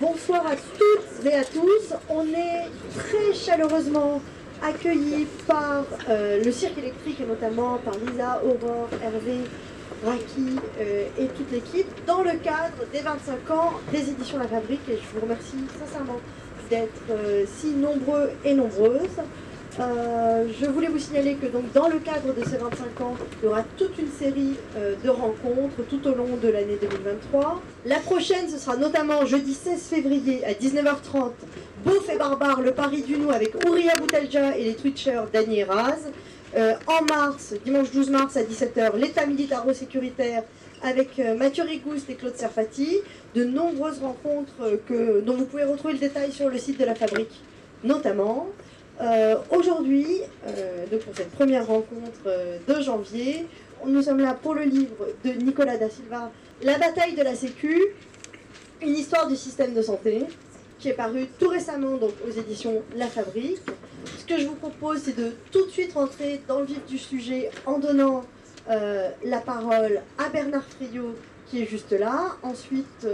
Bonsoir à toutes et à tous. On est très chaleureusement accueillis par euh, le cirque électrique et notamment par Lisa, Aurore, Hervé, Raki euh, et toute l'équipe dans le cadre des 25 ans des éditions La Fabrique et je vous remercie sincèrement d'être euh, si nombreux et nombreuses. Euh, je voulais vous signaler que donc dans le cadre de ces 25 ans, il y aura toute une série euh, de rencontres tout au long de l'année 2023. La prochaine, ce sera notamment jeudi 16 février à 19h30, Beauf et Barbare, le Paris du Nou avec Ouria Boutelja et les Twitchers Dany et Raz. Euh, en mars, dimanche 12 mars à 17h, l'État militaro-sécuritaire avec Mathieu Rigouste et Claude Serfati. De nombreuses rencontres que, dont vous pouvez retrouver le détail sur le site de la fabrique, notamment. Euh, Aujourd'hui, euh, donc pour cette première rencontre euh, de janvier, nous sommes là pour le livre de Nicolas Da Silva, La bataille de la Sécu, une histoire du système de santé, qui est paru tout récemment donc, aux éditions La Fabrique. Ce que je vous propose, c'est de tout de suite rentrer dans le vif du sujet en donnant la parole à Bernard Friot, qui est juste là. Ensuite,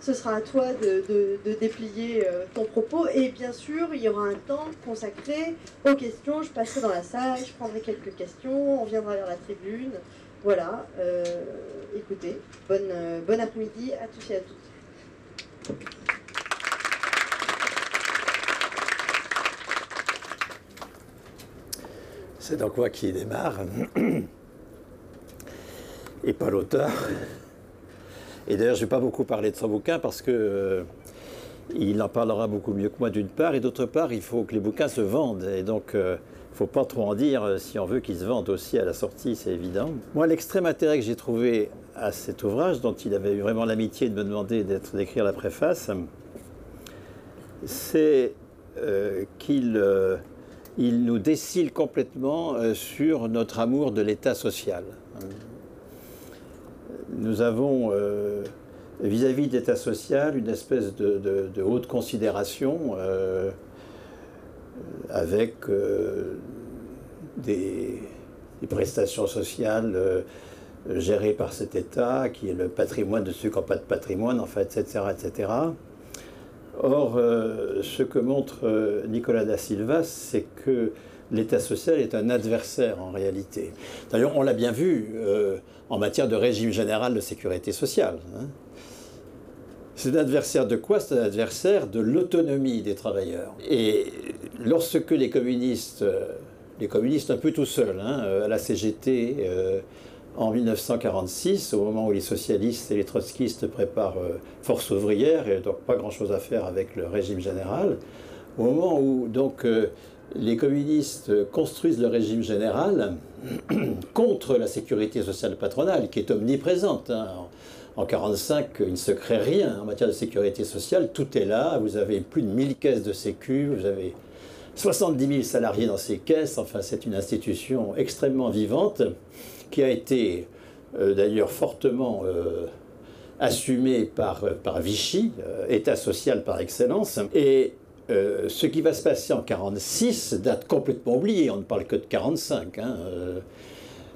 ce sera à toi de, de- déplier euh, ton propos. Et bien sûr, il y aura un temps consacré aux questions. Je passerai dans la salle, je prendrai quelques questions, on viendra vers la tribune. Voilà, euh, écoutez, bonne, euh, bon après-midi à tous et à toutes. C'est donc moi qui démarre, et pas l'auteur. Et d'ailleurs, je ne vais pas beaucoup parler de son bouquin parce que euh, il en parlera beaucoup mieux que moi d'une part, et d'autre part, il faut que les bouquins se vendent. Et donc, il ne faut pas trop en dire euh, si on veut qu'ils se vendent aussi à la sortie, c'est évident. Moi, l'extrême intérêt que j'ai trouvé à cet ouvrage, dont il avait eu vraiment l'amitié de me demander d'être- d'écrire la préface, c'est euh, qu'il euh, il nous décile complètement euh, sur notre amour de l'État social. Nous avons euh, vis-à-vis de l'État social une espèce de, haute considération euh, avec euh, des, prestations sociales gérées par cet État, qui est le patrimoine de ceux qui n'ont pas de patrimoine, etc. etc. Or, ce que montre Nicolas da Silva, c'est que l'État social est un adversaire en réalité. D'ailleurs, on l'a bien vu en matière de régime général de sécurité sociale. hein. C'est un adversaire de quoi? C'est un adversaire de l'autonomie des travailleurs. Et lorsque les communistes, euh, les communistes un peu tout seuls, hein, euh, à la CGT, euh, en 1946, au moment où les socialistes et les trotskistes préparent Force ouvrière, et donc pas grand-chose à faire avec le régime général, au moment où donc les communistes construisent le régime général contre la sécurité sociale patronale, qui est omniprésente. hein. En 1945, il ne se crée rien en matière de sécurité sociale, tout est là, vous avez plus de 1000 caisses de sécu, vous avez 70 000 salariés dans ces caisses, enfin c'est une institution extrêmement vivante qui a été euh, d'ailleurs fortement euh, assumée par, par Vichy, euh, État social par excellence. Euh, ce qui va se passer en 1946 date complètement oubliée, on ne parle que de 1945. hein, euh,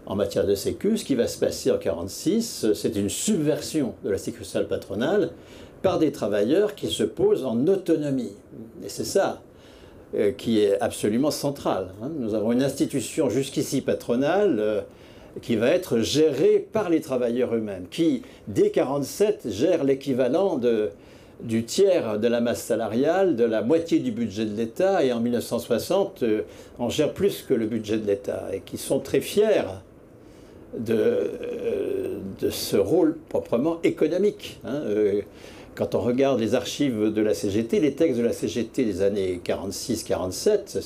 en matière de sécu, ce qui va se passer en 1946, c'est une subversion de la sécurité sociale patronale par des travailleurs qui se posent en autonomie. Et c'est ça euh, qui est absolument central. hein. Nous avons une institution jusqu'ici patronale euh, qui va être gérée par les travailleurs eux-mêmes, qui, dès 1947, gère l'équivalent de, du tiers de la masse salariale, de la moitié du budget de l'État, et en 1960, euh, on gère plus que le budget de l'État, et qui sont très fiers de, euh, de ce rôle proprement économique. hein. Euh, Quand on regarde les archives de la CGT, les textes de la CGT des années 46-47,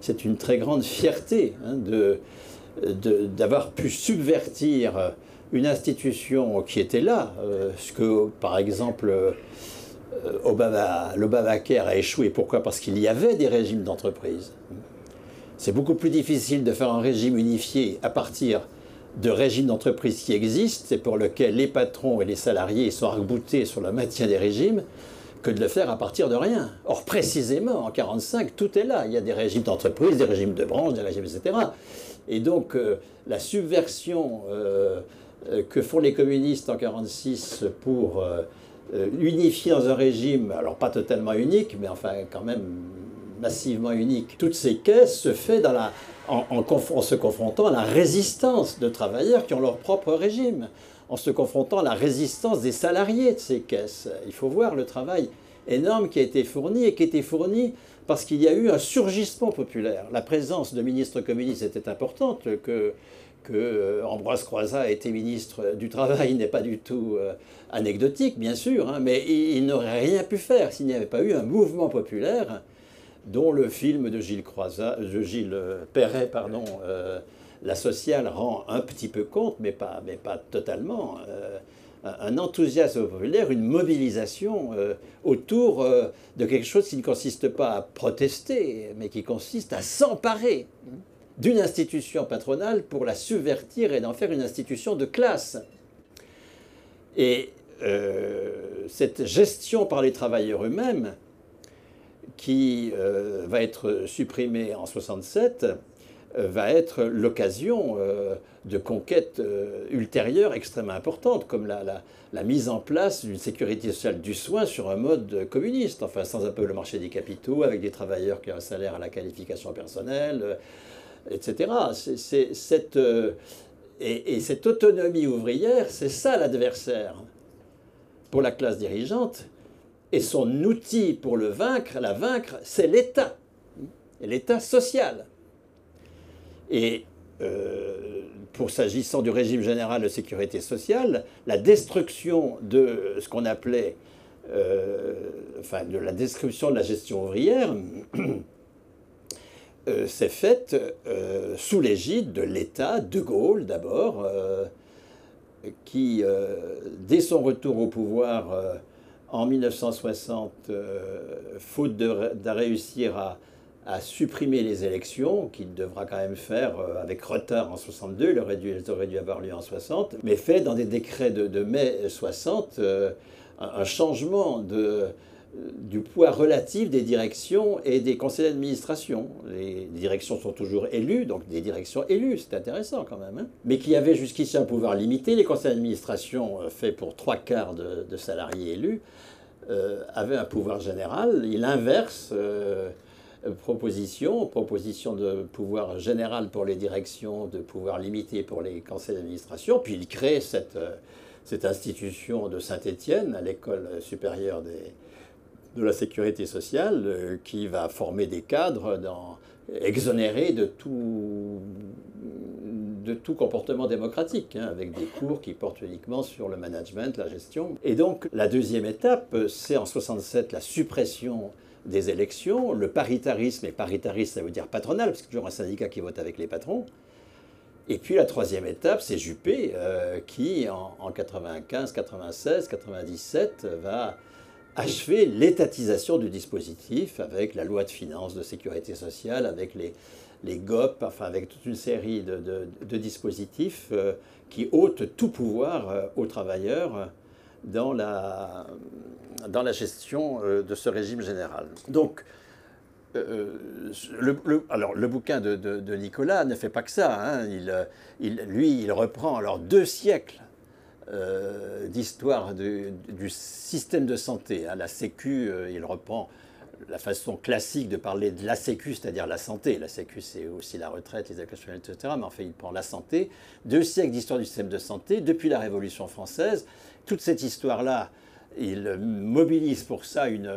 c'est- une très grande fierté hein, de- de- d'avoir pu subvertir une institution qui était là, euh, ce que par exemple euh, Obama, l'Obamacare a échoué. Pourquoi? Parce qu'il y avait des régimes d'entreprise. C'est beaucoup plus difficile de faire un régime unifié à partir de régimes d'entreprise qui existent et pour lesquels les patrons et les salariés sont arc-boutés sur le maintien des régimes que de le faire à partir de rien. Or, précisément, en 1945, tout est là. Il y a des régimes d'entreprise, des régimes de branche, des régimes, etc. Et donc, euh, la subversion euh, euh, que font les communistes en 1946 pour euh, unifié dans un régime, alors pas totalement unique, mais enfin quand même massivement unique. Toutes ces caisses se fait dans en, se confrontant à la résistance de travailleurs qui ont leur propre régime, en se confrontant à la résistance des salariés de ces caisses. Il faut voir le travail énorme qui a été fourni et qui a été fourni parce qu'il y a eu un surgissement populaire. La présence de ministres communistes était importante, que, que euh, Ambroise Croizat a été ministre du Travail n'est pas du tout euh, anecdotique, bien sûr, hein, mais il, n'aurait rien pu faire s'il n'y avait pas eu un mouvement populaire dont le film de Gilles, Croizat, de Gilles Perret, pardon, euh, La sociale rend un petit peu compte, mais pas, mais pas totalement un enthousiasme populaire, une mobilisation euh, autour euh, de quelque chose qui ne consiste pas à protester, mais qui consiste à s'emparer d'une institution patronale pour la subvertir et d'en faire une institution de classe. Et euh, cette gestion par les travailleurs eux-mêmes, qui va être supprimée en 67, va être l'occasion de conquêtes euh, ultérieures extrêmement importantes, comme la, mise en place d'une sécurité sociale du soin sur un mode communiste, enfin sans un peu le marché des capitaux, avec des travailleurs qui ont un salaire à la qualification personnelle, euh, etc. Euh, et, et, cette autonomie ouvrière, c'est ça l'adversaire pour la classe dirigeante. Et son outil pour le vaincre, la vaincre, c'est l'État, l'État social. Et pour s'agissant du régime général de sécurité sociale, la destruction de ce qu'on appelait, euh, enfin, de la destruction de la gestion ouvrière, euh, s'est faite euh, sous l'égide de l'État, de Gaulle d'abord, qui, dès son retour au pouvoir en 1960, faute de, réussir à supprimer les élections, qu'il devra quand même faire euh, avec retard en 62, elles auraient dû, dû avoir lieu en 60, mais fait dans des décrets de, mai 60 euh, un, changement de, du poids relatif des directions et des conseils d'administration. Les directions sont toujours élues, donc des directions élues, c'est intéressant quand même, hein. mais qui avaient jusqu'ici un pouvoir limité. Les conseils d'administration, euh, faits pour trois quarts de, salariés élus, avaient un pouvoir général. Il inverse proposition, proposition de pouvoir général pour les directions, de pouvoir limité pour les conseils d'administration, puis il crée cette, euh, cette institution de Saint-Étienne, à l'école supérieure des, de la sécurité sociale, euh, qui va former des cadres dans, exonérés de tout, comportement démocratique, hein, avec des cours qui portent uniquement sur le management, la gestion. Et donc la deuxième étape, c'est en 67 la suppression des élections, le paritarisme, et paritarisme ça veut dire patronal, parce que toujours un syndicat qui vote avec les patrons. Et puis la troisième étape, c'est Juppé, euh, qui en, en, 95, 96, 97 va achever l'étatisation du dispositif avec la loi de finances de sécurité sociale, avec les, les GOP, enfin avec toute une série de, dispositifs euh, qui ôtent tout pouvoir euh, aux travailleurs dans la, gestion euh, de ce régime général. Donc, le, bouquin de, Nicolas ne fait pas que ça. Hein. Lui, il reprend alors deux siècles euh, d'histoire du système de santé. Hein. La Sécu, il reprend la façon classique de parler de la Sécu, c'est-à-dire la santé. La Sécu, c'est aussi la retraite, les allocations, etc. Mais en fait, il prend la santé. Deux siècles d'histoire du système de santé depuis la Révolution française. Toute cette histoire-là, il mobilise pour ça une,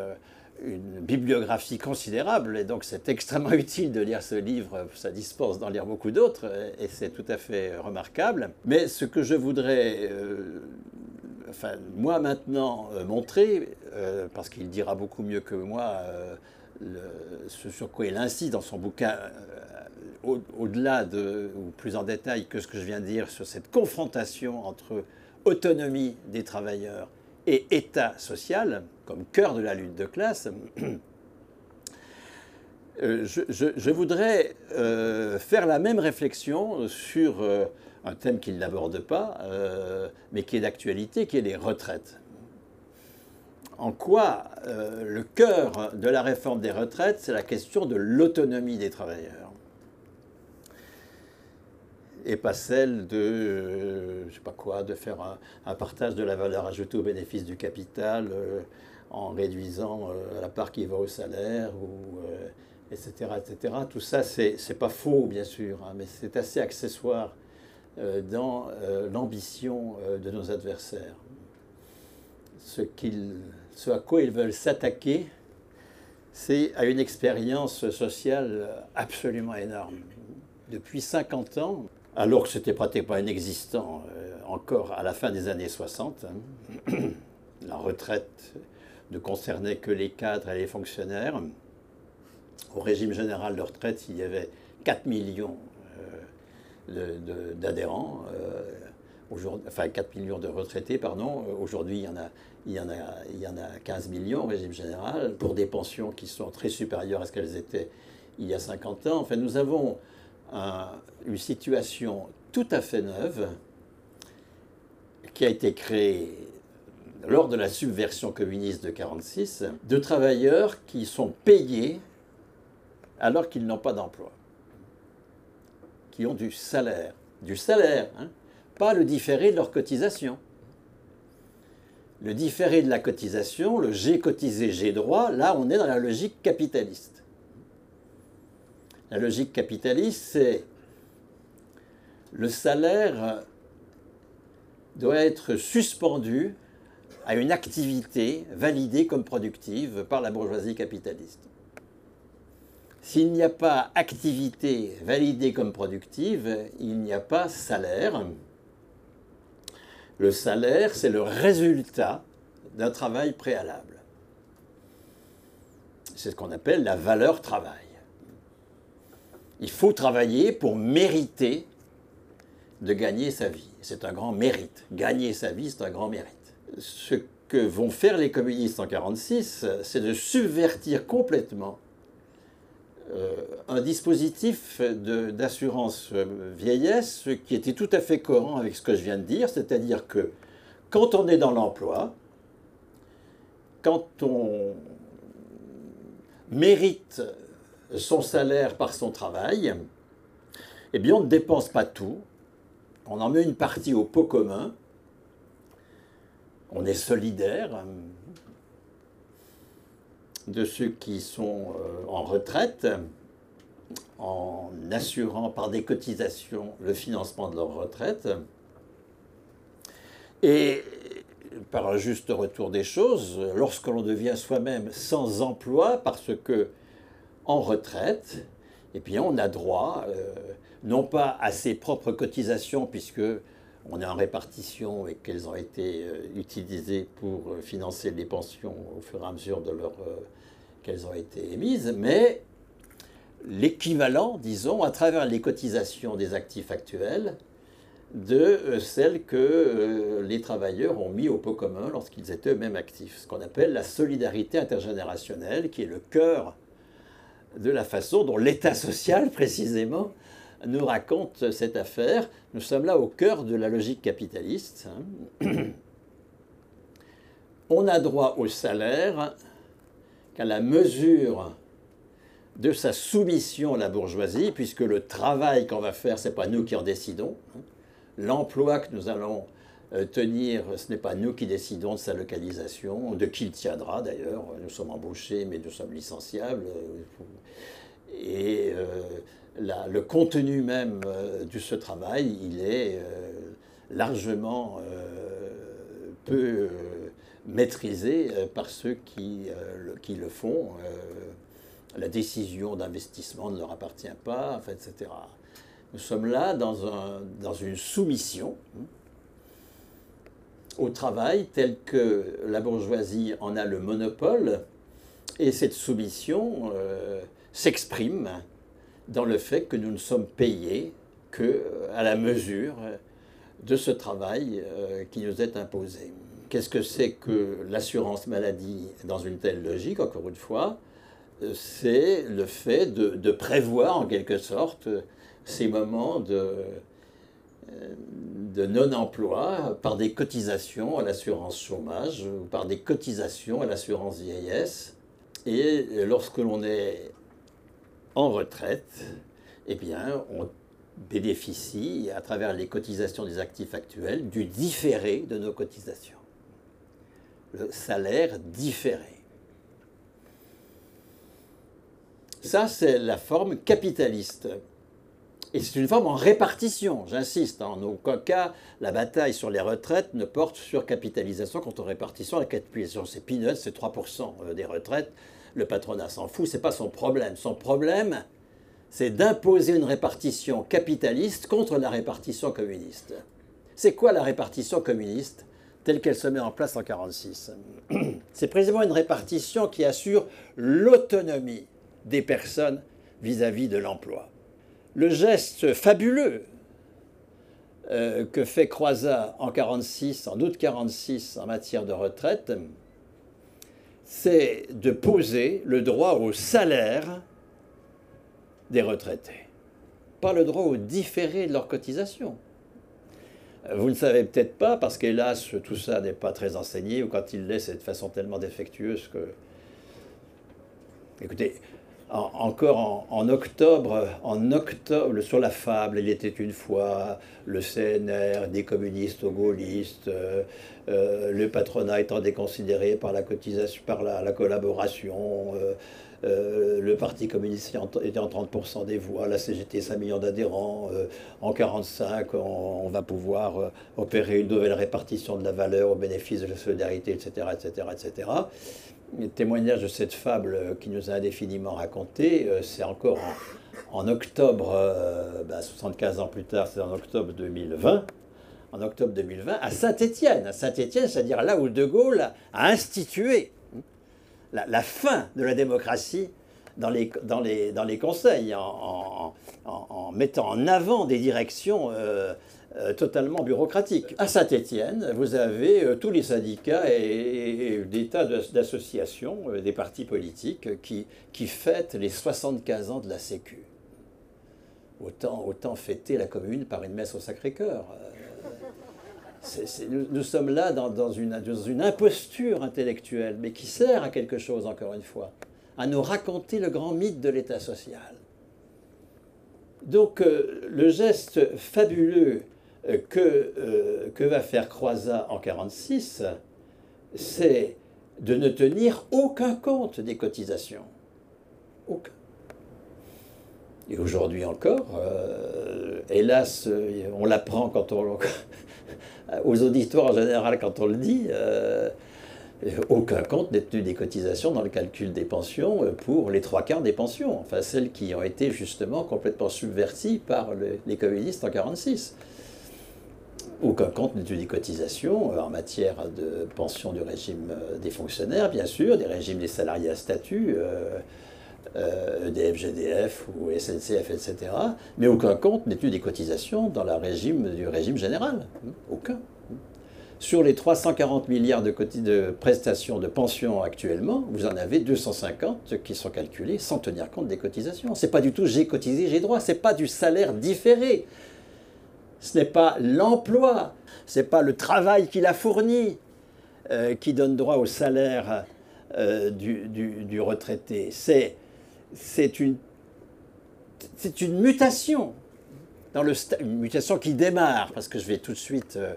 bibliographie considérable, et donc c'est extrêmement utile de lire ce livre, ça dispense d'en lire beaucoup d'autres, et c'est tout à fait remarquable. Mais ce que je voudrais, euh, enfin, moi maintenant, euh, montrer, euh, parce qu'il dira beaucoup mieux que moi ce sur quoi il insiste dans son bouquin, au-delà de, ou plus en détail que ce que je viens de dire sur cette confrontation entre autonomie des travailleurs et État social, comme cœur de la lutte de classe, euh, je, voudrais euh, faire la même réflexion sur euh, un thème qu'il n'aborde pas, mais qui est d'actualité, qui est les retraites. En quoi le cœur de la réforme des retraites, c'est la question de l'autonomie des travailleurs. et pas celle de, je sais pas quoi, de faire un, partage de la valeur ajoutée au bénéfice du capital en réduisant euh, la part qui va au salaire, ou, etc., etc. Tout ça, c'est pas faux, bien sûr, hein, mais c'est assez accessoire dans l'ambition de nos adversaires. Ce, ce à quoi ils veulent s'attaquer, c'est à une expérience sociale absolument énorme. Depuis 50 ans, alors que c'était pratiquement inexistant euh, encore à la fin des années 60. Hein. La retraite ne concernait que les cadres et les fonctionnaires. Au régime général de retraite, il y avait 4 millions euh, d'adhérents, euh, enfin 4 millions de retraités, pardon. Aujourd'hui, il y en a il il y en a 15 millions au régime général, pour des pensions qui sont très supérieures à ce qu'elles étaient il y a 50 ans. Enfin, nous avons une situation tout à fait neuve qui a été créée lors de la subversion communiste de 1946, de travailleurs qui sont payés alors qu'ils n'ont pas d'emploi, qui ont du salaire, du salaire, hein, pas le différé de leur cotisation. Le différé de la cotisation, le j'ai cotisé, j'ai droit, là on est dans la logique capitaliste. La logique capitaliste, c'est le salaire doit être suspendu à une activité validée comme productive par la bourgeoisie capitaliste. S'il n'y a pas activité validée comme productive, il n'y a pas salaire. Le salaire, c'est le résultat d'un travail préalable. C'est ce qu'on appelle la valeur travail. Il faut travailler pour mériter de gagner sa vie. C'est un grand mérite. Gagner sa vie, c'est un grand mérite. Ce que vont faire les communistes en 1946, c'est de subvertir complètement euh, un dispositif d'assurance vieillesse qui était tout à fait cohérent avec ce que je viens de dire, c'est-à-dire que quand on est dans l'emploi, quand on mérite son salaire par son travail, eh bien on ne dépense pas tout, on en met une partie au pot commun, on est solidaire de ceux qui sont euh, en retraite en assurant par des cotisations le financement de leur retraite. Et par un juste retour des choses, lorsque l'on devient soi-même sans emploi parce que en retraite, et puis on a droit, euh, non pas à ses propres cotisations, puisque on est en répartition et qu'elles ont été euh, utilisées pour euh, financer les pensions au fur et à mesure leur qu'elles ont été émises, mais l'équivalent, disons, à travers les cotisations des actifs actuels, de celles que les travailleurs ont mis au pot commun lorsqu'ils étaient eux-mêmes actifs, ce qu'on appelle la solidarité intergénérationnelle, qui est le cœur de la façon dont l'État social, précisément, nous raconte cette affaire. Nous sommes là au cœur de la logique capitaliste. Hein. On a droit au salaire qu'à la mesure de sa soumission à la bourgeoisie, puisque le travail qu'on va faire, ce n'est pas nous qui en décidons. Hein. L'emploi que nous allons euh, tenir, ce n'est pas nous qui décidons de sa localisation, de qui il tiendra d'ailleurs. Nous sommes embauchés, mais nous sommes licenciables. Euh, et euh, le contenu même de ce travail, il est largement peu maîtrisé par ceux qui, le font. la décision d'investissement ne leur appartient pas, etc. Nous sommes là dans, un, dans une soumission. Hein, au travail tel que la bourgeoisie en a le monopole, et cette soumission euh, s'exprime dans le fait que nous ne sommes payés que à la mesure de ce travail euh, qui nous est imposé. Qu'est-ce que c'est que l'assurance maladie dans une telle logique, encore une fois? C'est le fait de, prévoir en quelque sorte ces moments de, de non-emploi par des cotisations à l'assurance chômage ou par des cotisations à l'assurance vieillesse. Et lorsque l'on est en retraite, eh bien, on bénéficient, à travers les cotisations des actifs actuels, du différé de nos cotisations. Le salaire différé. Ça, c'est la forme capitaliste. Et c'est une forme en répartition, j'insiste. En aucun cas, la bataille sur les retraites ne porte sur capitalisation contre répartition. La capitalisation, c'est peanuts, c'est 3% euh, des retraites. Le patronat s'en fout, ce n'est pas son problème. Son problème, c'est d'imposer une répartition capitaliste contre la répartition communiste. C'est quoi la répartition communiste telle qu'elle se met en place en 1946 C'est précisément une répartition qui assure l'autonomie des personnes vis-à-vis de l'emploi. Le geste fabuleux euh, que fait Croizat en 46, en août 46 en matière de retraite, c'est de poser le droit au salaire des retraités, pas le droit au différé de leur cotisation. Vous ne savez peut-être pas, parce qu'hélas, tout ça n'est pas très enseigné, ou quand il l'est, c'est de façon tellement défectueuse que... Écoutez, encore en, octobre, en octobre, sur la fable, il était une fois le CNR, des communistes aux gaullistes, euh, euh, le patronat étant déconsidéré par la cotisation, par la, collaboration, euh, le Parti communiste était en 30% des voix, la CGT 5 millions d'adhérents, en 45 on, va pouvoir opérer une nouvelle répartition de la valeur au bénéfice de la solidarité, etc., etc., etc le témoignage de cette fable qui nous a indéfiniment raconté, euh, c'est encore en, octobre, 75 euh, bah, ans plus tard, c'est en octobre 2020, en octobre 2020, à Saint-Étienne. À Saint-Étienne, c'est-à-dire là où De Gaulle a institué la, fin de la démocratie dans les, conseils, en, mettant en avant des directions euh, euh, totalement bureaucratique. À Saint-Étienne, vous avez euh, tous les syndicats et, des tas d'associations, euh, des partis politiques qui, qui fêtent les 75 ans de la Sécu. Autant, autant fêter la commune par une messe au Sacré-Cœur. nous, sommes là dans, une, imposture intellectuelle, mais qui sert à quelque chose, encore une fois, à nous raconter le grand mythe de l'État social. Donc le geste fabuleux que, euh, que va faire Croizat en 1946, c'est de ne tenir aucun compte des cotisations. Aucun. Et aujourd'hui encore, euh, hélas, on l'apprend quand on aux auditoires en général quand on le dit, euh, aucun compte n'est tenu des cotisations dans le calcul des pensions pour les trois quarts des pensions, enfin celles qui ont été justement complètement subverties par les communistes en 1946 aucun compte n'est des cotisations euh, en matière de pension du régime euh, des fonctionnaires, bien sûr, des régimes des salariés à statut, EDF, euh, GDF ou SNCF, etc. Mais aucun compte n'est des cotisations dans le régime du régime général. Aucun. Sur les 340 milliards de, prestations de pension actuellement, vous en avez 250 qui sont calculés sans tenir compte des cotisations. Ce n'est pas du tout j'ai cotisé, j'ai droit. Ce n'est pas du salaire différé ce n'est pas l'emploi, ce n'est pas le travail qu'il a fourni euh, qui donne droit au salaire euh, du, retraité. C'est, une, une mutation, dans le, une mutation qui démarre, parce que je vais tout de suite euh,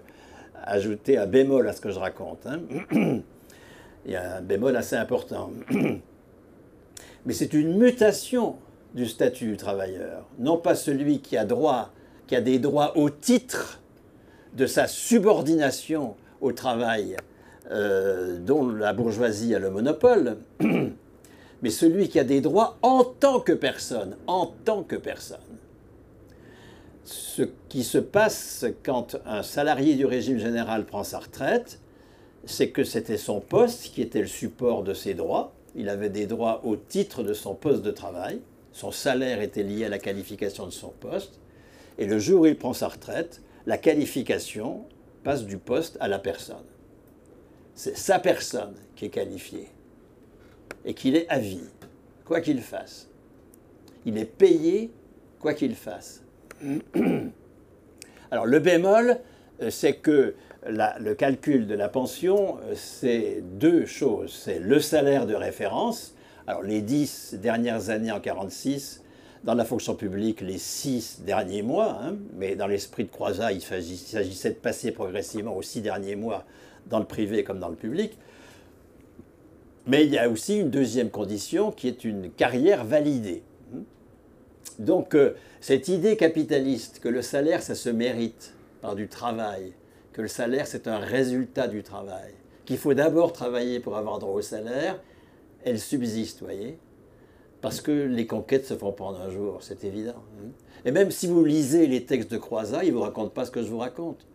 ajouter un bémol à ce que je raconte. Hein. Il y a un bémol assez important. Mais c'est une mutation du statut du travailleur, non pas celui qui a droit qui a des droits au titre de sa subordination au travail euh, dont la bourgeoisie a le monopole, mais celui qui a des droits en tant que personne, en tant que personne. Ce qui se passe quand un salarié du régime général prend sa retraite, c'est que c'était son poste qui était le support de ses droits. Il avait des droits au titre de son poste de travail. Son salaire était lié à la qualification de son poste. Et le jour où il prend sa retraite, la qualification passe du poste à la personne. C'est sa personne qui est qualifiée. Et qu'il est à vie, quoi qu'il fasse. Il est payé, quoi qu'il fasse. Alors le bémol, euh, c'est que le calcul de la pension, euh, c'est deux choses. C'est le salaire de référence. Alors les dix dernières années en 1946, dans la fonction publique les six derniers mois, hein, mais dans l'esprit de Croizat, il s'agissait de passer progressivement aux six derniers mois dans le privé comme dans le public. Mais il y a aussi une deuxième condition qui est une carrière validée. Donc euh, cette idée capitaliste que le salaire, ça se mérite par du travail, que le salaire, c'est un résultat du travail, qu'il faut d'abord travailler pour avoir droit au salaire, elle subsiste, voyez parce que les conquêtes se font pas en un jour, c'est évident. Et même si vous lisez les textes de Croizat, il ne vous raconte pas ce que je vous raconte.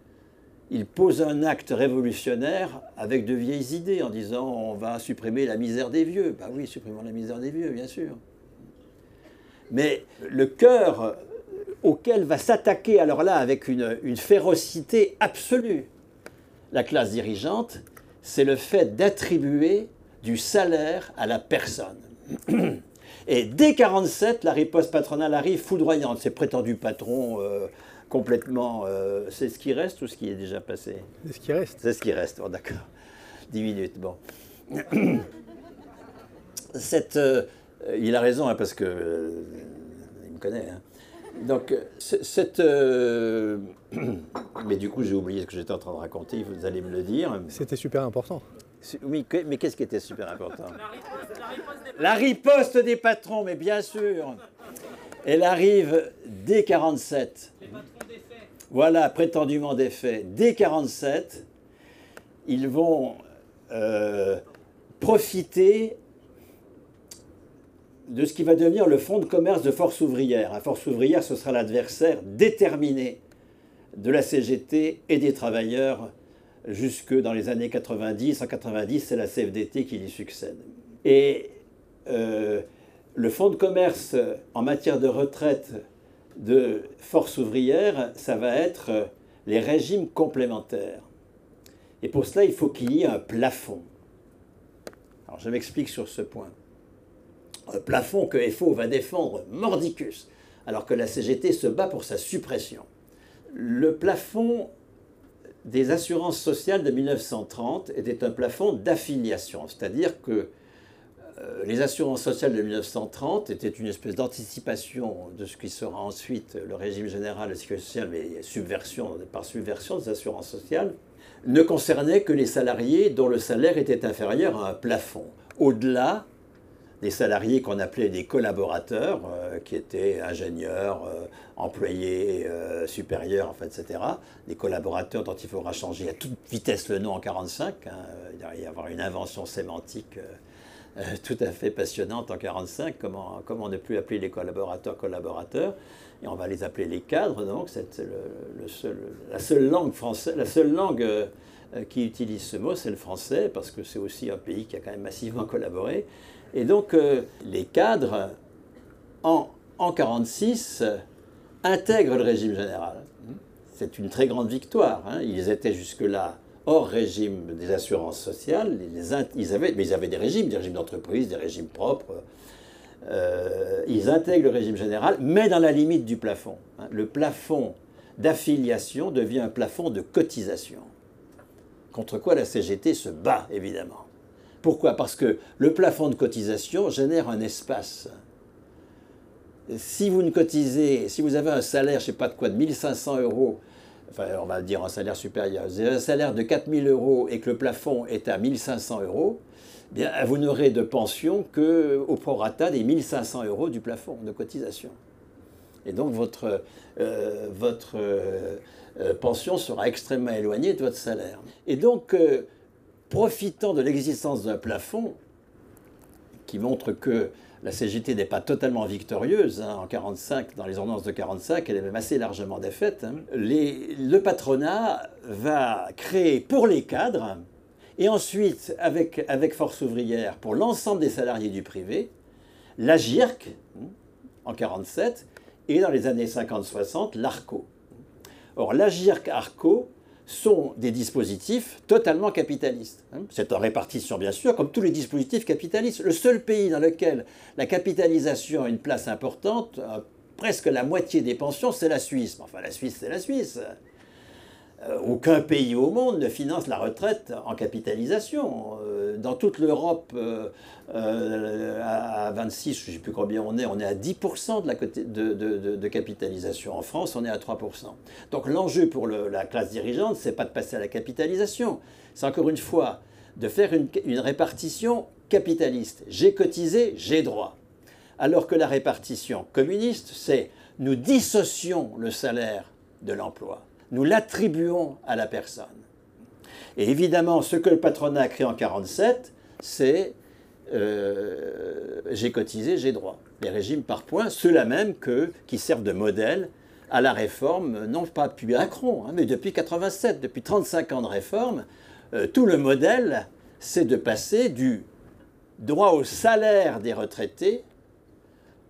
Il pose un acte révolutionnaire avec de vieilles idées en disant on va supprimer la misère des vieux. Ben oui, supprimons la misère des vieux, bien sûr. Mais le cœur auquel va s'attaquer alors là avec une férocité absolue la classe dirigeante, c'est le fait d'attribuer du salaire à la personne. Et dès 47, la riposte patronale arrive foudroyante. Ces prétendus patrons euh, complètement. Euh, c'est ce qui reste ou ce qui est déjà passé? C'est ce qui reste. C'est ce qui reste, oh, d'accord. 10 minutes, bon. Cette, euh, il a raison, hein, parce que. il me connaît. Hein. Donc, cette. mais du coup, j'ai oublié ce que j'étais en train de raconter, vous allez me le dire. C'était super important. Oui, mais qu'est-ce qui était super important La riposte des patrons, mais bien sûr. Elle arrive dès 47. Voilà, prétendument des faits. Dès 47, ils vont euh, profiter de ce qui va devenir le fonds de commerce de Force ouvrière. La Force ouvrière, ce sera l'adversaire déterminé de la CGT et des travailleurs jusque dans les années 90. En 90, c'est la CFDT qui lui succède. Et euh, le fonds de commerce en matière de retraite de force ouvrière, ça va être les régimes complémentaires. Et pour cela, il faut qu'il y ait un plafond. Alors je m'explique sur ce point. Un plafond que FO va défendre mordicus, alors que la CGT se bat pour sa suppression. Le plafond des assurances sociales de 1930 était un plafond d'affiliation, c'est-à-dire que euh, les assurances sociales de 1930 étaient une espèce d'anticipation de ce qui sera ensuite le régime général de sécurité sociale, mais subversion, par subversion des assurances sociales, ne concernaient que les salariés dont le salaire était inférieur à un plafond. Au-delà, des salariés qu'on appelait des collaborateurs, euh, qui étaient ingénieurs, euh, employés euh, supérieurs, etc. Des collaborateurs dont il faudra changer à toute vitesse le nom en 45. Hein. Il y avoir une invention sémantique tout à fait passionnante en 45. Comment, comment ne plus appeler les collaborateurs collaborateurs et on va les appeler les cadres. Donc, c'est la seule langue française, la seule langue qui utilise ce mot, c'est le français, parce que c'est aussi un pays qui a quand même massivement collaboré. Et donc, euh, les cadres, en 1946, intègrent le régime général. C'est une très grande victoire. Hein. Ils étaient jusque-là hors régime des assurances sociales. Ils, avaient, mais ils avaient des régimes, des régimes d'entreprise, des régimes propres. Euh, ils intègrent le régime général, mais dans la limite du plafond. Hein. Le plafond d'affiliation devient un plafond de cotisation, contre quoi la CGT se bat, évidemment. Pourquoi? Parce que le plafond de cotisation génère un espace. Si vous ne cotisez, si vous avez un salaire, je ne sais pas de quoi, de 1500 euros, enfin on va dire un salaire supérieur, vous avez un salaire de 4000 euros et que le plafond est à 1500 euros, bien vous n'aurez de pension qu'au prorata des 1500 euros du plafond de cotisation. Et donc votre, euh, votre euh, euh, pension sera extrêmement éloignée de votre salaire. Et donc profitant de l'existence d'un plafond qui montre que la CGT n'est pas totalement victorieuse hein, en 45, dans les ordonnances de 45, elle est même assez largement défaite. Hein. le patronat va créer pour les cadres et ensuite avec, Force ouvrière pour l'ensemble des salariés du privé, la GIRC hein, en 47 et dans les années 50-60 l'ARCO. Or la GIRC ARCO sont des dispositifs totalement capitalistes. Hein. C'est en répartition, bien sûr, comme tous les dispositifs capitalistes. Le seul pays dans lequel la capitalisation a une place importante, euh, presque la moitié des pensions, c'est la Suisse. Enfin, la Suisse, c'est la Suisse. Euh, aucun pays au monde ne finance la retraite en capitalisation. Euh, dans toute l'Europe, euh, à 26, je ne sais plus combien on est, on est à 10% de, la de, capitalisation. En France, on est à 3%. Donc l'enjeu pour la classe dirigeante, c'est pas de passer à la capitalisation. C'est encore une fois de faire une, une répartition capitaliste. J'ai cotisé, j'ai droit. Alors que la répartition communiste, c'est nous dissocions le salaire de l'emploi nous l'attribuons à la personne. Et évidemment, ce que le patronat a créé en 1947, c'est euh, j'ai cotisé, j'ai droit. Les régimes par points, ceux-là même qui servent de modèle à la réforme, non pas depuis Macron, hein, mais depuis 87, depuis 35 ans de réforme, euh, tout le modèle, c'est de passer du droit au salaire des retraités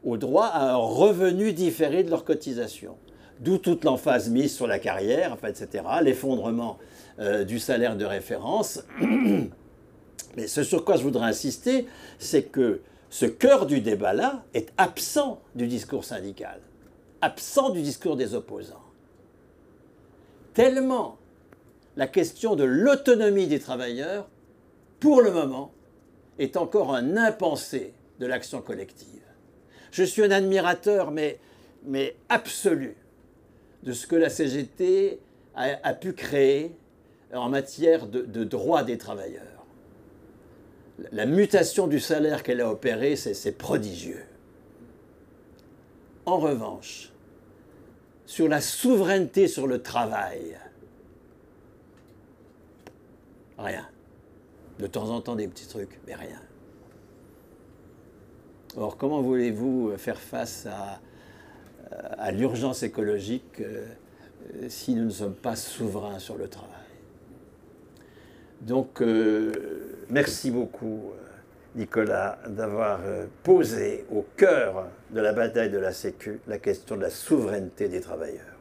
au droit à un revenu différé de leur cotisation. D'où toute l'emphase mise sur la carrière, etc., l'effondrement euh, du salaire de référence. Mais ce sur quoi je voudrais insister, c'est que ce cœur du débat-là est absent du discours syndical, absent du discours des opposants. Tellement la question de l'autonomie des travailleurs, pour le moment, est encore un impensé de l'action collective. Je suis un admirateur, mais, mais absolu, de ce que la CGT a, pu créer en matière de, de droits des travailleurs. La mutation du salaire qu'elle a opérée, c'est prodigieux. En revanche, sur la souveraineté sur le travail, rien. De temps en temps des petits trucs, mais rien. Or, comment voulez-vous faire face à, à l'urgence écologique euh, si nous ne sommes pas souverains sur le travail. Donc, euh, merci beaucoup, euh, Nicolas, d'avoir posé au cœur de la bataille de la Sécu la question de la souveraineté des travailleurs.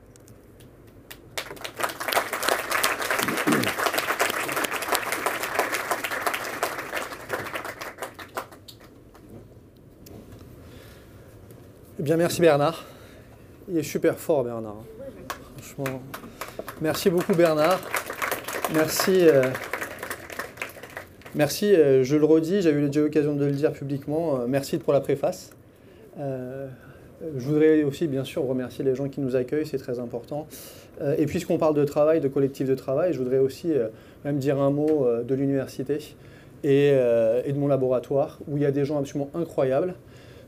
Eh bien, merci Bernard. Il est super fort, Bernard. Franchement. Merci beaucoup, Bernard. Merci. Euh, merci, euh, je le redis, eu déjà l'occasion de le dire publiquement. Euh, merci pour la préface. je voudrais aussi, bien sûr, remercier les gens qui nous accueillent, c'est très important. et puisqu'on parle de travail, de collectif de travail, je voudrais aussi même dire un mot de l'université et, et, de mon laboratoire, où il y a des gens absolument incroyables,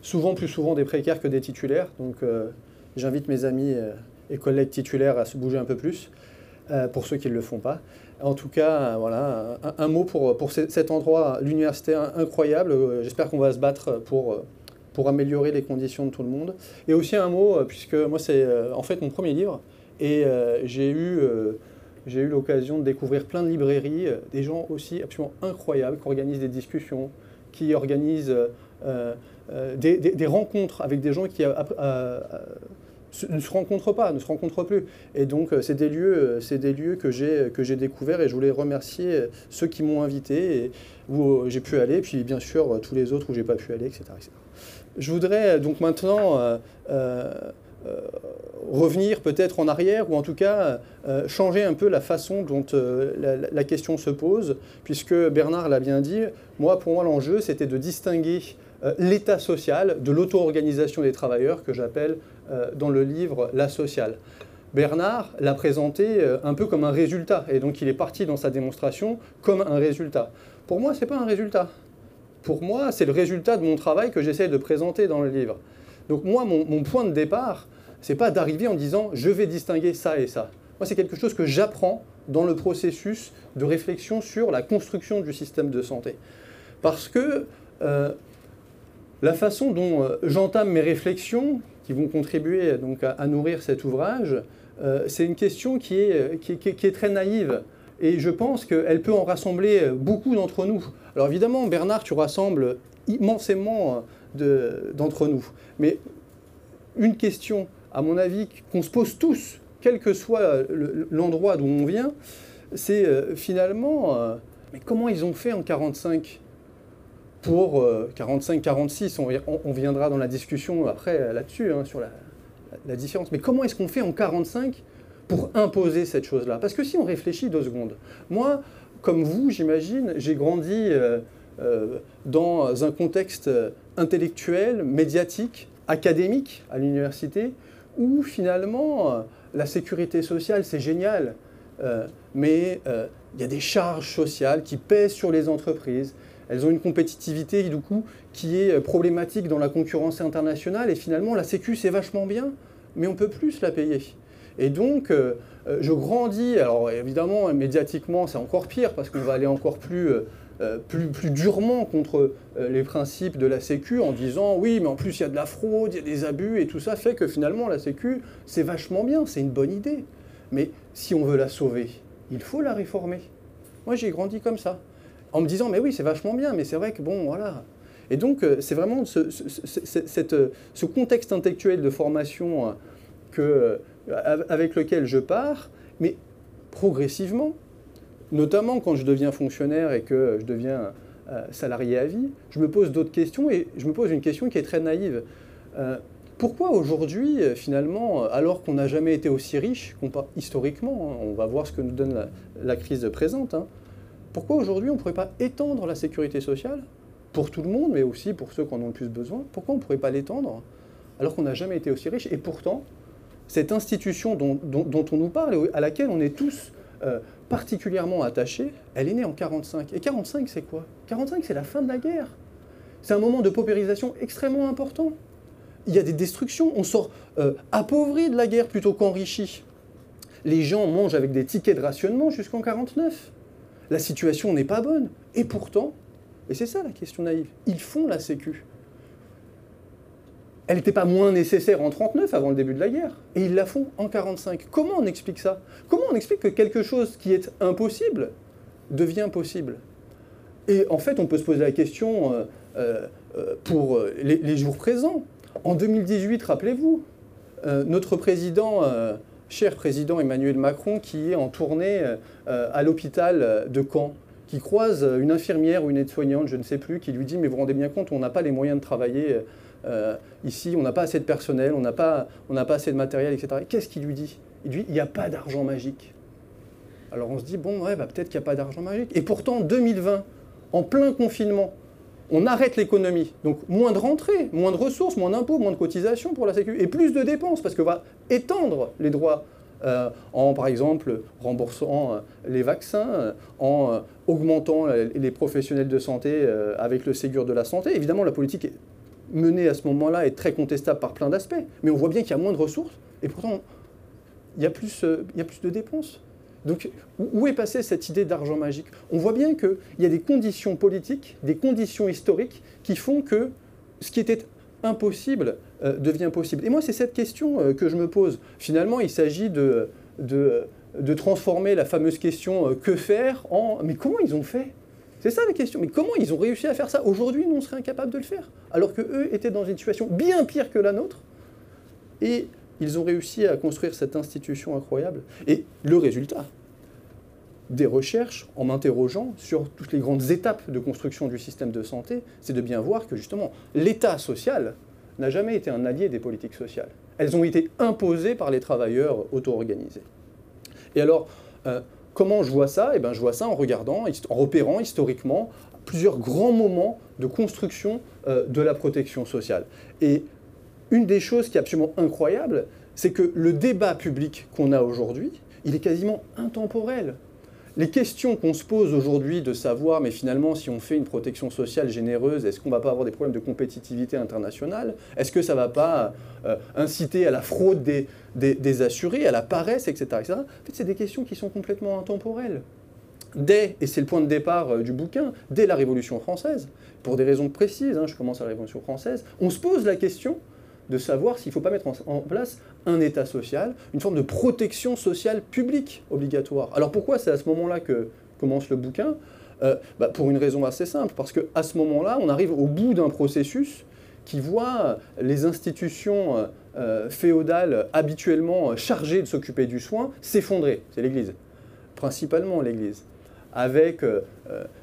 souvent plus souvent des précaires que des titulaires. Donc, J'invite mes amis euh, et collègues titulaires à se bouger un peu plus, euh, pour ceux qui ne le font pas. En tout cas, euh, voilà, un, mot pour, pour cet endroit, l'université incroyable. J'espère qu'on va se battre pour, pour améliorer les conditions de tout le monde. Et aussi un mot, puisque moi c'est en fait mon premier livre, et j'ai eu, j'ai eu l'occasion de découvrir plein de librairies, des gens aussi absolument incroyables qui organisent des discussions, qui organisent des, des, rencontres avec des gens qui ne se rencontrent pas, ne se rencontrent plus. Et donc, euh, c'est des lieux, euh, c'est des lieux que j'ai que j'ai découverts et je voulais remercier euh, ceux qui m'ont invité et où j'ai pu aller, puis bien sûr tous les autres où j'ai pas pu aller, etc., Je voudrais donc maintenant revenir peut-être en arrière ou en tout cas changer un peu la façon dont la, la, question se pose, puisque Bernard l'a bien dit. Moi, pour moi, l'enjeu, c'était de distinguer l'état social de l'auto-organisation des travailleurs que j'appelle euh, dans le livre La sociale. Bernard l'a présenté euh, un peu comme un résultat, et donc il est parti dans sa démonstration comme un résultat. Pour moi, ce n'est pas un résultat. Pour moi, c'est le résultat de mon travail que j'essaie de présenter dans le livre. Donc moi, mon, point de départ, c'est pas d'arriver en disant je vais distinguer ça et ça. Moi, c'est quelque chose que j'apprends dans le processus de réflexion sur la construction du système de santé. Parce que euh, la façon dont j'entame mes réflexions, qui vont contribuer donc à, nourrir cet ouvrage, euh, c'est une question qui est, qui, est, très naïve. Et je pense qu'elle peut en rassembler beaucoup d'entre nous. Alors évidemment, Bernard, tu rassembles immensément d'entre nous. Mais une question, à mon avis, qu'on se pose tous, quel que soit l'endroit d'où on vient, c'est euh, finalement, euh, mais comment ils ont fait en 45 pour 45-46, euh, on, viendra dans la discussion après euh, là-dessus, hein, sur la, différence. Mais comment est-ce qu'on fait en 45 pour imposer cette chose-là? Parce que si on réfléchit deux secondes, moi, comme vous, j'imagine, j'ai grandi euh, dans un contexte intellectuel, médiatique, académique à l'université, où finalement la sécurité sociale, c'est génial, mais il y a des charges sociales qui pèsent sur les entreprises. Elles ont une compétitivité du coup qui est problématique dans la concurrence internationale et finalement la Sécu c'est vachement bien, mais on peut plus la payer. Et donc euh, euh, je grandis, alors évidemment médiatiquement c'est encore pire parce qu'on va aller encore plus, euh, plus, plus, durement contre les principes de la Sécu en disant oui mais en plus il y a de la fraude, il y a des abus et tout ça fait que finalement la Sécu c'est vachement bien, c'est une bonne idée. Mais si on veut la sauver, il faut la réformer. Moi, j'ai grandi comme ça, en me disant, mais oui, c'est vachement bien, mais c'est vrai que bon, voilà. Et donc, euh, c'est vraiment ce, euh, ce, contexte intellectuel de formation euh, que, avec lequel je pars, mais progressivement, notamment quand je deviens fonctionnaire et que je deviens salarié à vie, je me pose d'autres questions et je me pose une question qui est très naïve. Pourquoi aujourd'hui, finalement, alors qu'on n'a jamais été aussi riche, historiquement, hein, on va voir ce que nous donne la, crise présente, hein, pourquoi aujourd'hui on ne pourrait pas étendre la sécurité sociale pour tout le monde, mais aussi pour ceux qui en ont le plus besoin? Pourquoi on ne pourrait pas l'étendre alors qu'on n'a jamais été aussi riche? Et pourtant, cette institution dont, on nous parle et à laquelle on est tous euh, particulièrement attachés, elle est née en 1945. Et 1945, c'est quoi? 1945, c'est la fin de la guerre. C'est un moment de paupérisation extrêmement important il y a des destructions. On sort euh, appauvri de la guerre plutôt qu'enrichi. Les gens mangent avec des tickets de rationnement jusqu'en 49. La situation n'est pas bonne. Et pourtant, et c'est ça la question naïve, ils font la sécu. Elle n'était pas moins nécessaire en 39 avant le début de la guerre. Et ils la font en 45. Comment on explique ça? Comment on explique que quelque chose qui est impossible devient possible? Et en fait, on peut se poser la question euh, euh, pour les jours présents. En 2018, rappelez-vous, euh, notre président, euh, cher président Emmanuel Macron, qui est en tournée euh, à l'hôpital de Caen, qui croise une infirmière ou une aide-soignante, je ne sais plus, qui lui dit Mais vous vous rendez bien compte, on n'a pas les moyens de travailler ici, on n'a pas assez de personnel, on n'a pas, pas assez de matériel, etc. Qu'est-ce qu'il lui dit? Il lui dit Il n'y a pas d'argent magique. Alors on se dit Bon, ouais, bah, peut-être qu'il n'y a pas d'argent magique. Et pourtant, 2020, en plein confinement, on arrête l'économie. Donc moins de rentrées, moins de ressources, moins d'impôts, moins de cotisations pour la sécurité, et plus de dépenses, parce qu'on va étendre les droits euh, en, par exemple, remboursant euh, les vaccins, euh, en augmentant les professionnels de santé avec le Ségur de la santé. Évidemment, la politique menée à ce moment-là est très contestable par plein d'aspects, mais on voit bien qu'il y a moins de ressources, et pourtant, il y a plus, il y a plus de dépenses. Donc, où est passée cette idée d'argent magique? On voit bien qu'il y a des conditions politiques, des conditions historiques qui font que ce qui était impossible euh, devient possible. Et moi, c'est cette question euh, que je me pose. Finalement, il s'agit de, de, transformer la fameuse question euh, que faire en mais comment ils ont fait? C'est ça la question. Mais comment ils ont réussi à faire ça? Aujourd'hui, nous, on serait incapable de le faire. Alors qu'eux étaient dans une situation bien pire que la nôtre. Et ils ont réussi à construire cette institution incroyable. Et le résultat des recherches, en m'interrogeant sur toutes les grandes étapes de construction du système de santé, c'est de bien voir que justement l'État social n'a jamais été un allié des politiques sociales. Elles ont été imposées par les travailleurs auto-organisés. Et alors, euh, comment je vois ça? Eh bien, je vois ça en regardant, en repérant historiquement plusieurs grands moments de construction euh, de la protection sociale. Et une des choses qui est absolument incroyable, c'est que le débat public qu'on a aujourd'hui, il est quasiment intemporel. Les questions qu'on se pose aujourd'hui de savoir, mais finalement, si on fait une protection sociale généreuse, est-ce qu'on ne va pas avoir des problèmes de compétitivité internationale? Est-ce que ça ne va pas euh, inciter à la fraude des, assurés, à la paresse, etc. etc. En fait, c'est des questions qui sont complètement intemporelles. Dès, et c'est le point de départ euh, du bouquin, dès la Révolution française, pour des raisons précises, hein, je commence à la Révolution française, on se pose la question de savoir s'il ne faut pas mettre en, place un État social, une forme de protection sociale publique obligatoire. Alors pourquoi c'est à ce moment-là que commence le bouquin? Euh, bah, Pour une raison assez simple, parce qu'à ce moment-là, on arrive au bout d'un processus qui voit les institutions euh, euh, féodales habituellement chargées de s'occuper du soin s'effondrer. C'est l'Église, principalement l'Église, avec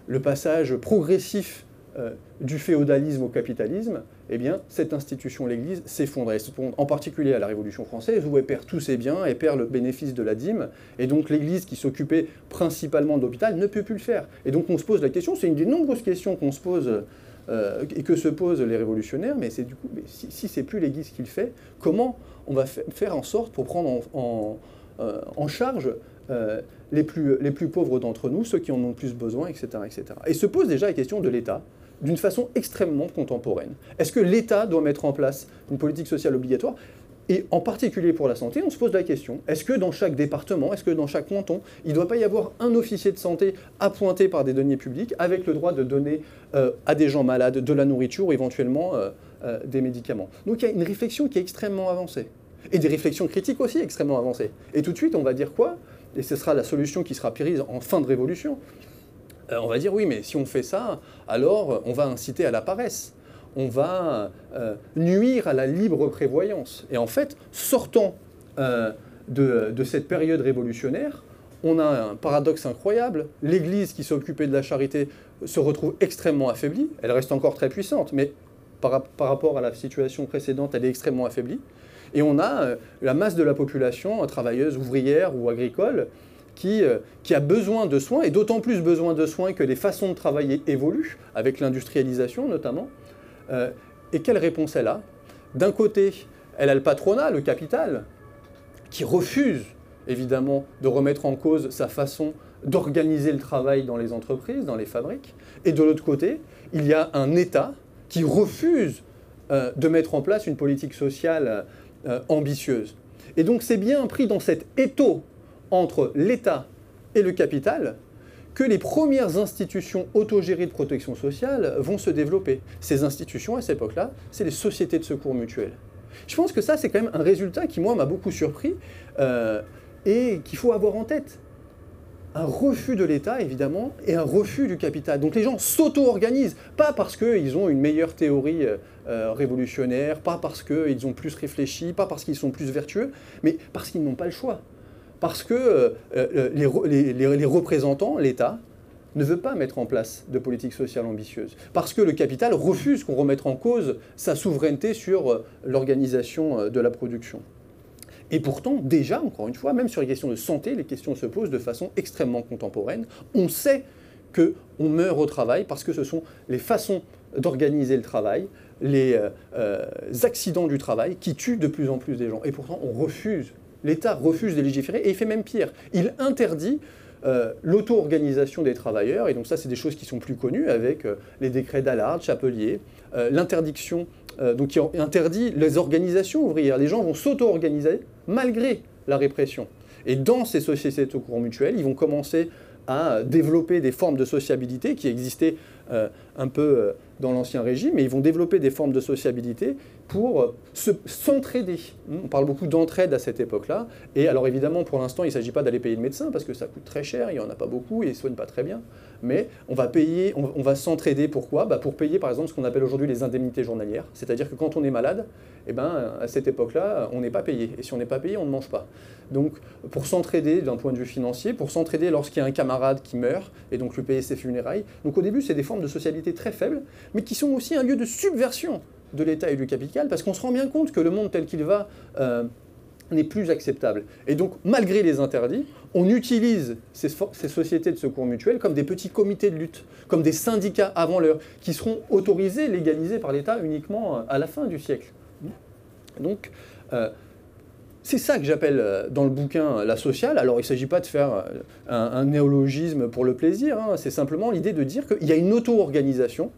le passage progressif euh, du féodalisme au capitalisme, eh bien, cette institution, l'Église, s'effondre. En particulier à la Révolution française, où elle perd tous ses biens, elle perd le bénéfice de la dîme, et donc l'Église, qui s'occupait principalement de l'hôpital, ne peut plus le faire. Et donc on se pose la question, c'est une des nombreuses questions qu'on se pose euh, et que se posent les révolutionnaires, mais c'est du coup, si, si c'est plus l'Église qui le fait, comment on va faire en sorte pour prendre en, en charge les, plus, les plus pauvres d'entre nous, ceux qui en ont le plus besoin, etc., etc. Et se pose déjà la question de l'État d'une façon extrêmement contemporaine. Est-ce que l'État doit mettre en place une politique sociale obligatoire? Et en particulier pour la santé, on se pose la question, est-ce que dans chaque département, est-ce que dans chaque canton, il ne doit pas y avoir un officier de santé appointé par des deniers publics avec le droit de donner euh, à des gens malades de la nourriture ou éventuellement euh, euh, des médicaments? Donc il y a une réflexion qui est extrêmement avancée. Et des réflexions critiques aussi extrêmement avancées. Et tout de suite, on va dire quoi? Et ce sera la solution qui sera prise en fin de révolution. Euh, on va dire oui, mais si on fait ça, alors on va inciter à la paresse. On va euh, nuire à la libre prévoyance. Et en fait, sortant euh, de, cette période révolutionnaire, on a un paradoxe incroyable. L'Église qui s'occupait de la charité se retrouve extrêmement affaiblie. Elle reste encore très puissante, mais par, rapport à la situation précédente, elle est extrêmement affaiblie. Et on a la masse de la population, travailleuse, ouvrière ou agricole, euh, qui, a besoin de soins, et d'autant plus besoin de soins que les façons de travailler évoluent, avec l'industrialisation notamment. Euh, et quelle réponse elle a? D'un côté, elle a le patronat, le capital, qui refuse évidemment de remettre en cause sa façon d'organiser le travail dans les entreprises, dans les fabriques. Et de l'autre côté, il y a un État qui refuse euh, de mettre en place une politique sociale ambitieuse. Et donc c'est bien pris dans cet étau entre l'État et le capital que les premières institutions autogérées de protection sociale vont se développer. Ces institutions, à cette époque-là, c'est les sociétés de secours mutuels. Je pense que ça, c'est quand même un résultat qui, moi, m'a beaucoup surpris euh, et qu'il faut avoir en tête. Un refus de l'État, évidemment, et un refus du capital. Donc les gens s'auto-organisent, pas parce qu'ils ont une meilleure théorie euh, révolutionnaire, pas parce qu'ils ont plus réfléchi, pas parce qu'ils sont plus vertueux, mais parce qu'ils n'ont pas le choix parce que euh, euh, les, représentants, l'État, ne veut pas mettre en place de politique sociale ambitieuse, parce que le capital refuse qu'on remette en cause sa souveraineté sur euh, l'organisation de la production. Et pourtant, déjà, encore une fois, même sur les questions de santé, les questions se posent de façon extrêmement contemporaine. On sait qu'on meurt au travail parce que ce sont les façons d'organiser le travail, les accidents du travail qui tuent de plus en plus des gens. Et pourtant, on refuse l'État refuse de légiférer et il fait même pire. Il interdit euh, l'auto-organisation des travailleurs, et donc ça c'est des choses qui sont plus connues avec euh, les décrets d'Allard, Chapelier, euh, l'interdiction, donc qui interdit les organisations ouvrières. Les gens vont s'auto-organiser malgré la répression. Et dans ces sociétés de courant mutuel, ils vont commencer à développer des formes de sociabilité qui existaient un peu dans l'Ancien Régime, et ils vont développer des formes de sociabilité pour s'entraider. On parle beaucoup d'entraide à cette époque-là, et alors évidemment, pour l'instant, il ne s'agit pas d'aller payer le médecin, parce que ça coûte très cher, il n'y en a pas beaucoup, et ils ne soignent pas très bien, mais on va payer, on, va s'entraider, pourquoi? Bah Pour payer par exemple ce qu'on appelle aujourd'hui les indemnités journalières, c'est-à-dire que quand on est malade, eh ben, à cette époque-là, on n'est pas payé, et si on n'est pas payé, on ne mange pas. Donc pour s'entraider d'un point de vue financier, pour s'entraider lorsqu'il y a un camarade qui meurt, et donc lui payer ses funérailles, donc au début, c'est des formes de socialité très faibles, mais qui sont aussi un lieu de subversion de l'État et du capital, parce qu'on se rend bien compte que le monde tel qu'il va euh, n'est plus acceptable. Et donc, malgré les interdits, on utilise ces, sociétés de secours mutuels comme des petits comités de lutte, comme des syndicats avant l'heure, qui seront autorisés, légalisés par l'État uniquement euh, à la fin du siècle. Donc, euh, c'est ça que j'appelle dans le bouquin la sociale. Alors il ne s'agit pas de faire un, néologisme pour le plaisir, hein. c'est simplement l'idée de dire qu'il y a une auto-organisation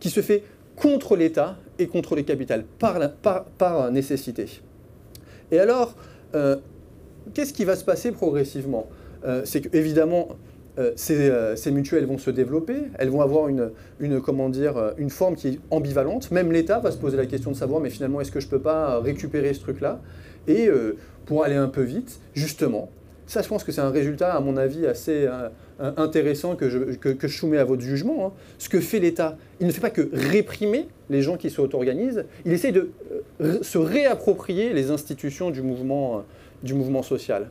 qui se fait contre l'État et contre les capitales, par, nécessité. Et alors, euh, qu'est-ce qui va se passer progressivement? Euh, C'est qu'évidemment, euh, ces, mutuelles vont se développer, elles vont avoir une, comment dire, une forme qui est ambivalente. Même l'État va se poser la question de savoir, mais finalement, est-ce que je ne peux pas récupérer ce truc-là? Et pour aller un peu vite, justement, ça, je pense que c'est un résultat, à mon avis, assez intéressant que je, que, je, soumets à votre jugement. Hein. Ce que fait l'État, il ne fait pas que réprimer les gens qui s'auto-organisent, il essaie de euh, se réapproprier les institutions euh, du mouvement social.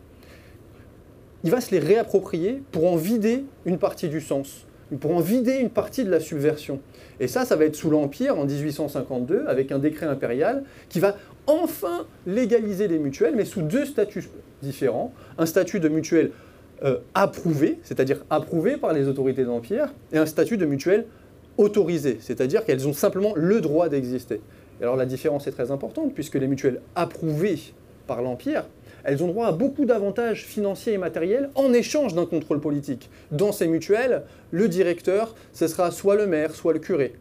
Il va se les réapproprier pour en vider une partie du sens. pour en vider une partie de la subversion. Et ça, ça va être sous l'Empire en 1852, avec un décret impérial qui va enfin légaliser les mutuelles, mais sous deux statuts différents. Un statut de mutuelle euh, approuvé, c'est-à-dire approuvé par les autorités d'Empire, et un statut de mutuelle autorisé, c'est-à-dire qu'elles ont simplement le droit d'exister. Alors la différence est très importante, puisque les mutuelles approuvées par l'Empire, elles ont droit à beaucoup d'avantages financiers et matériels en échange d'un contrôle politique. Dans ces mutuelles, le directeur, ce sera soit le maire, soit le curé.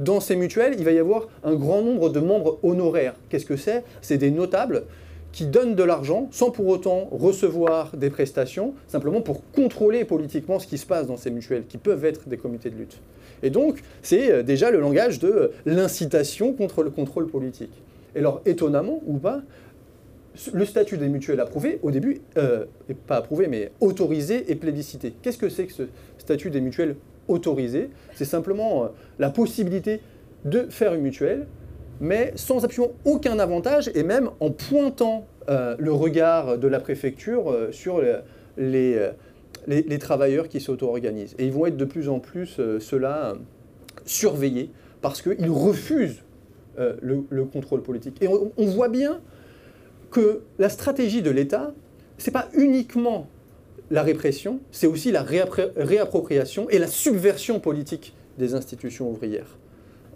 Dans ces mutuelles, il va y avoir un grand nombre de membres honoraires. Qu'est-ce que c'est? C'est des notables qui donnent de l'argent sans pour autant recevoir des prestations, simplement pour contrôler politiquement ce qui se passe dans ces mutuelles, qui peuvent être des comités de lutte. Et donc, c'est euh, déjà le langage de l'incitation contre le contrôle politique. Et alors, étonnamment ou pas, le statut des mutuelles approuvé, au début, euh, pas approuvé, mais autorisé et plébiscité. Qu'est-ce que c'est que ce statut des mutuelles autorisé C'est simplement euh, la possibilité de faire une mutuelle, mais sans absolument aucun avantage, et même en pointant euh, le regard de la préfecture sur les, les, travailleurs qui s'auto-organisent. Et ils vont être de plus en plus, cela, surveillés, parce qu'ils refusent le, contrôle politique. Et on voit bien que la stratégie de l'État, ce n'est pas uniquement la répression, c'est aussi la réappropriation et la subversion politique des institutions ouvrières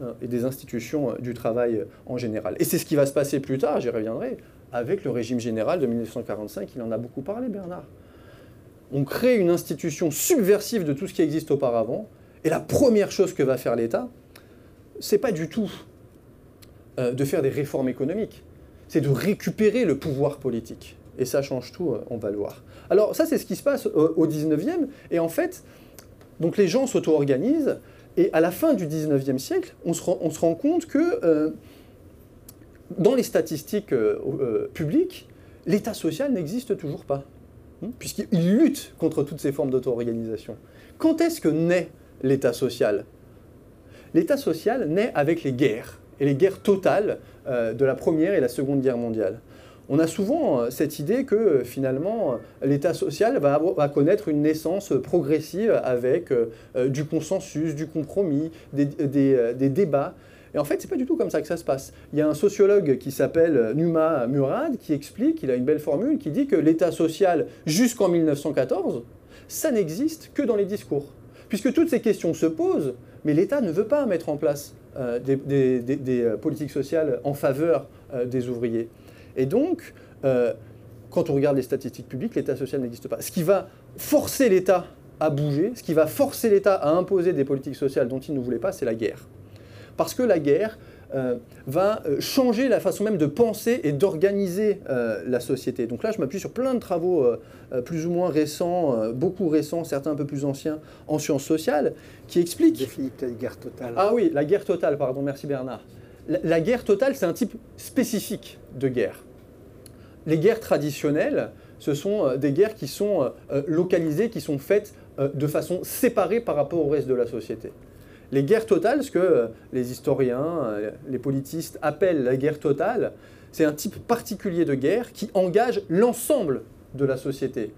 hein, et des institutions euh, du travail euh, en général. Et c'est ce qui va se passer plus tard, j'y reviendrai, avec le régime général de 1945, il en a beaucoup parlé Bernard. On crée une institution subversive de tout ce qui existe auparavant, et la première chose que va faire l'État, c'est pas du tout euh, de faire des réformes économiques, c'est de récupérer le pouvoir politique. Et ça change tout, euh, on va le voir. Alors ça, c'est ce qui se passe au 19e. Et en fait, donc les gens s'auto-organisent. Et à la fin du 19e siècle, on se rend, compte que euh, dans les statistiques euh, publiques, l'État social n'existe toujours pas, hein, puisqu'il lutte contre toutes ces formes d'auto-organisation. Quand est-ce que naît l'État social? L'État social naît avec les guerres et les guerres totales euh, de la Première et la Seconde Guerre mondiale. On a souvent euh, cette idée que euh, finalement l'État social va, connaître une naissance progressive avec du consensus, du compromis, des, débats. Et en fait, c'est pas du tout comme ça que ça se passe. Il y a un sociologue qui s'appelle Numa Murad qui explique, il a une belle formule, qui dit que l'État social jusqu'en 1914, ça n'existe que dans les discours. Puisque toutes ces questions se posent, mais l'État ne veut pas mettre en place euh, des, euh, politiques sociales en faveur euh, des ouvriers. Et donc, quand on regarde les statistiques publiques, l'État social n'existe pas. Ce qui va forcer l'État à bouger, ce qui va forcer l'État à imposer des politiques sociales dont il ne voulait pas, c'est la guerre. Parce que la guerre, euh, va euh, changer la façon même de penser et d'organiser euh, la société. Donc là, je m'appuie sur plein de travaux plus ou moins récents, beaucoup récents, certains un peu plus anciens, en sciences sociales, qui expliquent... la guerre totale. Ah oui, la guerre totale, pardon, merci Bernard. La, guerre totale, c'est un type spécifique de guerre. Les guerres traditionnelles, ce sont des guerres qui sont localisées, qui sont faites de façon séparée par rapport au reste de la société. Les guerres totales, ce que euh, les historiens, euh, les politistes appellent la guerre totale, c'est un type particulier de guerre qui engage l'ensemble de la société.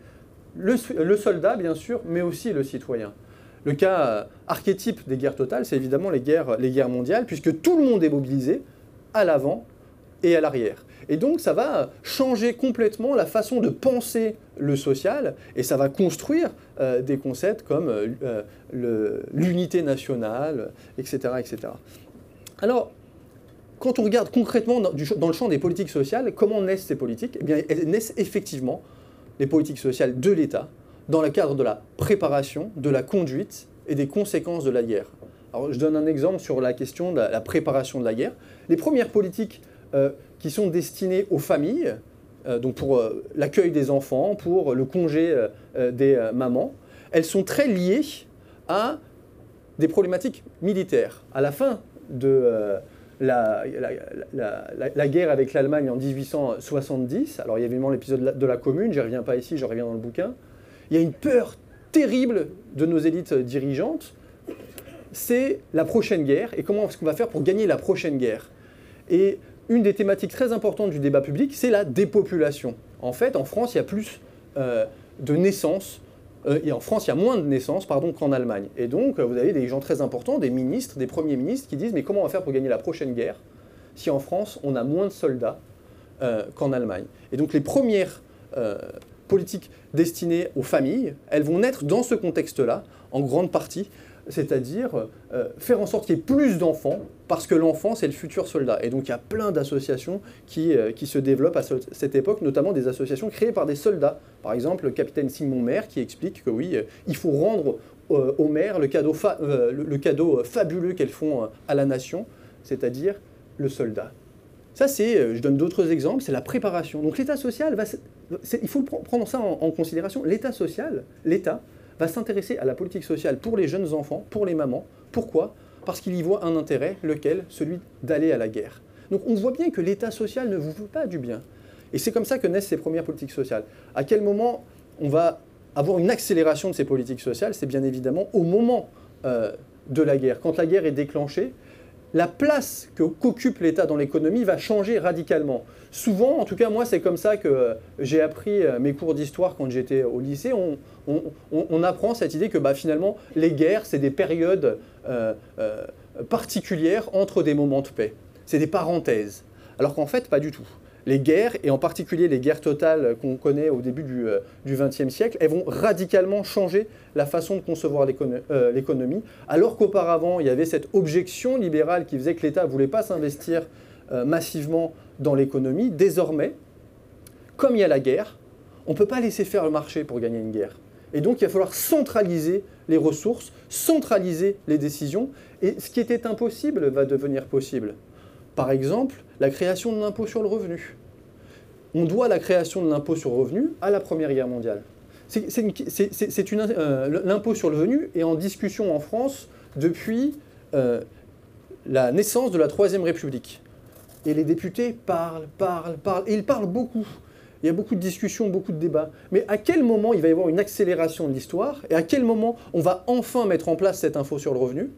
Le, soldat, bien sûr, mais aussi le citoyen. Le cas euh, archétype des guerres totales, c'est évidemment les guerres mondiales, puisque tout le monde est mobilisé à l'avant et à l'arrière. Et donc ça va changer complètement la façon de penser le social et ça va construire euh, des concepts comme euh, l'unité nationale, etc., etc. Alors, quand on regarde concrètement dans, le champ des politiques sociales, comment naissent ces politiques? Eh bien, elles naissent effectivement, les politiques sociales de l'État, dans le cadre de la préparation, de la conduite et des conséquences de la guerre. Alors, je donne un exemple sur la question de la préparation de la guerre. Les premières politiques euh, qui sont destinées aux familles, euh, donc pour euh, l'accueil des enfants, pour le congé des mamans, elles sont très liées à des problématiques militaires. À la fin de la, la, guerre avec l'Allemagne en 1870, alors il y a évidemment l'épisode de la commune, j'y reviens pas ici, je reviens dans le bouquin, il y a une peur terrible de nos élites dirigeantes, c'est la prochaine guerre et comment est-ce qu'on va faire pour gagner la prochaine guerre. Et une des thématiques très importantes du débat public, c'est la dépopulation. En fait, en France, il y a plus euh, de naissances et en France, il y a moins de naissances qu'en Allemagne. Et donc, vous avez des gens très importants, des ministres, des premiers ministres, qui disent Mais comment on va faire pour gagner la prochaine guerre si en France, on a moins de soldats qu'en Allemagne? Et donc, les premières politiques destinées aux familles, elles vont naître dans ce contexte-là, en grande partie, c'est-à-dire euh, faire en sorte qu'il y ait plus d'enfants, parce que l'enfant, c'est le futur soldat. Et donc il y a plein d'associations qui, euh, qui, se développent à cette époque, notamment des associations créées par des soldats. Par exemple, le capitaine Simon Maire qui explique que oui, euh, il faut rendre aux mères le cadeau, le cadeau fabuleux qu'elles font à la nation, c'est-à-dire le soldat. Ça, c'est, je donne d'autres exemples, c'est la préparation. Donc l'État social, va, il faut prendre ça en considération. L'État social, l'État, va s'intéresser à la politique sociale pour les jeunes enfants, pour les mamans. Pourquoi? Parce qu'il y voit un intérêt, lequel? Celui d'aller à la guerre. Donc on voit bien que l'État social ne vous veut pas du bien. Et c'est comme ça que naissent ces premières politiques sociales. À quel moment on va avoir une accélération de ces politiques sociales? C'est bien évidemment au moment euh, de la guerre. Quand la guerre est déclenchée, la place qu'occupe l'État dans l'économie va changer radicalement. Souvent, en tout cas moi c'est comme ça que euh, j'ai appris euh, mes cours d'histoire quand j'étais au lycée, on, apprend cette idée que bah, finalement les guerres c'est des périodes euh, particulières entre des moments de paix. C'est des parenthèses. Alors qu'en fait pas du tout les guerres, et en particulier les guerres totales qu'on connaît au début du XXe euh, siècle, elles vont radicalement changer la façon de concevoir euh, l'économie, alors qu'auparavant, il y avait cette objection libérale qui faisait que l'État ne voulait pas s'investir euh, massivement dans l'économie. Désormais, comme il y a la guerre, on ne peut pas laisser faire le marché pour gagner une guerre. Et donc, il va falloir centraliser les ressources, centraliser les décisions, et ce qui était impossible va devenir possible. Par exemple, la création de l'impôt sur le revenu. On doit la création de l'impôt sur le revenu à la Première Guerre mondiale. Euh, l'impôt sur le revenu est en discussion en France depuis euh, la naissance de la Troisième République. Et les députés parlent, parlent, parlent, et ils parlent beaucoup. Il y a beaucoup de discussions, beaucoup de débats. Mais à quel moment il va y avoir une accélération de l'histoire et à quel moment on va enfin mettre en place cette info sur le revenu?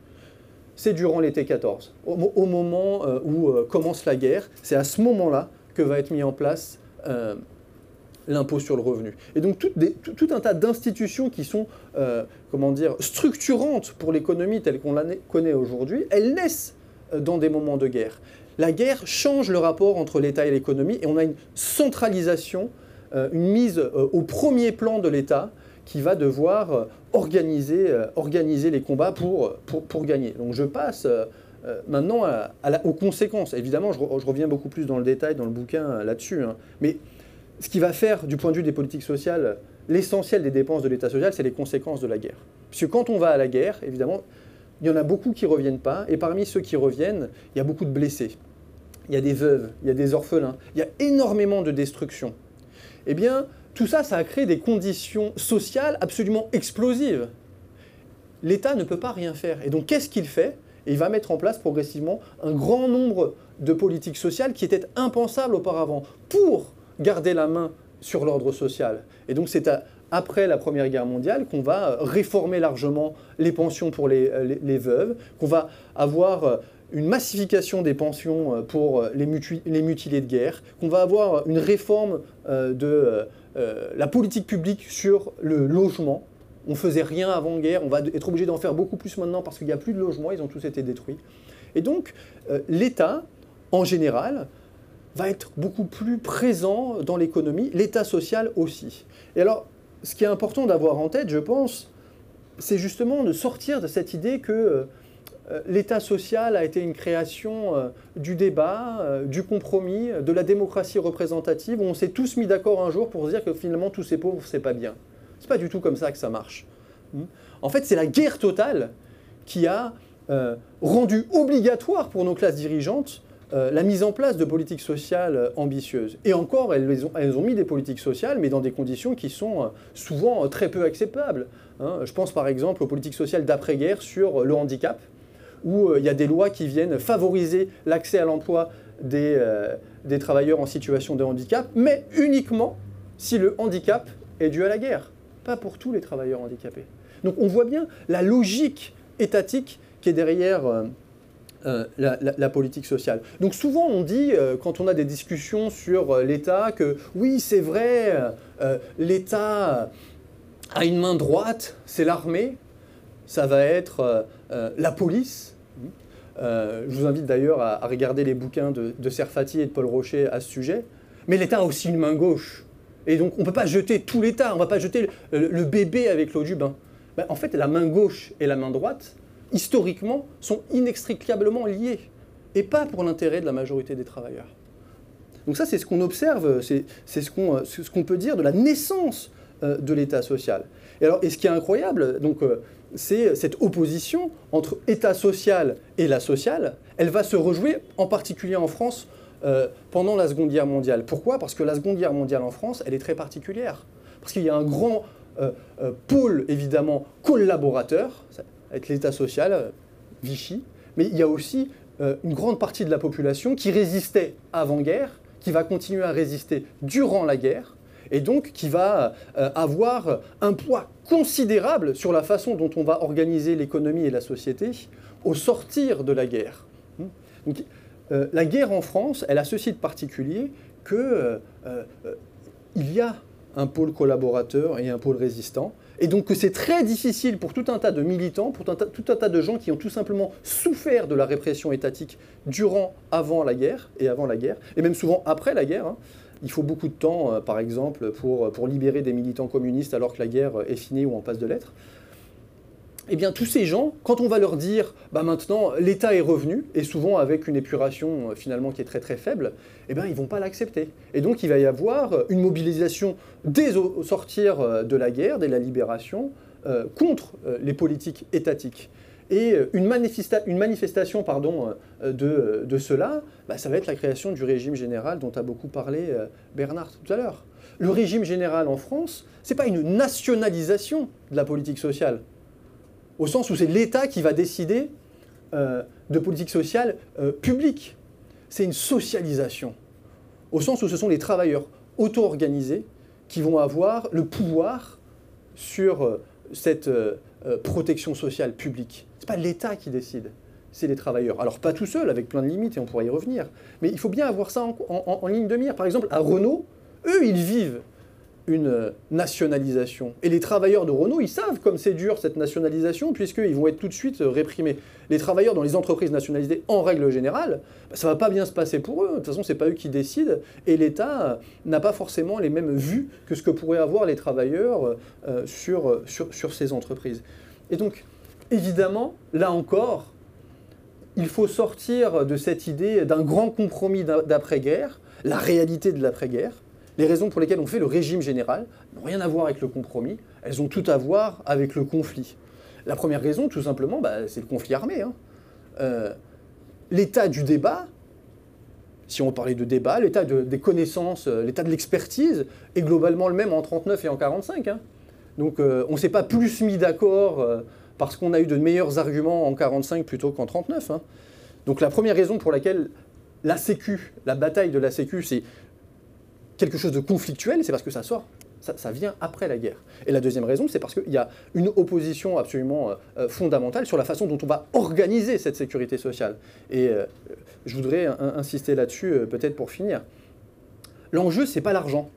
C'est durant l'été 14, au, moment euh, où euh, commence la guerre. C'est à ce moment-là que va être mis en place euh, l'impôt sur le revenu. Et donc tout, un tas d'institutions qui sont, comment dire, structurantes pour l'économie telle qu'on la connaît aujourd'hui, elles naissent dans des moments de guerre. La guerre change le rapport entre l'État et l'économie et on a une centralisation, une mise au premier plan de l'État qui va devoir euh, organiser, euh, organiser les combats pour, pour, gagner. Donc je passe euh, maintenant aux conséquences. Évidemment, je, reviens beaucoup plus dans le détail dans le bouquin là-dessus. Hein. Mais ce qui va faire, du point de vue des politiques sociales, l'essentiel des dépenses de l'État social, c'est les conséquences de la guerre. Puisque quand on va à la guerre, évidemment, il y en a beaucoup qui ne reviennent pas. Et parmi ceux qui reviennent, il y a beaucoup de blessés. Il y a des veuves, il y a des orphelins. Il y a énormément de destruction. Eh bien, tout ça, ça a créé des conditions sociales absolument explosives. L'État ne peut pas rien faire. Et donc, qu'est-ce qu'il fait? Il va mettre en place progressivement un grand nombre de politiques sociales qui étaient impensables auparavant pour garder la main sur l'ordre social. Et donc, c'est après la Première Guerre mondiale qu'on va réformer largement les pensions pour les, veuves, qu'on va avoir une massification des pensions pour les, mutilés de guerre, qu'on va avoir une réforme euh, de euh, la politique publique sur le logement. On faisait rien avant-guerre, on va être obligé d'en faire beaucoup plus maintenant parce qu'il n'y a plus de logements, ils ont tous été détruits. Et donc, euh, l'État, en général, va être beaucoup plus présent dans l'économie, l'État social aussi. Et alors, ce qui est important d'avoir en tête, je pense, c'est justement de sortir de cette idée que euh, l'État social a été une création euh, du débat, euh, du compromis, de la démocratie représentative, où on s'est tous mis d'accord un jour pour dire que finalement tous ces pauvres, c'est pas bien. C'est pas du tout comme ça que ça marche. Hmm. En fait, c'est la guerre totale qui a rendu obligatoire pour nos classes dirigeantes la mise en place de politiques sociales ambitieuses. Et encore, elles, ont, elles, ont, mis des politiques sociales, mais dans des conditions qui sont souvent très peu acceptables. Hein. Je pense par exemple aux politiques sociales d'après-guerre sur le handicap, où euh, il y a des lois qui viennent favoriser l'accès à l'emploi des, euh, des travailleurs en situation de handicap, mais uniquement si le handicap est dû à la guerre, pas pour tous les travailleurs handicapés. Donc on voit bien la logique étatique qui est derrière euh, la, politique sociale. Donc souvent on dit, quand on a des discussions sur l'État, que oui c'est vrai, l'État À une main droite, c'est l'armée, ça va être la police. Euh, je vous invite d'ailleurs à, regarder les bouquins de, Serfati et de Paul Rocher à ce sujet. Mais l'État a aussi une main gauche. Et donc on ne peut pas jeter tout l'État, on ne va pas jeter le, bébé avec l'eau du bain. Ben, en fait, la main gauche et la main droite, historiquement, sont inextricablement liées. Et pas pour l'intérêt de la majorité des travailleurs. Donc ça, c'est ce qu'on observe, c'est ce qu'on peut dire de la naissance de l'État social. Et, alors, et ce qui est incroyable, donc, c'est cette opposition entre État social et la sociale, elle va se rejouer en particulier en France euh, pendant la Seconde Guerre mondiale. Pourquoi? Parce que la Seconde Guerre mondiale en France, elle est très particulière. Parce qu'il y a un grand euh, euh, pôle, évidemment, collaborateur, avec l'État social, Vichy, mais il y a aussi une grande partie de la population qui résistait avant-guerre, qui va continuer à résister durant la guerre, et donc qui va euh, avoir un poids considérable sur la façon dont on va organiser l'économie et la société au sortir de la guerre. Donc, euh, la guerre en France, elle a ceci de particulier que euh, il y a un pôle collaborateur et un pôle résistant, et donc que c'est très difficile pour tout un tas de militants, pour tout un tas, de gens qui ont tout simplement souffert de la répression étatique durant, avant la guerre, et avant la guerre, et même souvent après la guerre, hein, il faut beaucoup de temps, euh, par exemple, pour, pour libérer des militants communistes alors que la guerre est finie ou en passe de l'être. Eh bien, tous ces gens, quand on va leur dire, bah maintenant, l'État est revenu, et souvent avec une épuration euh, finalement qui est très très faible, eh bien, ils ne vont pas l'accepter. Et donc, il va y avoir une mobilisation dès au sortir euh, de la guerre, dès la libération, contre les politiques étatiques. Et euh, une, manifestation pardon, euh, de, cela, bah, ça va être la création du régime général dont a beaucoup parlé euh, Bernard tout à l'heure. Le régime général en France, ce n'est pas une nationalisation de la politique sociale, au sens où c'est l'État qui va décider de politique sociale publique. C'est une socialisation, au sens où ce sont les travailleurs auto-organisés qui vont avoir le pouvoir sur cette protection sociale publique. N'est pas l'État qui décide, c'est les travailleurs. Alors pas tout seul, avec plein de limites, et on pourra y revenir. Mais il faut bien avoir ça en, ligne de mire. Par exemple, à Renault, eux, ils vivent une nationalisation. Et les travailleurs de Renault, ils savent comme c'est dur cette nationalisation, puisqu'ils vont être tout de suite réprimés. Les travailleurs dans les entreprises nationalisées, en règle générale, bah, ça ne va pas bien se passer pour eux. De toute façon, ce n'est pas eux qui décident, et l'État n'a pas forcément les mêmes vues que ce que pourraient avoir les travailleurs euh, sur, sur, sur ces entreprises. Et donc, évidemment, là encore, il faut sortir de cette idée d'un grand compromis d'après-guerre, la réalité de l'après-guerre. Les raisons pour lesquelles on fait le régime général n'ont rien à voir avec le compromis, elles ont tout à voir avec le conflit. La première raison, tout simplement, bah, c'est le conflit armé. Hein. Euh, l'état du débat, si on parlait de débat, l'état des connaissances, euh, l'état de l'expertise est globalement le même en 1939 et en 1945. Hein. Donc euh, on ne s'est pas plus mis d'accord parce qu'on a eu de meilleurs arguments en 45 plutôt qu'en 39. Hein. Donc la première raison pour laquelle la Sécu, la bataille de la Sécu, c'est quelque chose de conflictuel, c'est parce que ça sort, ça, vient après la guerre. Et la deuxième raison, c'est parce qu'il y a une opposition absolument euh, euh, fondamentale sur la façon dont on va organiser cette sécurité sociale. Et euh, je voudrais insister là-dessus, peut-être pour finir. L'enjeu, c'est pas l'argent.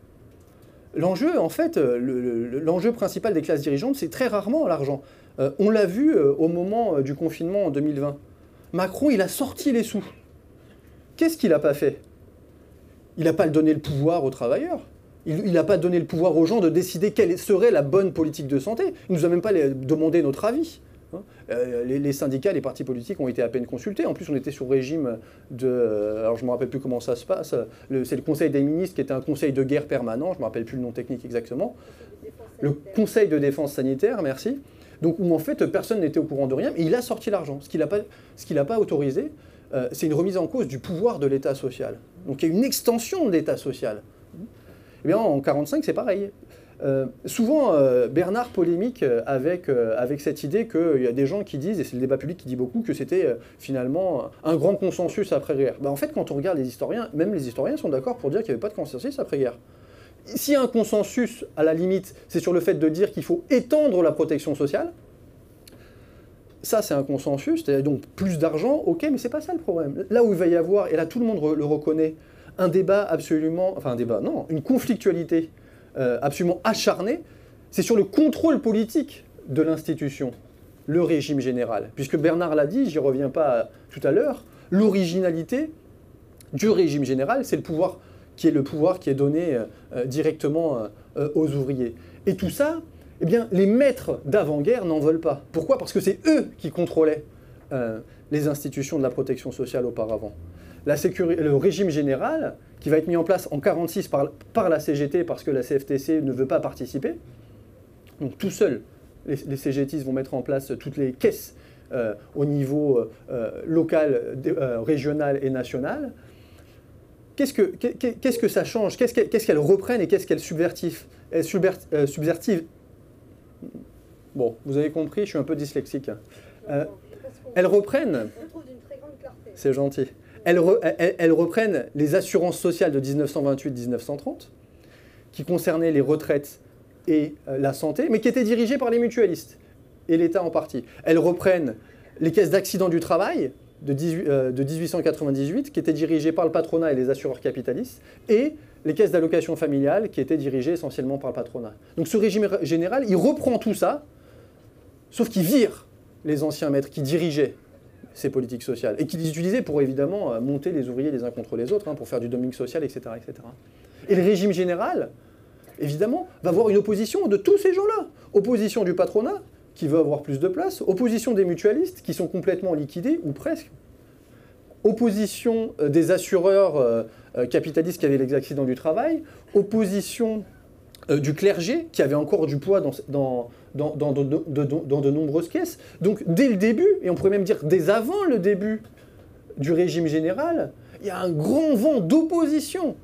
L'enjeu, en fait, l'enjeu principal des classes dirigeantes, c'est très rarement l'argent. Euh, on l'a vu euh, au moment euh, du confinement en 2020. Macron, il a sorti les sous. Qu'est-ce qu'il n'a pas fait? Il n'a pas donné le pouvoir aux travailleurs. Il n'a pas donné le pouvoir aux gens de décider quelle serait la bonne politique de santé. Il ne nous a même pas demandé notre avis. Hein. les, syndicats, les partis politiques ont été à peine consultés. En plus, on était sur régime de. alors, je ne me rappelle plus comment ça se passe. C'est le Conseil des ministres qui était un conseil de guerre permanent. Je ne me rappelle plus le nom technique exactement. Le Conseil de défense sanitaire, merci. Donc où en fait personne n'était au courant de rien, et il a sorti l'argent. Ce qu'il n'a pas, pas, autorisé, euh, c'est une remise en cause du pouvoir de l'État social. Donc il y a une extension de l'État social. Eh bien en 1945 c'est pareil. Euh, souvent, euh, Bernard polémique avec, avec cette idée qu'il y a des gens qui disent, et c'est le débat public qui dit beaucoup, que c'était finalement un grand consensus après-guerre. Ben, en fait, quand on regarde les historiens, même les historiens sont d'accord pour dire qu'il n'y avait pas de consensus après-guerre. S'il y a un consensus, à la limite, c'est sur le fait de dire qu'il faut étendre la protection sociale. Ça, c'est un consensus, c'est-à-dire donc plus d'argent, ok, mais c'est pas ça le problème. Là où il va y avoir, et là tout le monde le reconnaît, un débat absolument, enfin un débat, non, une conflictualité euh, absolument acharnée, c'est sur le contrôle politique de l'institution, le régime général. Puisque Bernard l'a dit, j'y reviens pas tout à l'heure, l'originalité du régime général, c'est le pouvoir qui est le pouvoir qui est donné euh, directement euh, aux ouvriers. Et tout ça, eh bien, les maîtres d'avant-guerre n'en veulent pas. Pourquoi? Parce que c'est eux qui contrôlaient euh, les institutions de la protection sociale auparavant. La le régime général, qui va être mis en place en 1946 par, par, la CGT parce que la CFTC ne veut pas participer, donc tout seul, les, les CGTistes vont mettre en place toutes les caisses euh, au niveau euh, local, régional et national. Qu'est-ce que, qu'est-ce que ça change? Qu'est-ce qu'elles reprennent et qu'est-ce qu'elles subvertivent, subvertivent Bon, vous avez compris, je suis un peu dyslexique. Euh, elles reprennent. C'est gentil. Elles, elles, reprennent les assurances sociales de 1928-1930, qui concernaient les retraites et euh, la santé, mais qui étaient dirigées par les mutualistes et l'État en partie. Elles reprennent les caisses d'accident du travail de, 18, euh, 1898, qui étaient dirigées par le patronat et les assureurs capitalistes, et les caisses d'allocation familiale, qui étaient dirigées essentiellement par le patronat. Donc ce régime général, il reprend tout ça, Sauf qu'ils virent les anciens maîtres qui dirigeaient ces politiques sociales et qui les utilisaient pour évidemment euh, monter les ouvriers les uns contre les autres, hein, pour faire du dumping social, etc., etc. Et le régime général, évidemment, va avoir une opposition de tous ces gens-là. Opposition du patronat, qui veut avoir plus de place, opposition des mutualistes, qui sont complètement liquidés, ou presque, opposition euh, des assureurs euh, capitalistes qui avaient les accidents du travail, opposition du clergé, qui avait encore du poids dans, de, nombreuses caisses. Donc dès le début, et on pourrait même dire dès avant le début du régime général, il y a un grand vent d'opposition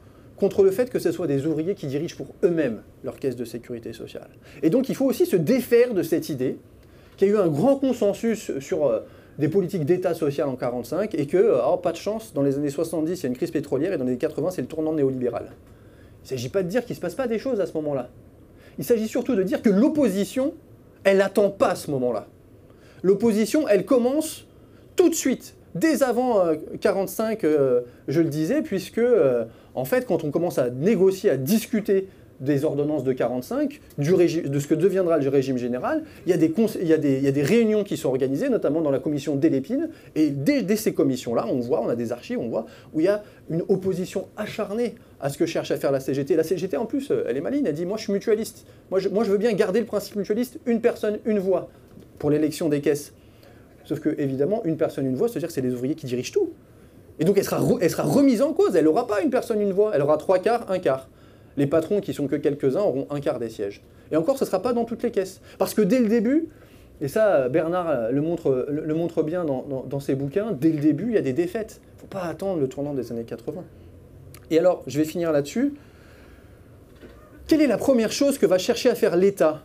contre le fait que ce soit des ouvriers qui dirigent pour eux-mêmes leur caisse de sécurité sociale. Et donc il faut aussi se défaire de cette idée qu'il y a eu un grand consensus sur euh, des politiques d'État social en 1945 et que, euh, oh, pas de chance, dans les années 70, il y a une crise pétrolière et dans les années 80, c'est le tournant néolibéral. Il ne s'agit pas de dire qu'il ne se passe pas des choses à ce moment-là. Il s'agit surtout de dire que l'opposition, elle n'attend pas ce moment-là. L'opposition, elle commence tout de suite, dès avant 1945, euh, je le disais, puisque, en fait, quand on commence à négocier, à discuter des ordonnances de 45, du de ce que deviendra le régime général, il y, a des, réunions qui sont organisées, notamment dans la commission d'Élépine, et dès, ces commissions-là, on voit, on a des archives, on voit, où il y a une opposition acharnée à ce que cherche à faire la CGT. La CGT, en plus, elle est maligne, elle dit, moi je suis mutualiste, moi je, moi je veux bien garder le principe mutualiste, une personne, une voix, pour l'élection des caisses. Sauf que, évidemment, une personne, une voix, c'est-à-dire que c'est les ouvriers qui dirigent tout. Et donc elle sera, remise en cause, elle n'aura pas une personne, une voix, elle aura trois quarts, un quart les patrons, qui sont que quelques-uns, auront un quart des sièges. Et encore, ce ne sera pas dans toutes les caisses. Parce que dès le début, et ça, Bernard le montre, le montre bien dans, ses bouquins, dès le début, il y a des défaites. Il ne faut pas attendre le tournant des années 80. Et alors, je vais finir là-dessus. Quelle est la première chose que va chercher à faire l'État?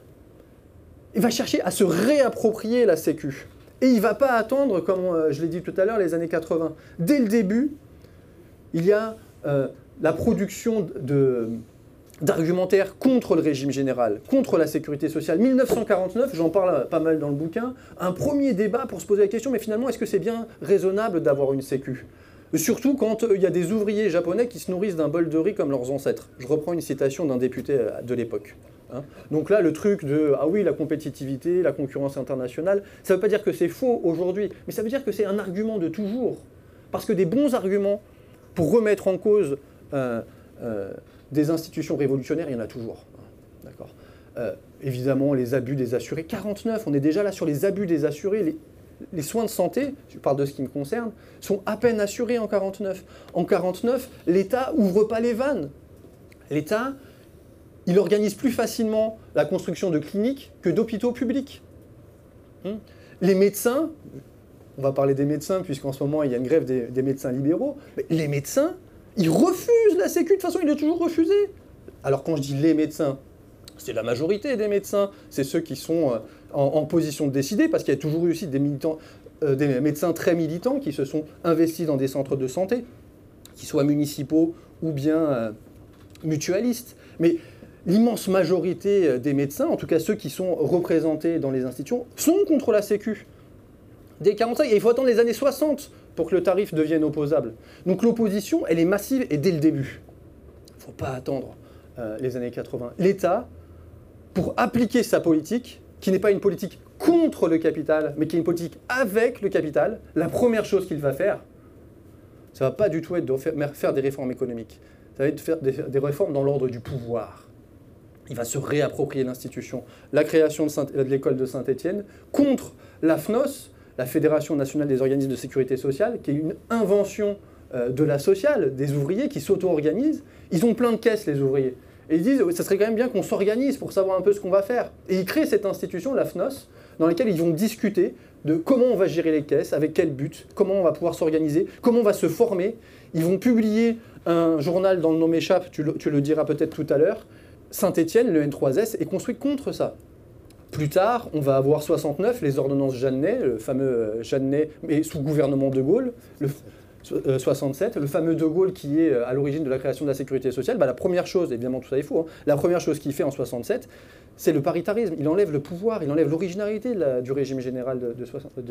Il va chercher à se réapproprier la Sécu. Et il ne va pas attendre, comme euh, je l'ai dit tout à l'heure, les années 80. Dès le début, il y a euh, la production de, d'argumentaire contre le régime général, contre la sécurité sociale. 1949, j'en parle pas mal dans le bouquin, un premier débat pour se poser la question, mais finalement, est-ce que c'est bien raisonnable d'avoir une sécu? Surtout quand euh, il y a des ouvriers japonais qui se nourrissent d'un bol de riz comme leurs ancêtres. Je reprends une citation d'un député euh, de l'époque. Hein. Donc là, le truc de ah oui, la compétitivité, la concurrence internationale, ça ne veut pas dire que c'est faux aujourd'hui, mais ça veut dire que c'est un argument de toujours. Parce que des bons arguments pour remettre en cause euh, des institutions révolutionnaires, il y en a toujours. D'accord. Euh, évidemment, les abus des assurés. 49, on est déjà là sur les abus des assurés. Les, soins de santé, je parle de ce qui me concerne, sont à peine assurés en 49. En 49, l'État ouvre pas les vannes. L'État, il organise plus facilement la construction de cliniques que d'hôpitaux publics. Hum. Les médecins, on va parler des médecins puisqu'en ce moment il y a une grève des, médecins libéraux, mais les médecins, il refuse la Sécu, de toute façon, il a toujours refusé. Alors quand je dis les médecins, c'est la majorité des médecins, c'est ceux qui sont euh, en, position de décider, parce qu'il y a toujours eu aussi euh, des médecins très militants qui se sont investis dans des centres de santé, qui soient municipaux ou bien euh, mutualistes. L'immense majorité des médecins, en tout cas ceux qui sont représentés dans les institutions, sont contre la Sécu. Dès 45, et il faut attendre les années 60 pour que le tarif devienne opposable. Donc l'opposition, elle est massive et dès le début. Il ne faut pas attendre euh, les années 80. L'État pour appliquer sa politique, qui n'est pas une politique contre le capital, mais qui est une politique avec le capital, la première chose qu'il va faire, ça ne va pas du tout être de faire des réformes économiques, ça va être de faire des réformes dans l'ordre du pouvoir. Il va se réapproprier l'institution. La création de, l'école de Saint-Étienne contre la FNOS, la Fédération nationale des organismes de sécurité sociale, qui est une invention euh, de la sociale, des ouvriers qui s'auto-organisent. Ils ont plein de caisses, les ouvriers. Et ils disent, ça serait quand même bien qu'on s'organise pour savoir un peu ce qu'on va faire. Et ils créent cette institution, la FNOS, dans laquelle ils vont discuter de comment on va gérer les caisses, avec quel but, comment on va pouvoir s'organiser, comment on va se former. Ils vont publier un journal dans le nom m'échappe, tu, tu le diras peut-être tout à l'heure. Saint-Étienne, le N3S, est construit contre ça. Plus tard, on va avoir 69, les ordonnances Jeannet, le fameux euh, Jeannet, mais sous gouvernement de Gaulle. Le, 67, euh, le fameux De Gaulle qui est euh, à l'origine de la création de la sécurité sociale, bah, la première chose, évidemment tout ça est faux, hein, la première chose qu'il fait en 67, c'est le paritarisme. Il enlève le pouvoir, il enlève l'originalité du régime général de,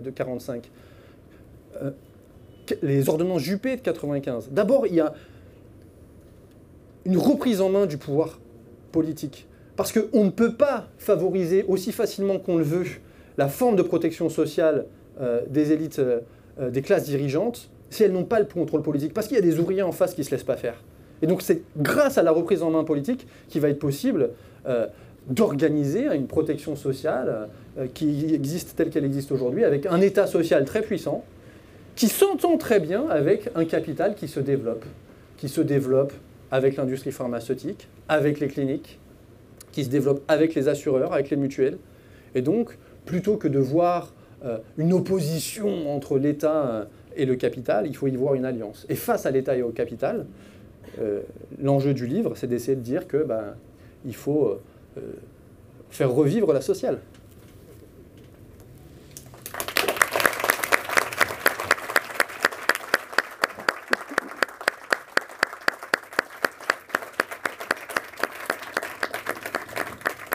de, 45. Euh, les ordonnances Juppé de 95. D'abord, il y a une reprise en main du pouvoir politique. Parce qu'on ne peut pas favoriser aussi facilement qu'on le veut la forme de protection sociale des élites, des classes dirigeantes, si elles n'ont pas le contrôle politique, parce qu'il y a des ouvriers en face qui ne se laissent pas faire. Et donc c'est grâce à la reprise en main politique qu'il va être possible euh, d'organiser une protection sociale euh, qui existe telle qu'elle existe aujourd'hui, avec un État social très puissant, qui s'entend très bien avec un capital qui se développe, qui se développe avec l'industrie pharmaceutique, avec les cliniques, qui se développe avec les assureurs, avec les mutuelles. Et donc, plutôt que de voir euh, une opposition entre l'État et le capital, il faut y voir une alliance. Et face à l'État et au capital, euh, l'enjeu du livre, c'est d'essayer de dire que ben, il faut euh, euh, faire revivre la sociale.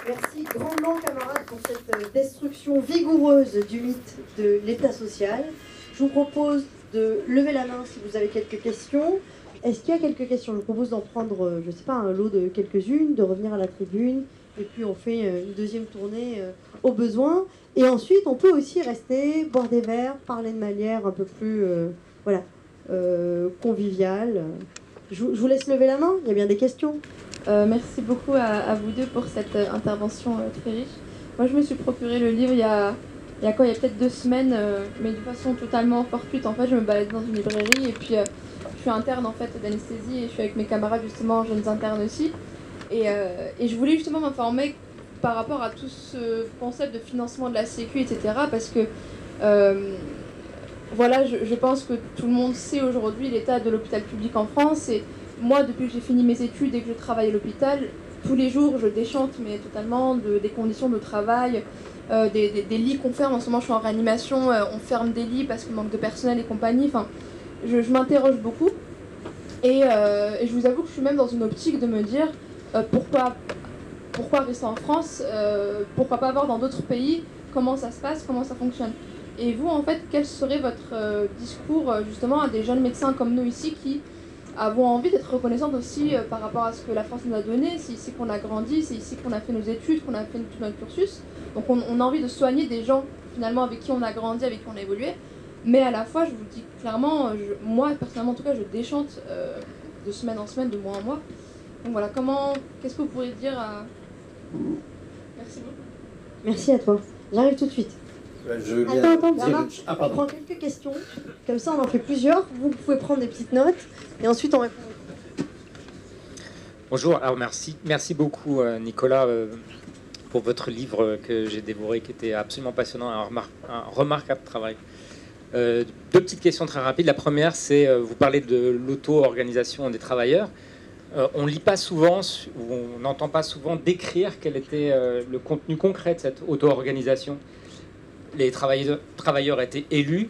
Merci grandement, camarades, pour cette destruction vigoureuse du mythe de l'État social. Je vous propose de lever la main si vous avez quelques questions. Est-ce qu'il y a quelques questions? Je vous propose d'en prendre, euh, je ne sais pas, un lot de quelques-unes, de revenir à la tribune, et puis on fait euh, une deuxième tournée euh, au besoin. Et ensuite, on peut aussi rester, boire des verres, parler de manière un peu plus voilà, conviviale. Je, vous laisse lever la main, il y a bien des questions. merci beaucoup à, vous deux pour cette intervention très riche. Moi, je me suis procuré le livre il y a il y a quoi, il y a peut-être deux semaines, euh, mais de façon totalement fortuite. En fait, je me balade dans une librairie et puis euh, je suis interne en fait d'anesthésie et je suis avec mes camarades justement jeunes internes aussi. Et, euh, et je voulais justement m'informer par rapport à tout ce concept de financement de la Sécu, etc. Parce que voilà, je, je, pense que tout le monde sait aujourd'hui l'état de l'hôpital public en France. Et moi, depuis que j'ai fini mes études et que je travaille à l'hôpital, tous les jours, je déchante mais totalement de, des conditions de travail, euh, des, lits qu'on ferme. En ce moment, je suis en réanimation, euh, on ferme des lits parce qu'il manque de personnel et compagnie. Enfin, je, m'interroge beaucoup. Euh, et, je vous avoue que je suis même dans une optique de me dire pourquoi, pourquoi rester en France Pourquoi pas voir dans d'autres pays comment ça se passe, comment ça fonctionne Et vous, en fait, quel serait votre discours justement à des jeunes médecins comme nous ici qui avons envie d'être reconnaissantes aussi par rapport à ce que la France nous a donné. C'est ici qu'on a grandi, c'est ici qu'on a fait nos études, qu'on a fait tout notre cursus. Donc on, a envie de soigner des gens finalement avec qui on a grandi, avec qui on a évolué. Mais à la fois, je vous dis clairement, moi personnellement en tout cas, je déchante euh, de semaine en semaine, de mois en mois. Donc voilà, comment, qu'est-ce que vous pourriez dire à... Merci beaucoup. Merci à toi. J'arrive tout de suite. Je attends, attends, ah, on prend quelques questions. Comme ça, on en fait plusieurs. Vous pouvez prendre des petites notes et ensuite on répond. Bonjour, alors merci, merci beaucoup euh, Nicolas euh, pour votre livre que j'ai dévoré, qui était absolument passionnant, un, remarquable travail. Euh, deux petites questions très rapides. La première, c'est euh, vous parlez de l'auto-organisation des travailleurs. Euh, on lit pas souvent, ou on n'entend pas souvent décrire quel était le contenu concret de cette auto-organisation. Les travailleurs, étaient élus.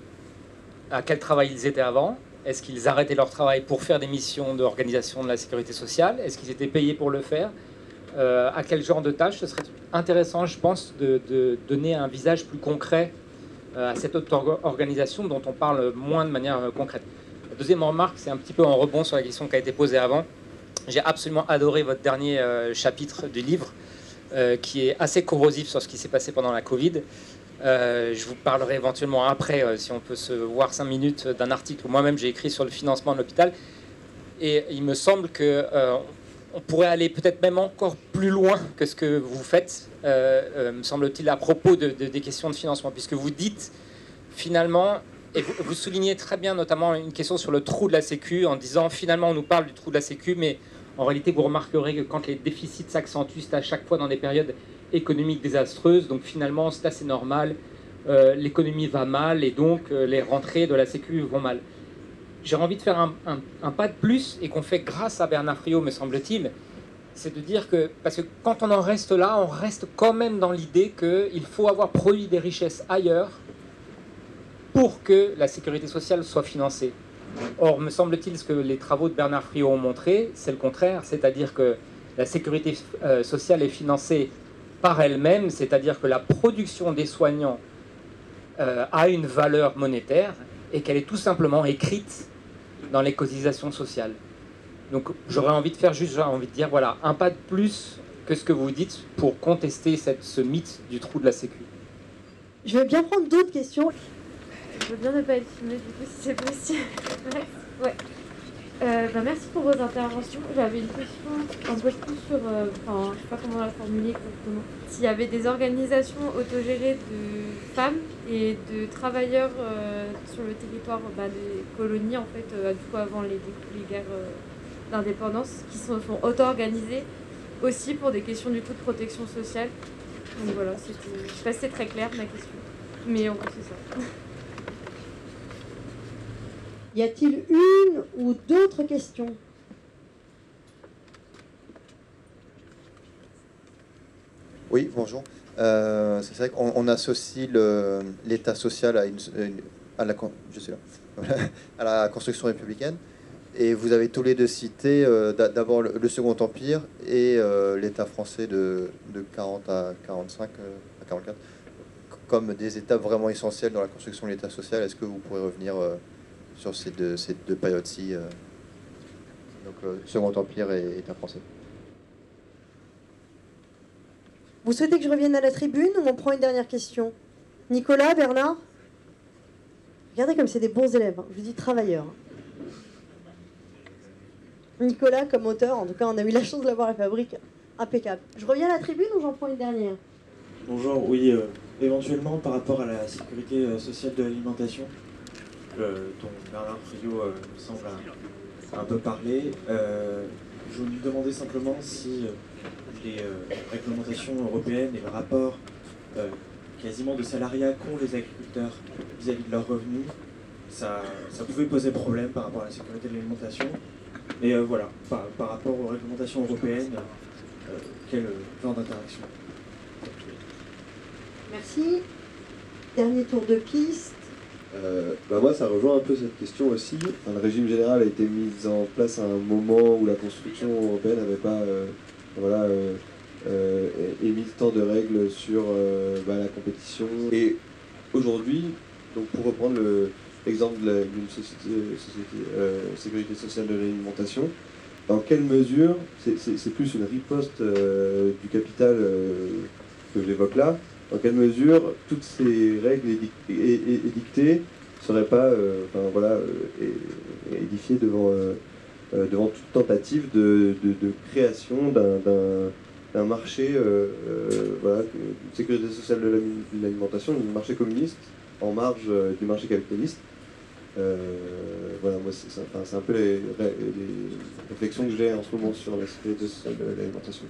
À quel travail ils étaient avant? Est-ce qu'ils arrêtaient leur travail pour faire des missions d'organisation de la sécurité sociale? Est-ce qu'ils étaient payés pour le faire? Euh, à quel genre de tâches? Ce serait intéressant, je pense, de, donner un visage plus concret euh, à cette autre organisation dont on parle moins de manière euh, concrète. La deuxième remarque, c'est un petit peu en rebond sur la question qui a été posée avant. J'ai absolument adoré votre dernier chapitre du livre. qui est assez corrosif sur ce qui s'est passé pendant la Covid. Euh, je vous parlerai éventuellement après, euh, si on peut se voir cinq minutes, d'un article que moi-même j'ai écrit sur le financement de l'hôpital. Et il me semble que on pourrait aller peut-être même encore plus loin que ce que vous faites, me semble-t-il, à propos de, des questions de financement, puisque vous dites finalement, et vous, vous, soulignez très bien notamment une question sur le trou de la Sécu, en disant finalement on nous parle du trou de la Sécu, mais en réalité, vous remarquerez que quand les déficits s'accentuent, c'est à chaque fois dans des périodes économiques désastreuses. Donc finalement, c'est assez normal. Euh, l'économie va mal et donc euh, les rentrées de la Sécu vont mal. J'ai envie de faire un, pas de plus et qu'on fait grâce à Bernard Friot, me semble-t-il, c'est de dire que, parce que quand on en reste là, on reste quand même dans l'idée qu'il faut avoir produit des richesses ailleurs pour que la sécurité sociale soit financée. Or, me semble-t-il, ce que les travaux de Bernard Friot ont montré, c'est le contraire, c'est-à-dire que la sécurité euh, sociale est financée par elle-même, c'est-à-dire que la production des soignants euh, a une valeur monétaire et qu'elle est tout simplement écrite dans les cotisations sociales. Donc j'aurais envie de faire juste, j'aurais envie de dire, voilà, un pas de plus que ce que vous dites pour contester cette, ce mythe du trou de la Sécu. Je vais bien prendre d'autres questions. Je veux bien ne pas être filmée du coup si c'est possible. Euh, bah, merci pour vos interventions. J'avais une question un peu plus sur, euh, enfin, je sais pas comment la formuler exactement. S'il y avait des organisations autogérées de femmes et de travailleurs euh, sur le territoire bah, des colonies, en fait, du coup avant les, les guerres d'indépendance, qui sont, sont auto-organisées aussi pour des questions du coup de protection sociale. Donc voilà, je sais pas si c'est très clair ma question, mais en gros c'est ça. Y a-t-il une ou d'autres questions? Oui, bonjour. Euh, c'est vrai qu'on associe l'État social à, la, construction républicaine. Et vous avez tous les deux cité euh, d'abord le, Second Empire et euh, l'État français de, de, 40 à 45, à 44, comme des étapes vraiment essentielles dans la construction de l'État social. Est-ce que vous pourrez revenir sur ces deux, ces deux périodes-ci. Euh, donc le Second Empire et État français. Vous souhaitez que je revienne à la tribune ou on prend une dernière question? Nicolas, Bernard? Regardez comme c'est des bons élèves, hein. je vous dis travailleurs. Nicolas, comme auteur, en tout cas, on a eu la chance de l'avoir à la fabrique impeccable. Je reviens à la tribune ou j'en prends une dernière? Bonjour, oui, euh, éventuellement par rapport à la sécurité euh, sociale de l'alimentation, dont Bernard Friot euh, semble un, peu parler. Euh, je lui demandais simplement si euh, les réglementations européennes et le rapport quasiment de salariat qu'ont les agriculteurs vis-à-vis de leurs revenus, ça, ça, pouvait poser problème par rapport à la sécurité de l'alimentation. Et voilà, par, par, rapport aux réglementations européennes, quel genre d'interaction? Merci. Dernier tour de piste. Euh, bah moi, ça rejoint un peu cette question aussi. le régime général a été mis en place à un moment où la construction européenne n'avait pas euh, voilà, euh, émis tant de règles sur bah, la compétition. Et aujourd'hui, donc pour reprendre l'exemple d'une société, sécurité sociale de l'alimentation, dans quelle mesure, c'est plus une riposte du capital que j'évoque là, dans quelle mesure toutes ces règles édictées ne seraient pas euh, enfin, voilà, euh, édifiées devant, euh, devant toute tentative de, création d'un marché, voilà, une sécurité sociale de l'alimentation, d'un marché communiste en marge du marché capitaliste. voilà, moi, c'est un peu les, les réflexions que j'ai en ce moment sur la sécurité sociale de l'alimentation.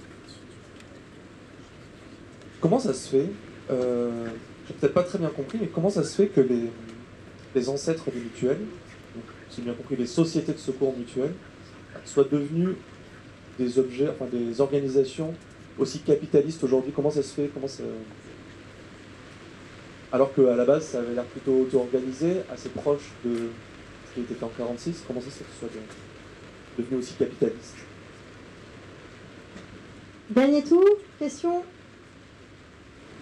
Comment ça se fait euh, j'ai peut-être pas très bien compris, mais comment ça se fait que les, les ancêtres des mutuelles, si bien compris les sociétés de secours mutuelles, soient devenues des objets, des organisations aussi capitalistes aujourd'hui? Comment ça se fait? Comment ça... Alors qu'à la base, ça avait l'air plutôt auto-organisé, assez proche de ce qui était en 46. Comment ça se fait que ce soit devenu aussi capitaliste? Dernier tour, question?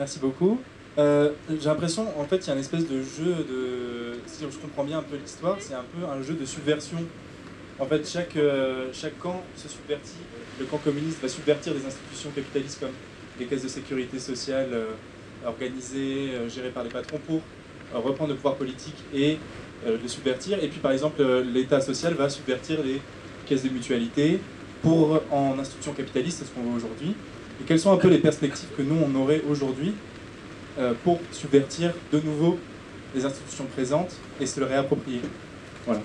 Merci beaucoup. Euh, j'ai l'impression, en fait, il y a une espèce de jeu de. Si je comprends bien un peu l'histoire, c'est un peu un jeu de subversion. En fait, chaque, euh, chaque camp se subvertit. Le camp communiste va subvertir des institutions capitalistes comme les caisses de sécurité sociale organisées, gérées par les patrons pour reprendre le pouvoir politique et le subvertir. Et puis par exemple, l'État social va subvertir les caisses de mutualité pour en institution capitaliste, c'est ce qu'on voit aujourd'hui. Et quelles sont un peu les perspectives que nous, on aurait aujourd'hui pour subvertir de nouveau les institutions présentes et se le réapproprier? Voilà.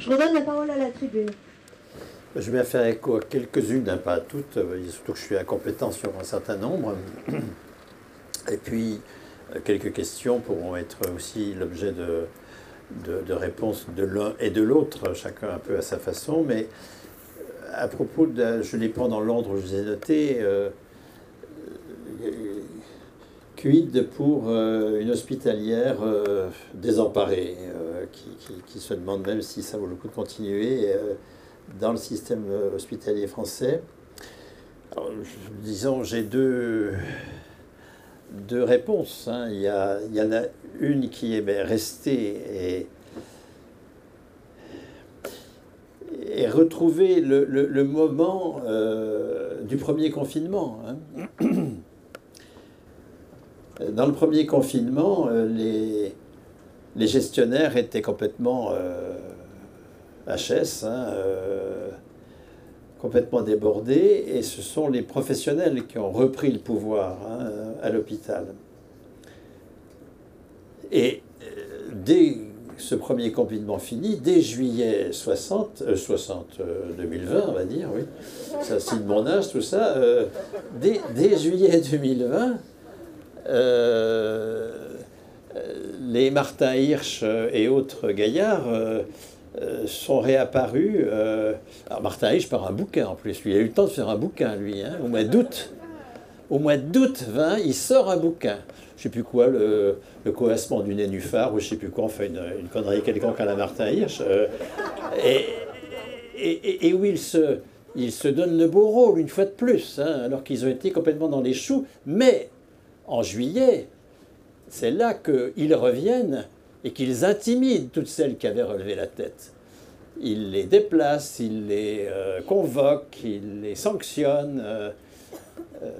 Je redonne la parole à la tribune. Je vais faire écho à quelques-unes, hein, pas à toutes, euh, surtout que je suis incompétent sur un certain nombre. Et puis, euh, quelques questions pourront être aussi l'objet de, de, réponses de l'un et de l'autre, chacun un peu à sa façon. Mais euh, à propos de, je les prends dans l'ordre je les ai notés, quid pour une hospitalière désemparée qui, se demande même si ça vaut le coup de continuer euh, dans le système euh, hospitalier français. disons, j'ai deux, deux réponses. Hein. Il, y il, y en a une qui est ben, restée et, et retrouver le, moment euh, du premier confinement. Hein. Dans le premier confinement, les, les gestionnaires étaient complètement euh, HS, hein, euh, complètement débordés, et ce sont les professionnels qui ont repris le pouvoir hein, à l'hôpital. Et euh, dès ce premier confinement fini, dès juillet 60, 60 2020, on va dire, oui, ça signe mon âge, tout ça, dès, dès, juillet 2020, les Martin Hirsch et autres gaillards euh, euh, sont réapparus. Euh, alors Martin Hirsch par un bouquin en plus. Lui, il a eu le temps de faire un bouquin, lui, hein, au mois d'août. Au mois d'août 20, il sort un bouquin. Je sais plus quoi, le, coassement du nénuphar, ou je sais plus quoi, enfin une, une connerie quelconque à la Martin Hirsch. et, et, et, où il se, il se donne le beau rôle, une fois de plus, hein, alors qu'ils ont été complètement dans les choux. Mais en juillet, c'est là qu'ils reviennent et qu'ils intimident toutes celles qui avaient relevé la tête. Ils les déplacent, ils les euh, convoquent, ils les sanctionnent, euh, euh,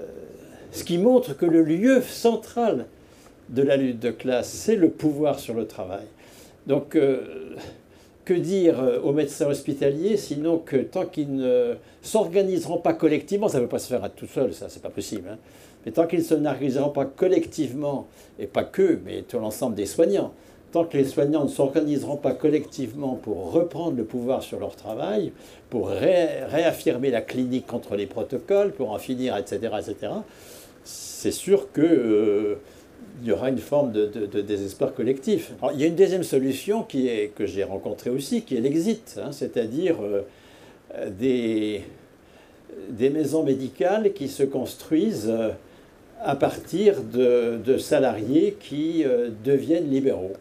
ce qui montre que le lieu central de la lutte de classe, c'est le pouvoir sur le travail. Donc, que dire aux médecins hospitaliers, sinon que tant qu'ils ne s'organiseront pas collectivement, ça ne peut pas se faire à tout seul, ça, c'est pas possible. Hein, mais tant qu'ils ne s'organiseront pas collectivement, et pas que, mais tout l'ensemble des soignants, tant que les soignants ne s'organiseront pas collectivement pour reprendre le pouvoir sur leur travail, pour réaffirmer la clinique contre les protocoles, pour en finir, etc., etc., c'est sûr qu'il euh, y aura une forme de, désespoir collectif. il y a une deuxième solution que j'ai rencontrée aussi, qui est l'exit, hein, c'est-à-dire euh, des, des maisons médicales qui se construisent. Euh, à partir de, salariés qui euh, deviennent libéraux,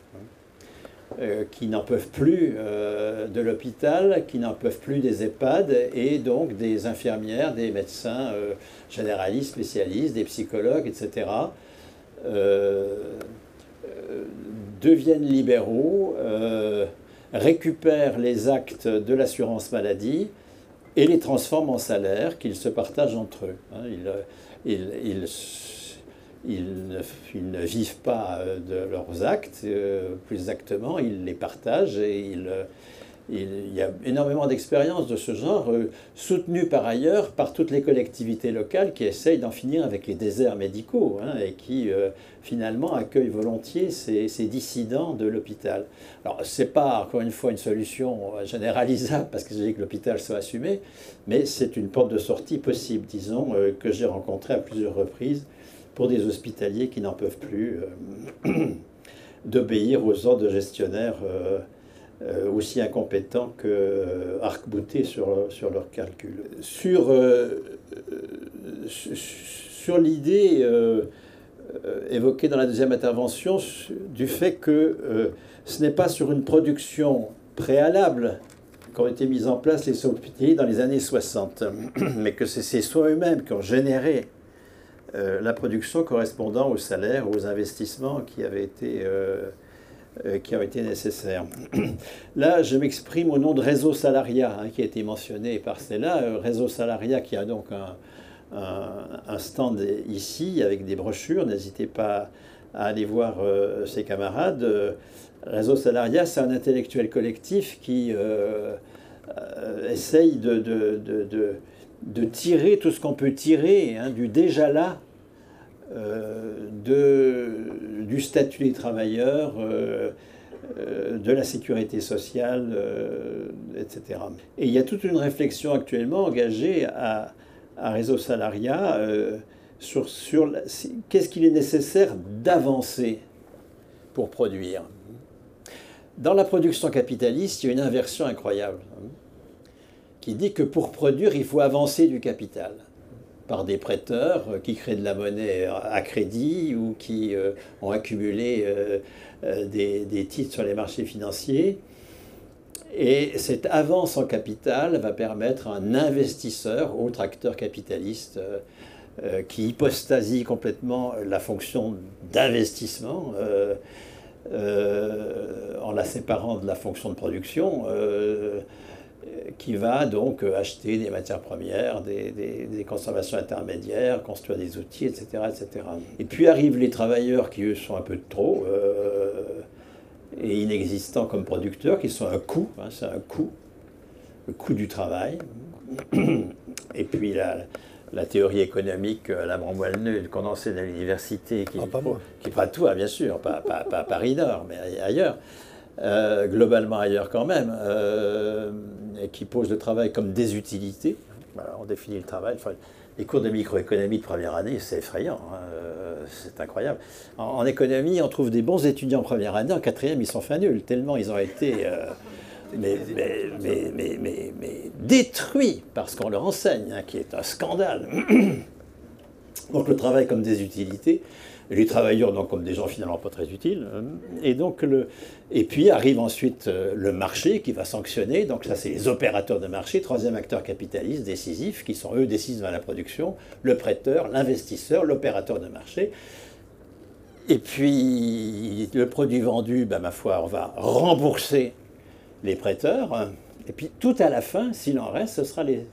euh, qui n'en peuvent plus euh, de l'hôpital, qui n'en peuvent plus des EHPAD, et donc des infirmières, des médecins généralistes, spécialistes, des psychologues, etc., deviennent libéraux, récupèrent les actes de l'assurance maladie et les transforment en salaire qu'ils se partagent entre eux. Hein. ils ne, vivent pas euh, de leurs actes, euh, plus exactement, ils les partagent et euh, il y a énormément d'expériences de ce genre, soutenues par ailleurs par toutes les collectivités locales qui essayent d'en finir avec les déserts médicaux hein, et qui finalement accueillent volontiers ces, ces dissidents de l'hôpital. Alors, ce n'est pas, encore une fois, une solution généralisable parce que je dis que l'hôpital soit assumé, mais c'est une porte de sortie possible, disons, que j'ai rencontrée à plusieurs reprises pour des hospitaliers qui n'en peuvent plus euh, d'obéir aux ordres de gestionnaires euh, euh, aussi incompétents que arc-boutés sur, sur leurs calculs. Sur, sur l'idée évoquée dans la deuxième intervention du fait que ce n'est pas sur une production préalable qu'ont été mises en place les hospitaliers dans les années 60, mais que c'est ces soins eux-mêmes qui ont généré euh, la production correspondant aux salaires, aux investissements qui avaient été euh, euh, qui ont été nécessaires. Là, je m'exprime au nom de Réseau Salaria, hein, qui a été mentionné par Stella. Réseau Salaria qui a donc un, stand ici avec des brochures. N'hésitez pas à aller voir ses camarades. Réseau Salaria, c'est un intellectuel collectif qui essaye de, tirer tout ce qu'on peut tirer hein, du déjà là euh, de, du statut des travailleurs, euh, euh, de la sécurité sociale, etc. Et il y a toute une réflexion actuellement engagée à, à Réseau Salaria sur, sur qu'est-ce qu'il est nécessaire d'avancer pour produire? Dans la production capitaliste, il y a une inversion incroyable qui dit que pour produire, il faut avancer du capital par des prêteurs euh, qui créent de la monnaie à crédit ou qui euh, ont accumulé euh, des, titres sur les marchés financiers. Et cette avance en capital va permettre à un investisseur, autre acteur capitaliste, qui hypostasie complètement la fonction d'investissement en la séparant de la fonction de production, qui va donc euh, acheter des matières premières, des, des, consommations intermédiaires, construire des outils, etc., etc. Et puis arrivent les travailleurs qui, eux, sont un peu trop euh, et inexistants comme producteurs, qui sont un coût, hein, c'est un coût, le coût du travail. Et puis la, la théorie économique, euh, la Bramboilleneux, condensée de l'université, qui, ah, pas qui pas tout, hein, bien sûr, pas, pas, pas Paris-Nord, mais ailleurs, euh, globalement ailleurs quand même, euh, et qui pose le travail comme des utilités. on définit le travail. les cours de microéconomie de première année, c'est effrayant, hein, euh, c'est incroyable. En, économie, on trouve des bons étudiants en première année, en quatrième, ils sont fin nuls, tellement ils ont été mais, mais, mais, mais, détruits par ce qu'on leur enseigne, hein, qui est un scandale. Donc le travail comme des utilités, les travailleurs donc comme des gens finalement pas très utiles. Hein. Et, donc le, et puis arrive ensuite euh, le marché qui va sanctionner. Donc ça, c'est les opérateurs de marché, troisième acteur capitaliste décisif, qui sont eux décisifs dans la production, le prêteur, l'investisseur, l'opérateur de marché. Et puis le produit vendu, ben, ma foi, on va rembourser les prêteurs. Et puis tout à la fin, s'il en reste, ce sera les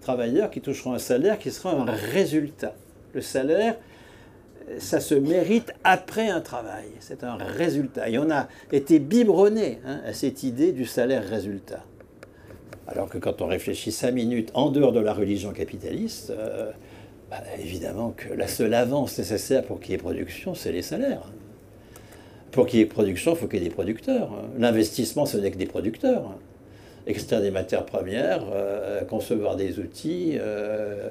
travailleurs qui toucheront un salaire qui sera un résultat. Le salaire, ça se mérite après un travail. C'est un résultat. Et on a été biberonné hein, à cette idée du salaire résultat. Alors que quand on réfléchit cinq minutes en dehors de la religion capitaliste, euh, bah, évidemment que la seule avance nécessaire pour qu'il y ait production, c'est les salaires. Pour qu'il y ait production, il faut qu'il y ait des producteurs. L'investissement, ce n'est que des producteurs. Extraire des matières premières, euh, concevoir des outils, euh,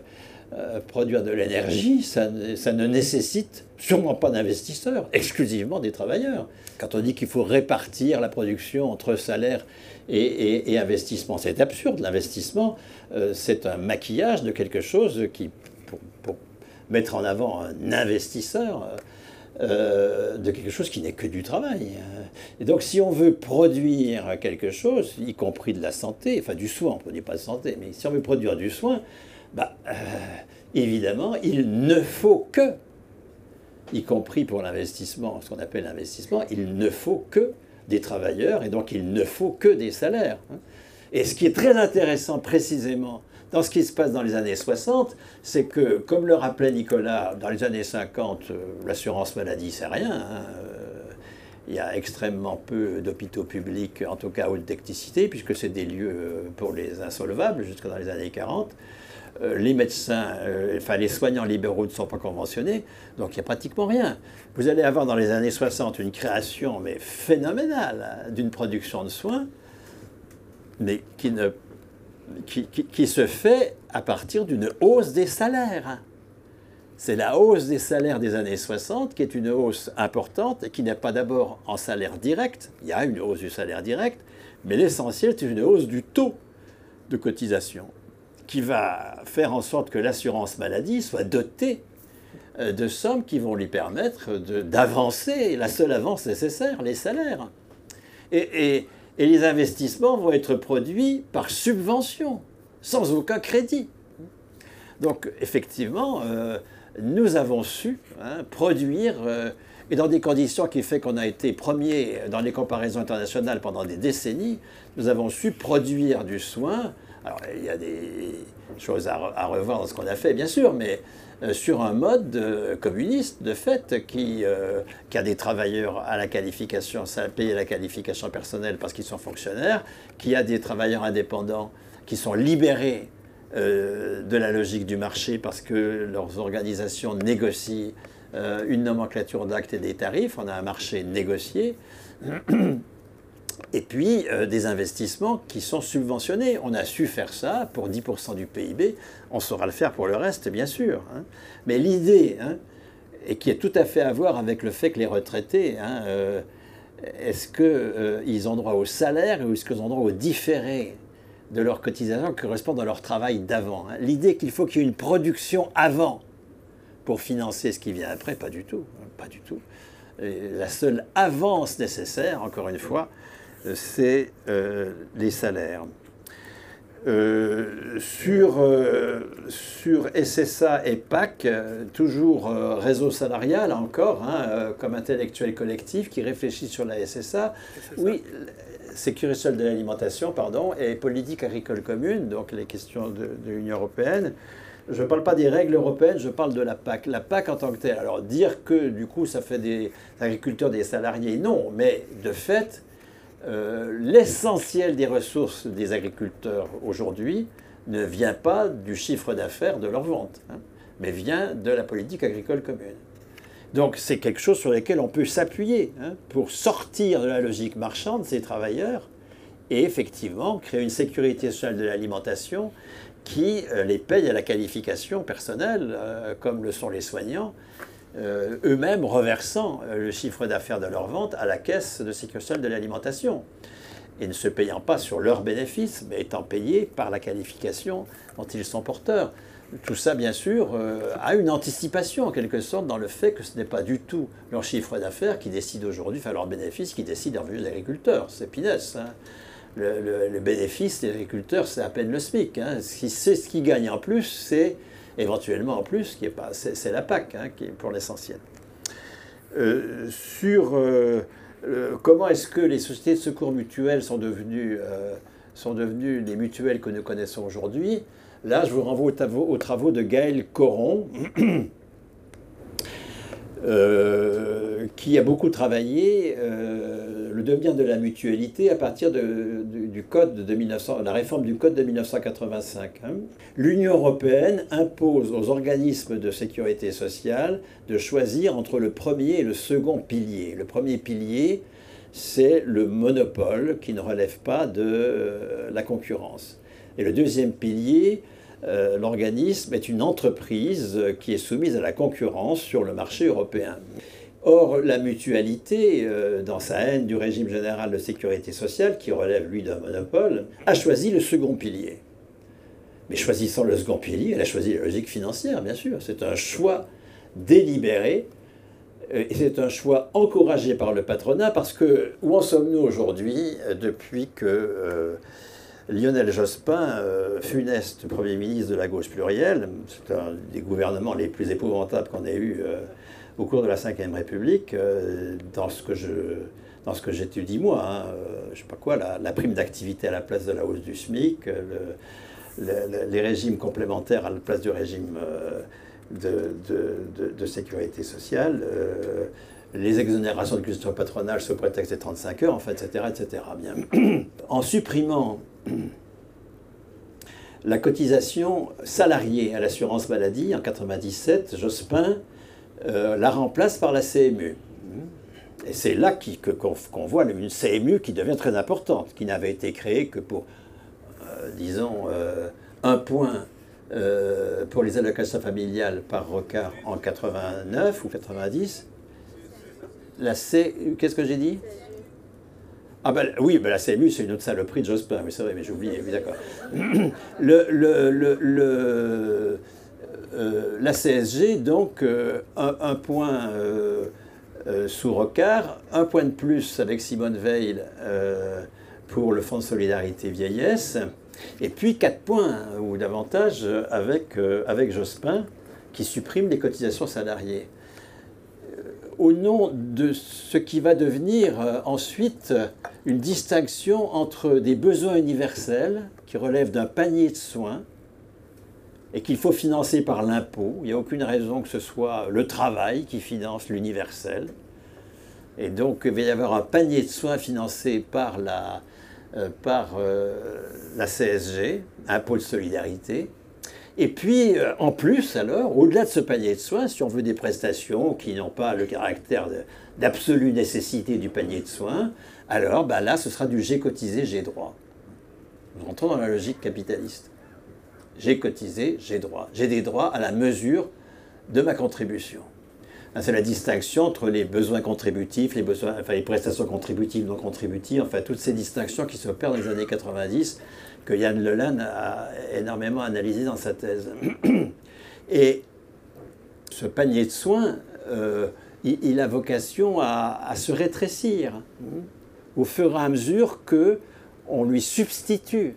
euh, produire de l'énergie, ça, ne nécessite sûrement pas d'investisseurs, exclusivement des travailleurs. Quand on dit qu'il faut répartir la production entre salaire et, investissement, c'est absurde. L'investissement, euh, c'est un maquillage de quelque chose qui, pour, mettre en avant un investisseur, euh, de quelque chose qui n'est que du travail. Et donc si on veut produire quelque chose, y compris de la santé, enfin du soin, on ne produit pas de santé, mais si on veut produire du soin, bah, euh, évidemment, il ne faut que, y compris pour l'investissement, ce qu'on appelle l'investissement, il ne faut que des travailleurs et donc il ne faut que des salaires. Hein. Et ce qui est très intéressant précisément dans ce qui se passe dans les années 60, c'est que, comme le rappelait Nicolas, dans les années 50, euh, l'assurance maladie, c'est rien. Hein, euh, il y a extrêmement peu d'hôpitaux publics, en tout cas haute technicité, puisque c'est des lieux pour les insolvables jusque dans les années 40. Euh, les médecins, euh, enfin les soignants libéraux ne sont pas conventionnés, donc il n'y a pratiquement rien. Vous allez avoir dans les années 60 une création mais phénoménale hein, d'une production de soins, mais qui, ne, qui, qui, se fait à partir d'une hausse des salaires. Hein. C'est la hausse des salaires des années 60 qui est une hausse importante et qui n'est pas d'abord en salaire direct, il y a une hausse du salaire direct, mais l'essentiel c'est une hausse du taux de cotisation qui va faire en sorte que l'assurance maladie soit dotée euh, de sommes qui vont lui permettre d'avancer, la seule avance nécessaire, les salaires. Et, les investissements vont être produits par subvention, sans aucun crédit. Donc effectivement, euh, nous avons su hein, produire euh, et dans des conditions qui fait qu'on a été premier dans les comparaisons internationales pendant des décennies, nous avons su produire du soin. Alors il y a des choses à, revoir dans ce qu'on a fait, bien sûr, mais euh, sur un mode euh, communiste, de fait, qui, euh, qui, a des travailleurs à la qualification, ça a payé la qualification personnelle parce qu'ils sont fonctionnaires, qui a des travailleurs indépendants qui sont libérés de la logique du marché parce que leurs organisations négocient une nomenclature d'actes et des tarifs, on a un marché négocié et puis euh, des investissements qui sont subventionnés. On a su faire ça pour 10% du PIB, on saura le faire pour le reste, bien sûr. Hein. Mais l'idée, hein, et qui est tout à fait à voir avec le fait que les retraités, hein, euh, est-ce qu'ils euh, ont droit au salaire ou est-ce qu'ils ont droit au différé de leur cotisation qui correspond à leur travail d'avant L'idée qu'il faut qu'il y ait une production avant pour financer ce qui vient après, pas du tout. Pas du tout. la seule avance nécessaire, encore une fois, c'est euh, les salaires. Euh, sur, euh, sur SSA et PAC, toujours réseau salarial encore, hein, comme intellectuel collectif qui réfléchit sur la SSA. Oui, sécurité sociale de l'alimentation, pardon, et politique agricole commune, donc les questions de, de l'Union européenne. Je ne parle pas des règles européennes, je parle de la PAC. La PAC en tant que telle. Alors dire que du coup ça fait des agriculteurs des salariés, non, mais de fait, euh, l'essentiel des ressources des agriculteurs aujourd'hui ne vient pas du chiffre d'affaires de leur vente, hein, mais vient de la politique agricole commune. Donc c'est quelque chose sur lequel on peut s'appuyer hein, pour sortir de la logique marchande ces travailleurs et effectivement créer une sécurité sociale de l'alimentation qui euh, les paye à la qualification personnelle, euh, comme le sont les soignants, euh, eux-mêmes reversant euh, le chiffre d'affaires de leur vente à la caisse de sécurité de l'alimentation et ne se payant pas sur leurs bénéfices, mais étant payés par la qualification dont ils sont porteurs. Tout ça, bien sûr, euh, a une anticipation en quelque sorte dans le fait que ce n'est pas du tout leur chiffre d'affaires qui décide aujourd'hui, enfin leur bénéfice qui décide en vue des agriculteurs. C'est pinesse. Hein. Le, bénéfice des agriculteurs, c'est à peine le SMIC. Hein. Ce qu'ils gagnent en plus, c'est éventuellement en plus, qui est pas, c'est la PAC hein, qui est pour l'essentiel. Euh, sur euh, comment est-ce que les sociétés de secours mutuels sont devenues, euh, sont devenues les mutuelles que nous connaissons aujourd'hui, là je vous renvoie aux travaux, de Gaël Coron. Qui a beaucoup travaillé le devenir de la mutualité à partir de, du, code de 1900, la réforme du code de 1985. Hein. L'Union européenne impose aux organismes de sécurité sociale de choisir entre le premier et le second pilier. Le premier pilier, c'est le monopole qui ne relève pas de euh, la concurrence. Et le deuxième pilier, euh, l'organisme est une entreprise qui est soumise à la concurrence sur le marché européen. Or, la mutualité, euh, dans sa haine du régime général de sécurité sociale, qui relève, lui, d'un monopole, a choisi le second pilier. Mais choisissant le second pilier, elle a choisi la logique financière, bien sûr. C'est un choix délibéré, euh, et c'est un choix encouragé par le patronat, parce que où en sommes-nous aujourd'hui, depuis que Lionel Jospin, funeste Premier ministre de la gauche plurielle, c'est un des gouvernements les plus épouvantables qu'on ait eu au cours de la Ve République, euh, dans ce que j'étudie moi, hein, euh, je sais pas quoi, la, prime d'activité à la place de la hausse du SMIC, euh, les régimes complémentaires à la place du régime de, sécurité sociale, les exonérations de culture patronale sous prétexte des 35 heures, fait, etc., etc. Bien. En supprimant la cotisation salariée à l'assurance maladie en 97, Jospin euh, la remplace par la CMU. Et c'est là qu'on voit une CMU qui devient très importante, qui n'avait été créée que pour, euh, disons, euh, un point pour les allocations familiales par regard en 89 ou 90. La C... Qu'est-ce que j'ai dit? Ah ben, oui, ben la CMU, c'est une autre saloperie de Jospin, oui c'est vrai, mais j'ai oublié, oui d'accord. le, le euh, la CSG, donc, euh, un, point euh, sous Rocard, un point de plus avec Simone Veil pour le Fonds de solidarité vieillesse, et puis quatre points ou davantage avec, avec Jospin qui supprime les cotisations salariées. Au nom de ce qui va devenir euh, ensuite une distinction entre des besoins universels qui relèvent d'un panier de soins et qu'il faut financer par l'impôt. Il n'y a aucune raison que ce soit le travail qui finance l'universel. Et donc il va y avoir un panier de soins financé par la, euh, par, euh, la CSG, impôt de solidarité. Et puis, euh, en plus, alors, au-delà de ce panier de soins, si on veut des prestations qui n'ont pas le caractère d'absolue nécessité du panier de soins, alors bah, là, ce sera du j'ai cotisé, j'ai droit. Nous rentrons dans la logique capitaliste. J'ai cotisé, j'ai droit. J'ai des droits à la mesure de ma contribution. C'est la distinction entre les besoins contributifs, les, enfin, les prestations contributives, non contributives, enfin toutes ces distinctions qui s'opèrent dans les années 90 que Yann Lelan a énormément analysé dans sa thèse. Et ce panier de soins, euh, il, a vocation à, se rétrécir hein, au fur et à mesure que on lui substitue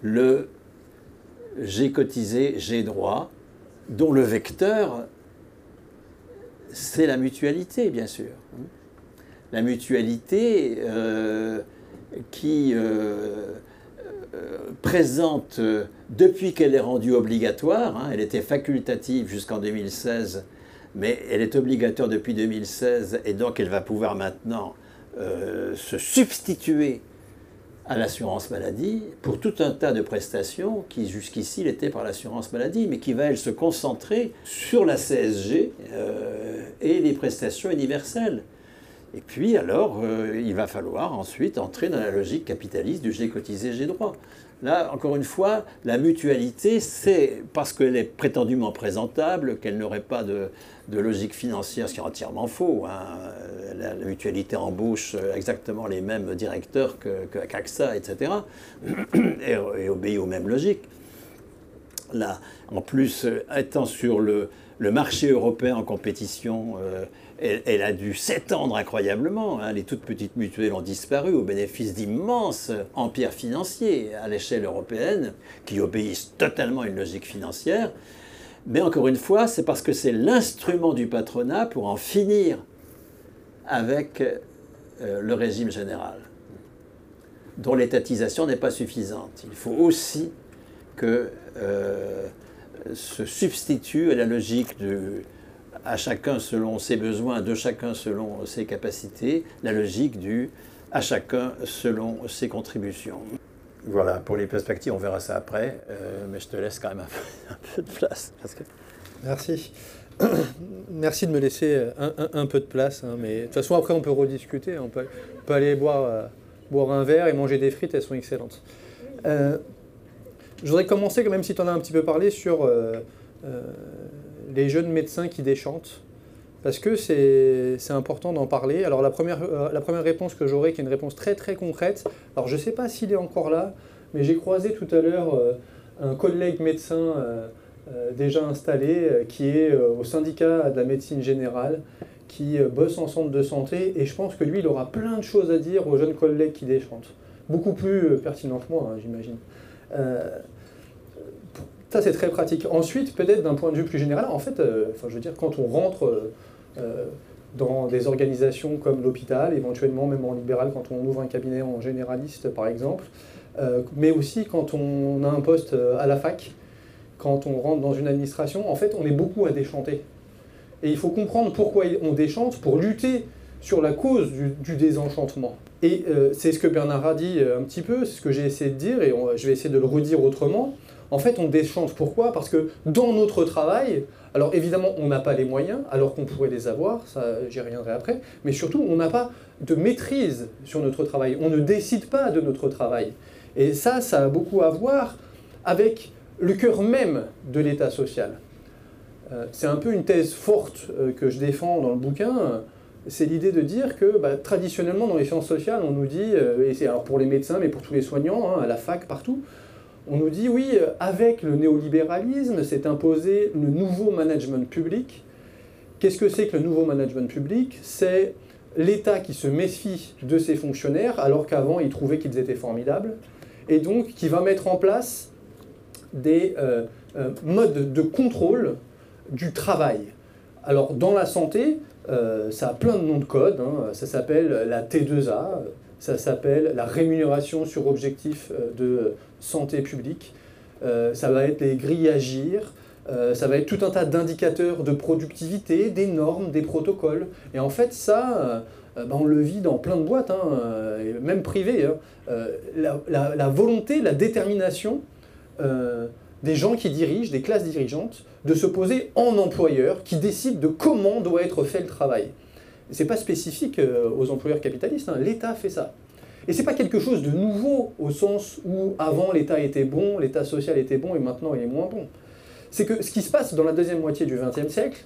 le j'ai cotisé, j'ai droit, dont le vecteur, c'est la mutualité, bien sûr. Hein. La mutualité euh, qui euh, présente, euh, depuis qu'elle est rendue obligatoire, hein, elle était facultative jusqu'en 2016, mais elle est obligatoire depuis 2016, et donc elle va pouvoir maintenant euh, se substituer à l'assurance maladie pour tout un tas de prestations qui jusqu'ici l'étaient par l'assurance maladie, mais qui va, elle, se concentrer sur la CSG et les prestations universelles. Et puis alors, euh, il va falloir ensuite entrer dans la logique capitaliste du j'ai cotisé, j'ai droit. Là, encore une fois, la mutualité, c'est parce qu'elle est prétendument présentable, qu'elle n'aurait pas de, logique financière, ce qui est entièrement faux. Hein. La, mutualité embauche exactement les mêmes directeurs que, etc., et, obéit aux mêmes logiques. Là, en plus, étant sur le, marché européen en compétition, euh, elle, a dû s'étendre incroyablement. Hein. Les toutes petites mutuelles ont disparu au bénéfice d'immenses empires financiers à l'échelle européenne qui obéissent totalement à une logique financière. Mais encore une fois, c'est parce que c'est l'instrument du patronat pour en finir avec euh, le régime général, dont l'étatisation n'est pas suffisante. Il faut aussi que euh, se substitue à la logique du, à chacun selon ses besoins, de chacun selon ses capacités, la logique du à chacun selon ses contributions. Voilà, pour les perspectives, on verra ça après, euh, mais je te laisse quand même un peu, de place. Merci. Merci de me laisser un, peu de place, hein, mais de toute façon, après, on peut rediscuter. On peut, aller boire, euh, boire un verre et manger des frites, elles sont excellentes. Euh, je voudrais commencer, même si tu en as un petit peu parlé, sur les jeunes médecins qui déchantent parce que c'est important d'en parler. Alors la première, euh, la première réponse que j'aurai, qui est une réponse très très concrète, alors je ne sais pas s'il est encore là, mais j'ai croisé tout à l'heure euh, un collègue médecin euh, déjà installé qui est au syndicat de la médecine générale, qui bosse en centre de santé, et je pense que lui, il aura plein de choses à dire aux jeunes collègues qui déchantent. Beaucoup plus pertinent que moi, hein, j'imagine. Ça, c'est très pratique. Ensuite, peut-être d'un point de vue plus général, en fait, euh, enfin, je veux dire, quand on rentre euh, euh, dans des organisations comme l'hôpital, éventuellement même en libéral, quand on ouvre un cabinet en généraliste, par exemple, mais aussi quand on a un poste à la fac, quand on rentre dans une administration, en fait, on est beaucoup à déchanter. Et il faut comprendre pourquoi on déchante pour lutter sur la cause du, désenchantement. Et c'est ce que Bernard a dit un petit peu, c'est ce que j'ai essayé de dire, et je vais essayer de le redire autrement. En fait, on déchante. Pourquoi? Parce que dans notre travail, alors évidemment, on n'a pas les moyens, alors qu'on pourrait les avoir, ça j'y reviendrai après, mais surtout, on n'a pas de maîtrise sur notre travail. On ne décide pas de notre travail. Et ça, ça a beaucoup à voir avec le cœur même de l'État social. Euh, c'est un peu une thèse forte euh, que je défends dans le bouquin. C'est l'idée de dire que bah, traditionnellement, dans les sciences sociales, on nous dit, euh, et c'est alors pour les médecins, mais pour tous les soignants, hein, à la fac, partout, on nous dit oui, avec le néolibéralisme, s'est imposé le nouveau management public. Qu'est-ce que c'est que le nouveau management public? C'est l'État qui se méfie de ses fonctionnaires alors qu'avant il trouvait qu'ils étaient formidables et donc qui va mettre en place des euh, euh, modes de contrôle du travail. Alors dans la santé, euh, ça a plein de noms de code. hein. Ça s'appelle la T2A, ça s'appelle la rémunération sur objectif de santé publique. Euh, ça va être les grilles agir. euh, ça va être tout un tas d'indicateurs de productivité, des normes, des protocoles. Et en fait, ça, euh, ben, on le vit dans plein de boîtes, hein, même privées. hein. La, volonté, la détermination des gens qui dirigent, des classes dirigeantes, de se poser en employeur qui décide de comment doit être fait le travail. C'est pas spécifique aux employeurs capitalistes, hein, l'État fait ça. Et c'est pas quelque chose de nouveau au sens où avant l'État était bon, l'État social était bon et maintenant il est moins bon. C'est que ce qui se passe dans la deuxième moitié du XXe siècle,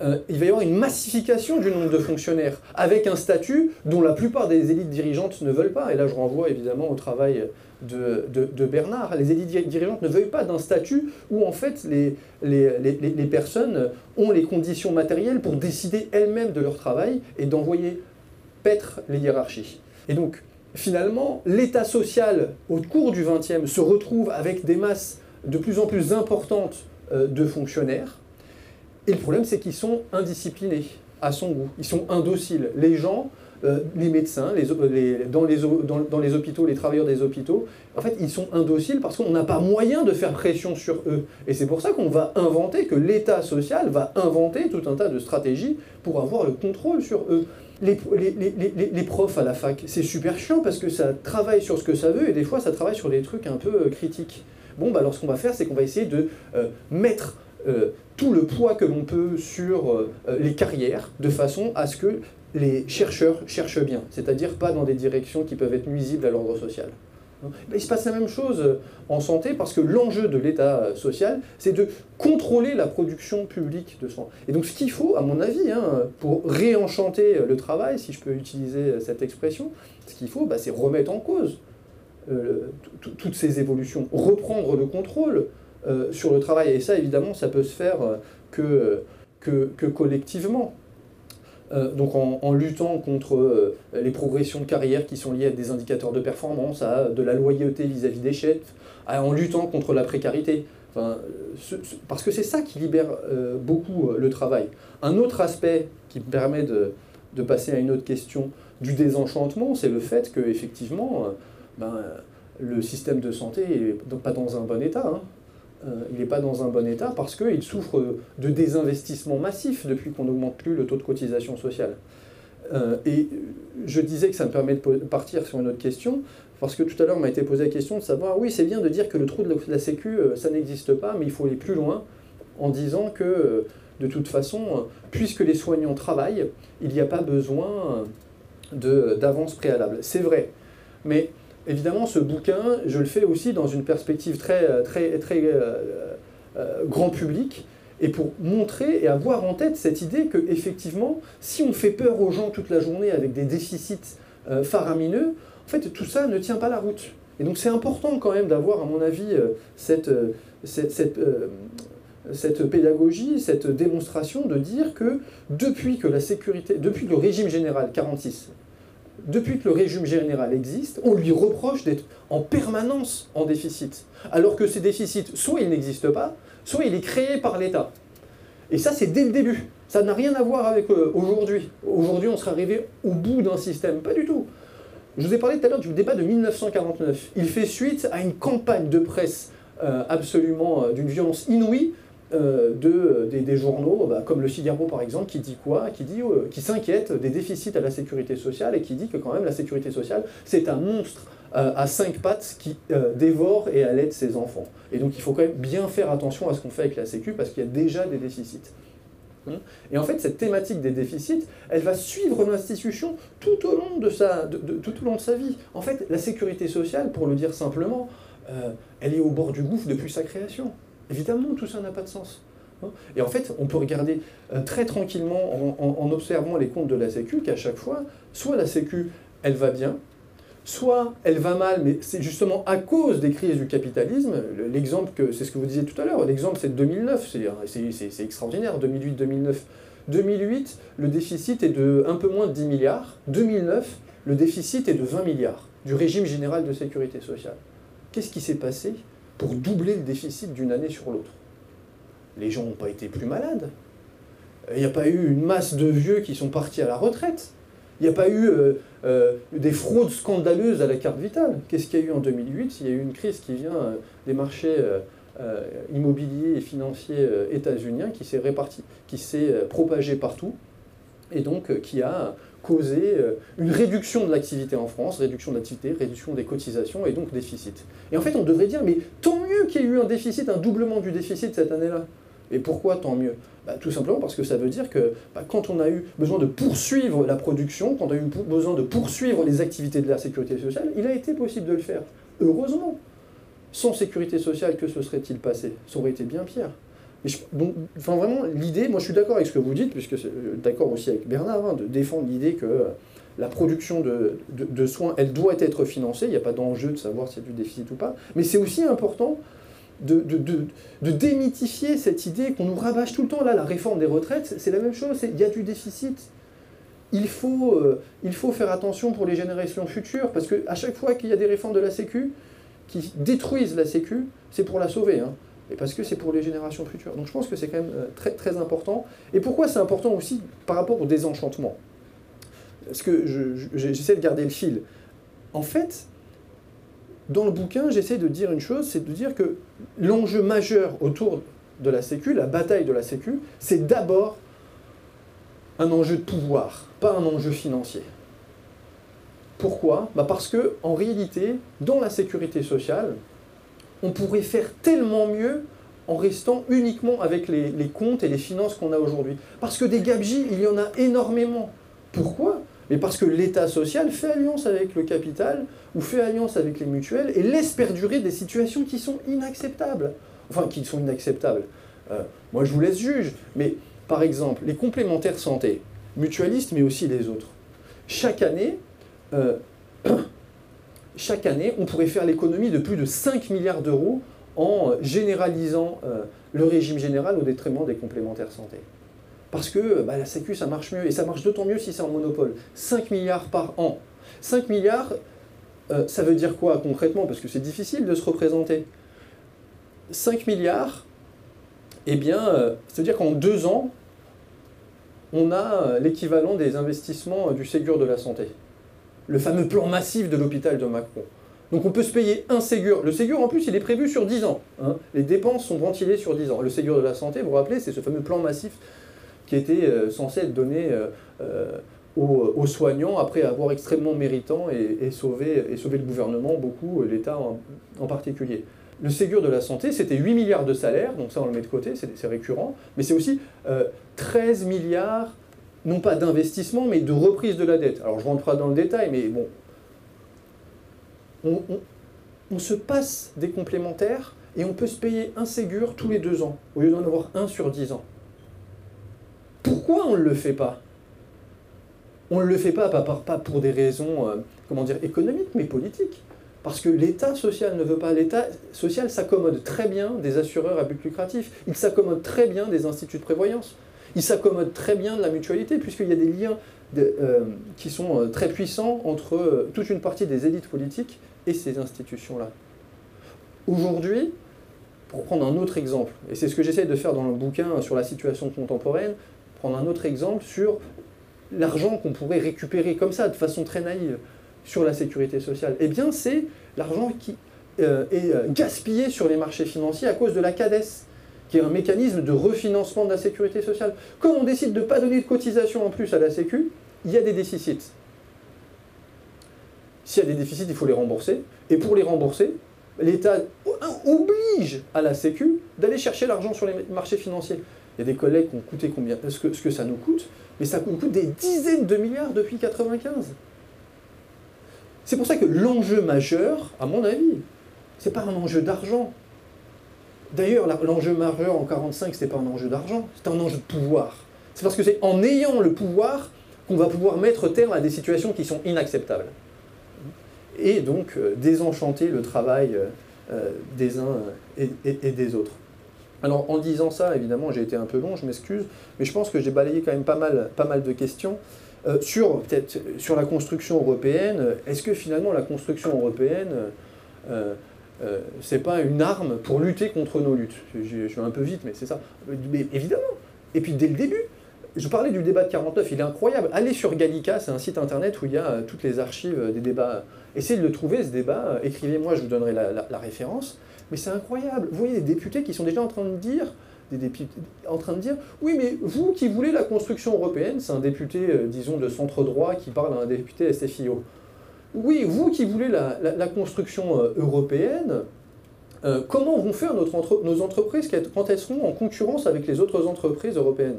euh, il va y avoir une massification du nombre de fonctionnaires, avec un statut dont la plupart des élites dirigeantes ne veulent pas. Et là, je renvoie évidemment au travail de, de- de Bernard. Les élites diri- dirigeantes ne veulent pas d'un statut où, en fait, les, les- les- les personnes ont les conditions matérielles pour décider elles-mêmes de leur travail et d'envoyer paître les hiérarchies. Et donc, finalement, l'État social, au cours du XXe, se retrouve avec des masses de plus en plus importantes euh, de fonctionnaires. Et le problème, c'est qu'ils sont indisciplinés à son goût. Ils sont indociles. Les gens, euh, les médecins, dans les hôpitaux, les travailleurs des hôpitaux, en fait, ils sont indociles parce qu'on n'a pas moyen de faire pression sur eux. Et c'est pour ça qu'on va inventer, que l'État social va inventer tout un tas de stratégies pour avoir le contrôle sur eux. Les, profs à la fac, c'est super chiant parce que ça travaille sur ce que ça veut et des fois ça travaille sur des trucs un peu euh, critiques. Bon, bah alors ce qu'on va faire, c'est qu'on va essayer de euh, mettre euh, tout le poids que l'on peut sur les carrières de façon à ce que les chercheurs cherchent bien, c'est-à-dire pas dans des directions qui peuvent être nuisibles à l'ordre social. Hein. Il se passe la même chose euh, en santé parce que l'enjeu de l'État euh, social, c'est de contrôler la production publique de soins. Et donc ce qu'il faut, à mon avis, hein, pour réenchanter euh, le travail, si je peux utiliser cette expression, ce qu'il faut, bah, c'est remettre en cause tout- tout- toutes ces évolutions, reprendre le contrôle sur le travail. Et ça, évidemment, ça peut se faire que collectivement. Euh, donc en, luttant contre euh, les progressions de carrière qui sont liées à des indicateurs de performance, à de la loyauté vis-à-vis des chefs, en luttant contre la précarité. Parce que c'est ça qui libère euh, beaucoup le travail. Un autre aspect qui me permet de, passer à une autre question du désenchantement, c'est le fait que effectivement, ben, le système de santé n'est pas dans un bon état. hein. Euh, il n'est pas dans un bon état parce qu'il souffre de désinvestissement massif depuis qu'on n'augmente plus le taux de cotisation sociale. Euh, et je disais que ça me permet de partir sur une autre question, parce que tout à l'heure m'a été posé la question de savoir, oui c'est bien de dire que le trou de la, Sécu, euh, ça n'existe pas, mais il faut aller plus loin en disant que de toute façon, puisque les soignants travaillent, il n'y a pas besoin d'avance préalable. C'est vrai, mais évidemment ce bouquin, je le fais aussi dans une perspective très, euh, euh, euh, grand public, et pour montrer et avoir en tête cette idée que effectivement, si on fait peur aux gens toute la journée avec des déficits faramineux, en fait tout ça ne tient pas la route. Et donc c'est important quand même d'avoir, à mon avis, cette, pédagogie, cette démonstration de dire que depuis que la sécurité, depuis le régime général 46, depuis que le régime général existe, on lui reproche d'être en permanence en déficit. Alors que ces déficits, soit ils n'existent pas, soit il est créé par l'État. Et ça, c'est dès le début. Ça n'a rien à voir avec euh, aujourd'hui. Aujourd'hui, on serait arrivé au bout d'un système. Pas du tout. Je vous ai parlé tout à l'heure du débat de 1949. Il fait suite à une campagne de presse euh, absolument euh, d'une violence inouïe de, euh, des, journaux, bah, comme le Figaro par exemple, qui dit quoi? Qui, dit, euh, qui s'inquiète des déficits à la sécurité sociale et qui dit que quand même la sécurité sociale, c'est un monstre euh, à cinq pattes qui euh, dévore et allait ses enfants. Et donc il faut quand même bien faire attention à ce qu'on fait avec la Sécu parce qu'il y a déjà des déficits. Hum. Et en fait, cette thématique des déficits, elle va suivre l'institution tout au long de sa, tout au long de sa vie. En fait, la sécurité sociale, pour le dire simplement, euh, elle est au bord du gouffre depuis sa création. Évidemment, tout ça n'a pas de sens. Hein. Et en fait, on peut regarder euh, très tranquillement, en, observant les comptes de la Sécu, qu'à chaque fois, soit la Sécu, elle va bien, soit elle va mal, mais c'est justement à cause des crises du capitalisme. Le- L'exemple, que c'est ce que vous disiez tout à l'heure, l'exemple c'est de 2009, c'est- c'est c'est- c'est extraordinaire, 2008-2009. 2008, le déficit est de un peu moins de 10 milliards. 2009, le déficit est de 20 milliards du régime général de sécurité sociale. Qu'est-ce qui s'est passé? Pour doubler le déficit d'une année sur l'autre Les gens n'ont pas été plus malades. Il n'y a pas eu une masse de vieux qui sont partis à la retraite. Il n'y a pas eu euh, euh, des fraudes scandaleuses à la carte vitale. Qu'est-ce qu'il y a eu en 2008 Il y a eu une crise qui vient euh, des marchés immobiliers et financiers états-uniens qui s'est répartie, qui s'est propagée partout et donc qui a causé une réduction de l'activité en France, réduction de l'activité, réduction des cotisations et donc déficit. Et en fait, on devrait dire, mais tant mieux qu'il y ait eu un déficit, un doublement du déficit cette année-là. Et pourquoi tant mieux? Bah, Tout simplement parce que ça veut dire que bah, quand on a eu besoin de poursuivre la production, quand on a eu besoin de poursuivre les activités de la sécurité sociale, il a été possible de le faire. Heureusement. Sans sécurité sociale, que se serait-il passé? Ça aurait été bien pire. Donc, enfin, vraiment, l'idée, moi je suis d'accord avec ce que vous dites, puisque c'est euh, d'accord aussi avec Bernard, hein, de défendre l'idée que euh, la production de, soins, elle doit être financée, il n'y a pas d'enjeu de savoir s'il y a du déficit ou pas, mais c'est aussi important de, de, démythifier cette idée qu'on nous rabâche tout le temps. Là, la réforme des retraites, c'est la même chose, il y a du déficit. Il faut, euh, il faut faire attention pour les générations futures, parce qu'à chaque fois qu'il y a des réformes de la Sécu qui détruisent la Sécu, c'est pour la sauver. Hein, et parce que c'est pour les générations futures. Donc je pense que c'est quand même euh, très, très important. Et pourquoi c'est important aussi par rapport au désenchantement? Parce que j'essaie de garder le fil. En fait, dans le bouquin, j'essaie de dire une chose, c'est de dire que l'enjeu majeur autour de la Sécu, la bataille de la Sécu, c'est d'abord un enjeu de pouvoir, pas un enjeu financier. Pourquoi? Bah Parce que, en réalité, dans la sécurité sociale, on pourrait faire tellement mieux en restant uniquement avec les, comptes et les finances qu'on a aujourd'hui. Parce que des gabegies, il y en a énormément. Pourquoi? Mais parce que l'État social fait alliance avec le capital ou fait alliance avec les mutuelles et laisse perdurer des situations qui sont inacceptables. Enfin, qui sont inacceptables. Euh, moi, je vous laisse juge, mais par exemple, les complémentaires santé, mutualistes, mais aussi les autres. Chaque année, euh, chaque année, on pourrait faire l'économie de plus de 5 milliards d'euros en généralisant euh, le régime général au détriment des complémentaires santé. Parce que bah, la Sécu, ça marche mieux, et ça marche d'autant mieux si c'est en monopole. 5 milliards par an. 5 milliards, euh, ça veut dire quoi concrètement? Parce que c'est difficile de se représenter. 5 milliards, eh bien, euh, ça veut dire qu'en deux ans, on a euh, l'équivalent des investissements du Ségur de la santé. Le fameux plan massif de l'hôpital de Macron. Donc on peut se payer un Ségur. Le Ségur, en plus, il est prévu sur 10 ans. Hein. Les dépenses sont ventilées sur 10 ans. Le Ségur de la santé, vous vous rappelez, c'est ce fameux plan massif qui était censé être donné aux, soignants après avoir extrêmement méritant et, sauvé, et sauvé le gouvernement, beaucoup, l'État en, particulier. Le Ségur de la santé, c'était 8 milliards de salaires, donc ça on le met de côté, c'est récurrent, mais c'est aussi 13 euh, milliards, non pas d'investissement, mais de reprise de la dette. Alors je rentre pas dans le détail, mais bon, on, se passe des complémentaires et on peut se payer un Ségur tous les deux ans, au lieu d'en avoir un sur 10 ans. Pourquoi on ne le fait pas? On ne le fait pas, pas, pour des raisons euh, comment dire, économiques, mais politiques. Parce que l'État social ne veut pas. L'État social s'accommode très bien des assureurs à but lucratif. Il s'accommode très bien des instituts de prévoyance. Il s'accommode très bien de la mutualité, puisqu'il y a des liens euh, qui sont euh, très puissants entre toute une partie des élites politiques et ces institutions-là. Aujourd'hui, pour prendre un autre exemple, et c'est ce que j'essaie de faire dans le bouquin sur la situation contemporaine, prendre un autre exemple sur l'argent qu'on pourrait récupérer comme ça, de façon très naïve, sur la sécurité sociale Eh bien, c'est l'argent qui euh, est euh, gaspillé sur les marchés financiers à cause de la CADES, qui est un mécanisme de refinancement de la sécurité sociale. Comme on décide de ne pas donner de cotisation en plus à la Sécu, il y a des déficits. S'il y a des déficits, il faut les rembourser. Et pour les rembourser, l'État oblige à la Sécu d'aller chercher l'argent sur les marchés financiers. Il y a des collègues qui ont coûté combien ce que, ce que ça nous coûte mais ça coûte des dizaines de milliards depuis 1995. C'est pour ça que l'enjeu majeur, à mon avis, c'est pas un enjeu d'argent. D'ailleurs, l'enjeu majeur en 1945, ce pas un enjeu d'argent, c'est un enjeu de pouvoir. C'est parce que c'est en ayant le pouvoir qu'on va pouvoir mettre terme à des situations qui sont inacceptables. Et donc euh, désenchanter le travail euh, euh, des uns et des autres. Alors en disant ça, évidemment, j'ai été un peu long, je m'excuse, mais je pense que j'ai balayé quand même pas mal, de questions. Sur, la construction européenne, est-ce que finalement la construction européenne, euh, c'est pas une arme pour lutter contre nos luttes je, vais un peu vite, mais c'est ça. Mais évidemment. Et puis dès le début, je parlais du débat de 49, il est incroyable. Allez sur Gallica, c'est un site internet où il y a euh, toutes les archives euh, des débats. Essayez de le trouver, ce débat. Écrivez-moi, je vous donnerai la, la- référence. Mais c'est incroyable. Vous voyez des députés qui sont déjà en train de dire, des députés en train de dire, oui, mais vous qui voulez la construction européenne, c'est un député, disons, de centre droit qui parle à un député SFIO. Oui, vous qui voulez la, construction euh, européenne, euh, comment vont faire nos entreprises quand elles seront en concurrence avec les autres entreprises européennes?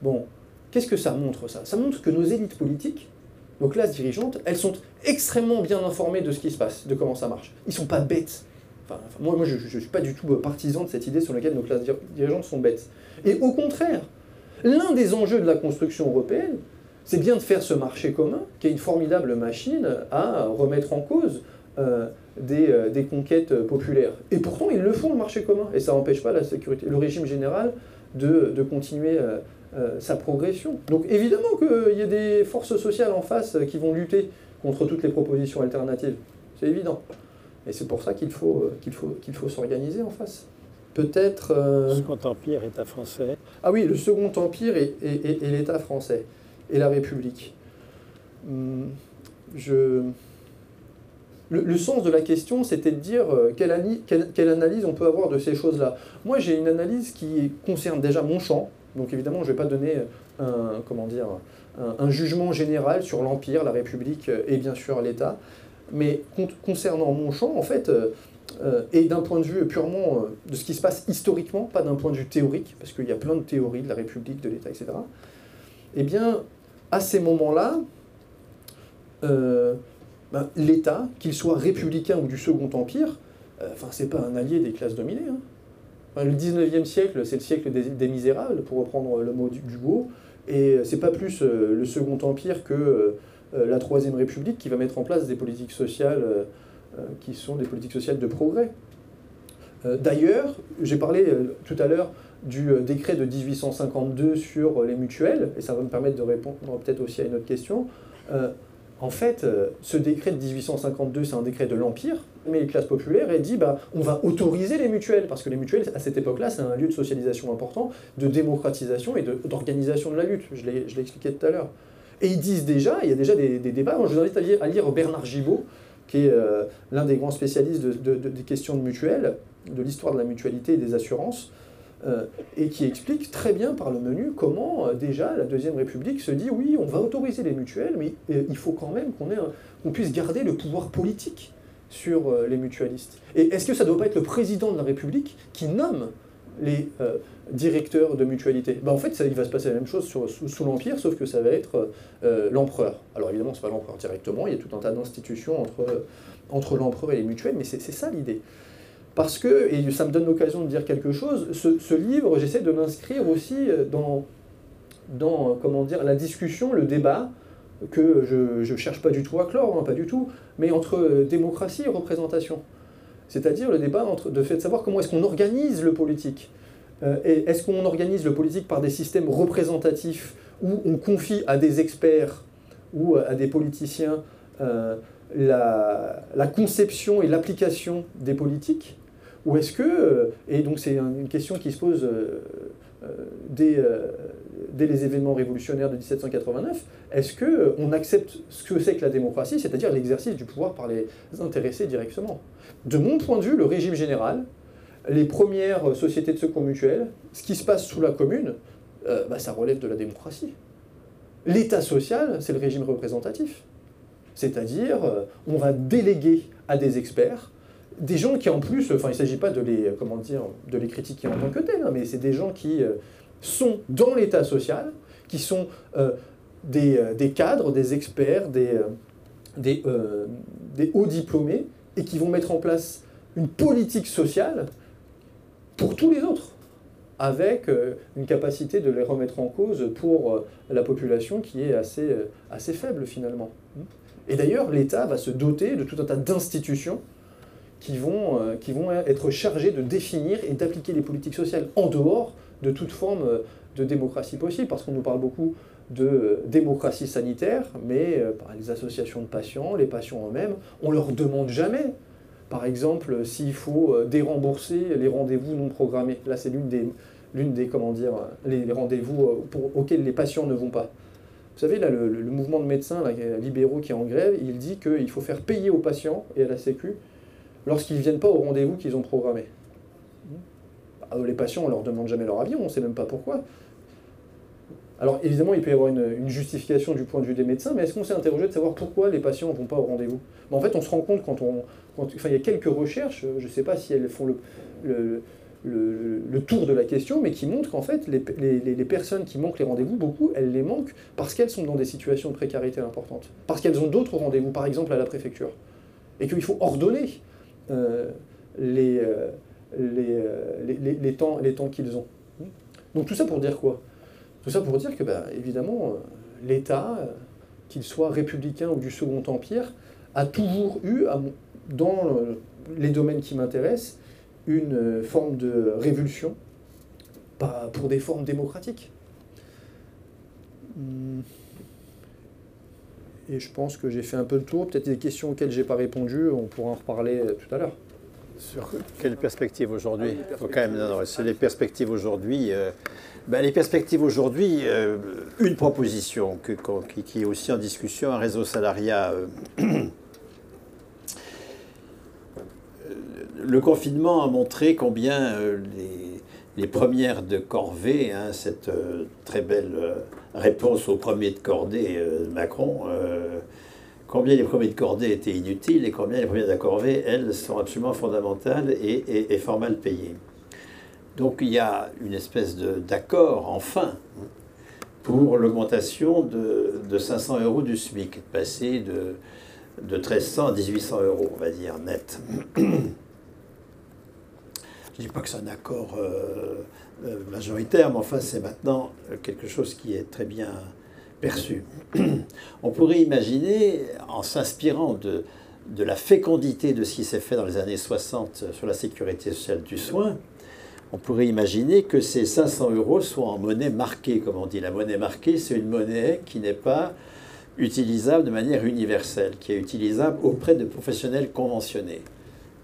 Bon, qu'est-ce que ça montre ça? Ça montre que nos élites politiques, nos classes dirigeantes, elles sont extrêmement bien informées de ce qui se passe, de comment ça marche. Ils sont pas bêtes. Moi, je ne suis pas du tout euh, partisan de cette idée sur laquelle nos classes dir- dirigeantes sont bêtes. Et au contraire, l'un des enjeux de la construction européenne, c'est bien de faire ce marché commun, qui est une formidable machine à remettre en cause euh, des, euh, des conquêtes euh, populaires. Et pourtant, ils le font, le marché commun, et ça n'empêche pas la sécurité, le régime général de, de continuer euh, sa progression. Donc évidemment qu'il y a des forces sociales en face qui vont lutter contre toutes les propositions alternatives. C'est évident. Et c'est pour ça qu'il faut, qu'il faut, qu'il faut s'organiser en face. Peut-être... euh, Second Empire, État français. ah oui, le Second Empire et, et- et- et l'État français, et la République. Je... le, sens de la question, c'était de dire euh, quelle, analyse on peut avoir de ces choses-là. Moi, j'ai une analyse qui concerne déjà mon champ, donc évidemment, je ne vais pas donner un, comment dire, un, jugement général sur l'Empire, la République euh, et bien sûr l'État. Mais con- concernant mon champ, en fait, euh, euh, et d'un point de vue purement euh, de ce qui se passe historiquement, pas d'un point de vue théorique, parce qu'il y a plein de théories de la République, de l'État, etc. Eh bien, à ces moments-là, euh, ben, l'État, qu'il soit républicain ou du Second Empire, euh, enfin, c'est pas un allié des classes dominées. hein. Le 19e siècle, c'est le siècle des, misérables, pour reprendre le mot du- d'Hugo, et c'est pas plus euh, le Second Empire que euh, euh, la Troisième République qui va mettre en place des politiques sociales euh, euh, qui sont des politiques sociales de progrès. Euh, D'ailleurs, j'ai parlé euh, tout à l'heure du euh, décret de 1852 sur euh, les mutuelles, et ça va me permettre de répondre peut-être aussi à une autre question. Euh, en fait, ce décret de 1852, c'est un décret de l'Empire, mais les classes populaires, et dit bah, on va autoriser les mutuelles, parce que les mutuelles, à cette époque-là, c'est un lieu de socialisation important, de démocratisation et d'organisation de, la lutte. Je l'ai expliqué tout à l'heure. Et ils disent déjà, il y a déjà des, des débats, je vous invite à lire, Bernard Gibault, qui est l'un des grands spécialistes de- des questions de mutuelles, de l'histoire de la mutualité et des assurances, euh, et qui explique très bien par le menu comment euh, déjà la Deuxième République se dit oui, on va autoriser les mutuelles, mais euh, il faut quand même qu'on puisse garder le pouvoir politique sur les mutualistes. Et est-ce que ça ne doit pas être le président de la République qui nomme les directeurs de mutualité? Ben, En fait, ça, il va se passer la même chose sous, l'Empire, sauf que ça va être l'empereur. Alors évidemment, ce n'est pas l'empereur directement, il y a tout un tas d'institutions entre, entre l'empereur et les mutuelles, mais c'est ça l'idée. Parce que, et ça me donne l'occasion de dire quelque chose, ce, livre, j'essaie de l'inscrire aussi dans, dans, comment dire, la discussion, le débat, que je ne cherche pas du tout à clore, hein, pas du tout, mais entre euh, démocratie et représentation. C'est-à-dire le débat entre, de fait de savoir comment est-ce qu'on organise le politique. Euh, et est-ce qu'on organise le politique par des systèmes représentatifs où on confie à des experts ou à des politiciens euh, la, la conception et l'application des politiques Ou est-ce que, euh, et donc c'est un- une question qui se pose euh, euh, dès, dès les événements révolutionnaires de 1789, est-ce qu'on accepte ce que c'est que la démocratie, c'est-à-dire l'exercice du pouvoir par les intéressés directement? De mon point de vue, le régime général, les premières sociétés de secours mutuels, ce qui se passe sous la commune, bah, ça relève de la démocratie. L'État social, c'est le régime représentatif. C'est-à-dire, on va déléguer à des experts, des gens qui en plus, enfin il ne s'agit pas de les, comment dire, de les critiquer en tant que tels, hein, mais c'est des gens qui euh, sont dans l'État social, qui sont euh, des, euh, des cadres, des experts, des, des, hauts diplômés, et qui vont mettre en place une politique sociale pour tous les autres, avec une capacité de les remettre en cause pour la population qui est assez, assez faible finalement. Et d'ailleurs, l'État va se doter de tout un tas d'institutions qui vont, euh, qui vont être chargées de définir et d'appliquer les politiques sociales en dehors de toute forme de démocratie possible, parce qu'on nous parle beaucoup de démocratie sanitaire, mais euh, les associations de patients, les patients eux-mêmes, on leur demande jamais, par exemple, s'il faut euh, dérembourser les rendez-vous non programmés. Là, c'est l'une des, l'une des comment dire les, rendez-vous pour- auxquels les patients ne vont pas. Vous savez, là, le, mouvement de médecins libéraux qui est en grève, il dit qu'il faut faire payer aux patients et à la Sécu lorsqu'ils ne viennent pas au rendez-vous qu'ils ont programmé. Ah, les patients, on leur demande jamais leur avis, on ne sait même pas pourquoi. Alors évidemment, il peut y avoir une, justification du point de vue des médecins, mais est-ce qu'on s'est interrogé de savoir pourquoi les patients ne vont pas au rendez-vous? En fait, on se rend compte quand on... Enfin, il y a quelques recherches, je ne sais pas si elles font le, le, le- le tour de la question, mais qui montrent qu'en fait, les, les- les- personnes qui manquent les rendez-vous, beaucoup, elles les manquent parce qu'elles sont dans des situations de précarité importantes, parce qu'elles ont d'autres rendez-vous, par exemple à la préfecture, et qu'il faut ordonner les, euh, les, euh, les- les- les temps, les temps qu'ils ont. Donc tout ça pour dire quoi? Tout ça pour dire que, bah, évidemment, euh, l'État, euh, qu'il soit républicain ou du Second Empire, a toujours eu, dans le- les domaines qui m'intéressent, une euh, forme de révulsion pour des formes démocratiques. Et je pense que j'ai fait un peu le tour. Peut-être des questions auxquelles j'ai pas répondu, on pourra en reparler euh, tout à l'heure. Sur quelle perspective aujourd'hui? Non, c'est les perspectives aujourd'hui. euh, ben, les perspectives aujourd'hui, euh, une proposition qui, est aussi en discussion, un réseau salariat. le confinement a montré combien les, les premières de corvée, hein, cette euh, très belle euh, réponse aux premiers de cordée de Macron, euh, combien les premiers de cordée étaient inutiles et combien les premiers de corvée, elles, sont absolument fondamentales et, et- fort mal payées. Donc il y a une espèce d'accord, enfin, pour l'augmentation de, de 500 euros du SMIC, de passer de, de 1300 à 1800 euros, on va dire, net. Je ne dis pas que c'est un accord euh, euh, majoritaire, mais enfin c'est maintenant quelque chose qui est très bien perçu. On pourrait imaginer, en s'inspirant de, de la fécondité de ce qui s'est fait dans les années 60 sur la sécurité sociale du soin, on pourrait imaginer que ces 500 euros soient en monnaie marquée, comme on dit. La monnaie marquée, c'est une monnaie qui n'est pas utilisable de manière universelle, qui est utilisable auprès de professionnels conventionnés.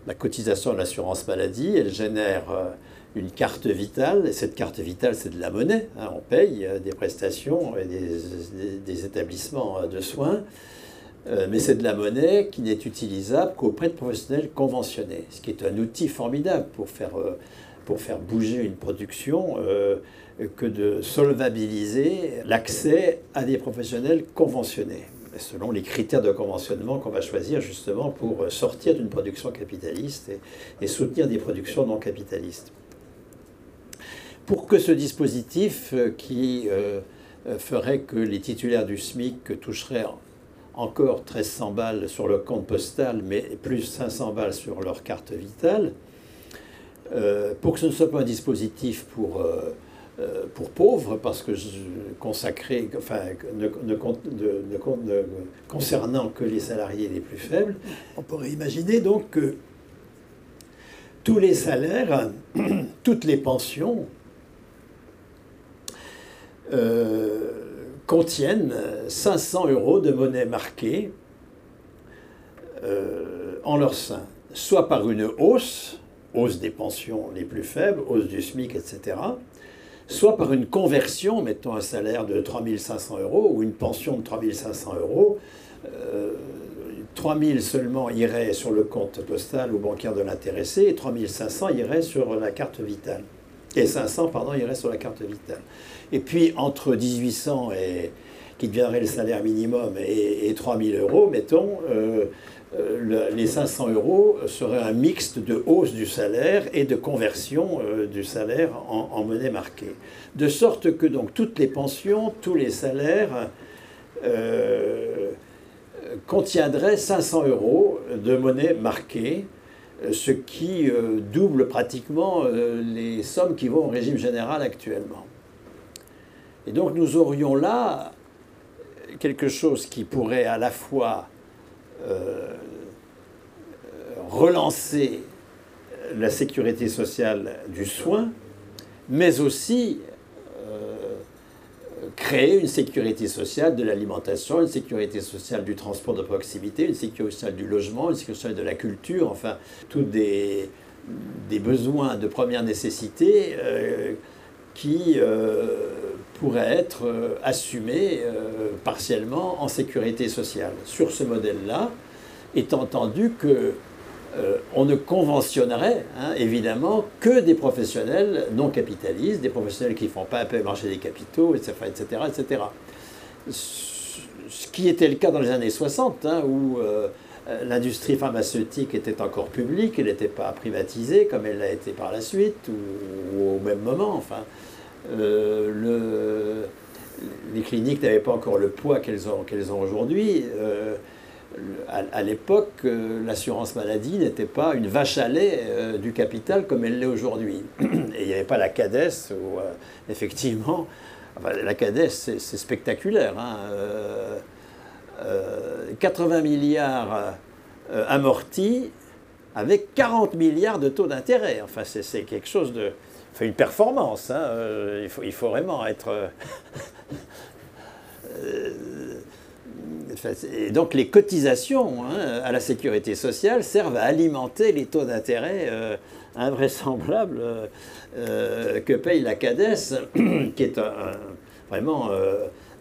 La cotisation de l'assurance maladie, elle génère euh, une carte vitale, et cette carte vitale, c'est de la monnaie. hein. on paye euh, des prestations et des, établissements euh, de soins, mais c'est de la monnaie qui n'est utilisable qu'auprès de professionnels conventionnés, ce qui est un outil formidable pour faire, bouger une production que de solvabiliser l'accès à des professionnels conventionnés, selon les critères de conventionnement qu'on va choisir justement pour euh, sortir d'une production capitaliste et, soutenir des productions non capitalistes. Pour que ce dispositif euh, qui euh, ferait que les titulaires du SMIC toucheraient encore 1300 balles sur le compte postal, mais plus 500 balles sur leur carte vitale, pour que ce ne soit pas un dispositif pour, pour pauvres, parce que je- enfin, ne- concernant que les salariés les plus faibles, on pourrait imaginer donc que tous les salaires, toutes les pensions euh, contiennent 500 euros de monnaie marquée euh, en leur sein, soit par une hausse, hausse des pensions les plus faibles, hausse du SMIC, etc., soit par une conversion, mettons un salaire de 3500 euros ou une pension de 3500 euros. Euh, 3000 seulement iraient sur le compte postal ou bancaire de l'intéressé et 3500 iraient sur la carte vitale. Et 500, pardon, iraient sur la carte vitale. Et puis entre 1800 et qui deviendrait le salaire minimum et, et 3000 euros, mettons, euh, le- les 500 euros seraient un mixte de hausse du salaire et de conversion euh, du salaire en, monnaie marquée. De sorte que donc toutes les pensions, tous les salaires euh, contiendraient 500 euros de monnaie marquée, euh, ce qui euh, double pratiquement euh, les sommes qui vont au régime général actuellement. Et donc nous aurions là quelque chose qui pourrait à la fois euh, relancer la sécurité sociale du soin, mais aussi euh, créer une sécurité sociale de l'alimentation, une sécurité sociale du transport de proximité, une sécurité sociale du logement, une sécurité sociale de la culture, enfin, tous des, des besoins de première nécessité euh, qui pourrait être assumé partiellement en sécurité sociale. Sur ce modèle-là, étant entendu que on ne conventionnerait hein, évidemment que des professionnels non capitalistes, des professionnels qui ne font pas appel au marché des capitaux, etc. etc.. Ce qui était le cas dans les années 60, hein, où euh, l'industrie pharmaceutique était encore publique, elle n'était pas privatisée comme elle l'a été par la suite ou, au même moment. Enfin, euh, les cliniques n'avaient pas encore le poids qu'elles ont, ont aujourd'hui. Euh, à, l'époque, l'assurance maladie n'était pas une vache à lait du capital comme elle l'est aujourd'hui. Et il n'y avait pas la CADES, où effectivement, la CADES, c'est, spectaculaire. Hein, 80 milliards euh, amortis avec 40 milliards de taux d'intérêt. Enfin, c'est quelque chose de... Une performance. Hein. Euh, il, faut, vraiment être... Euh, et donc les cotisations hein, à la sécurité sociale servent à alimenter les taux d'intérêt invraisemblables que paye la CADES, qui est vraiment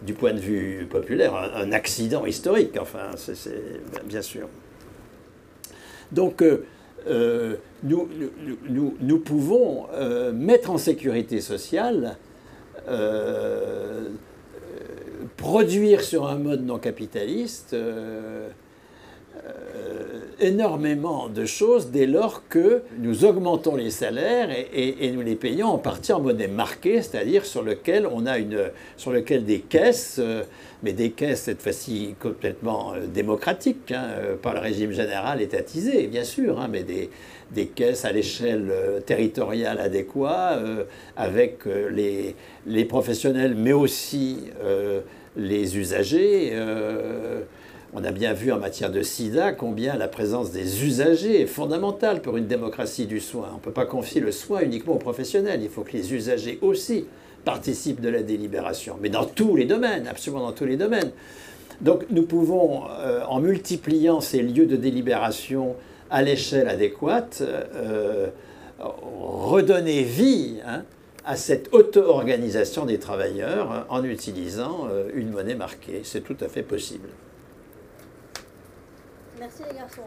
du point de vue populaire, un, accident historique, enfin, c'est bien sûr. Donc, euh, euh, nous, pouvons euh, mettre en sécurité sociale, produire sur un mode non capitaliste euh, énormément de choses dès lors que nous augmentons les salaires et, nous les payons en partie en monnaie marquée, c'est-à-dire sur lequel on a une, sur lequel des caisses, euh, mais des caisses cette fois-ci complètement euh, démocratiques, hein, par le régime général étatisé, bien sûr, hein, mais des, caisses à l'échelle territoriale adéquate, avec les, professionnels, mais aussi les usagers. On a bien vu en matière de sida combien la présence des usagers est fondamentale pour une démocratie du soin. On ne peut pas confier le soin uniquement aux professionnels, il faut que les usagers aussi participent de la délibération, mais dans tous les domaines, absolument dans tous les domaines. Donc nous pouvons, euh, en multipliant ces lieux de délibération à l'échelle adéquate, euh, redonner vie hein, à cette auto-organisation des travailleurs en utilisant euh, une monnaie marquée. C'est tout à fait possible. Merci les garçons.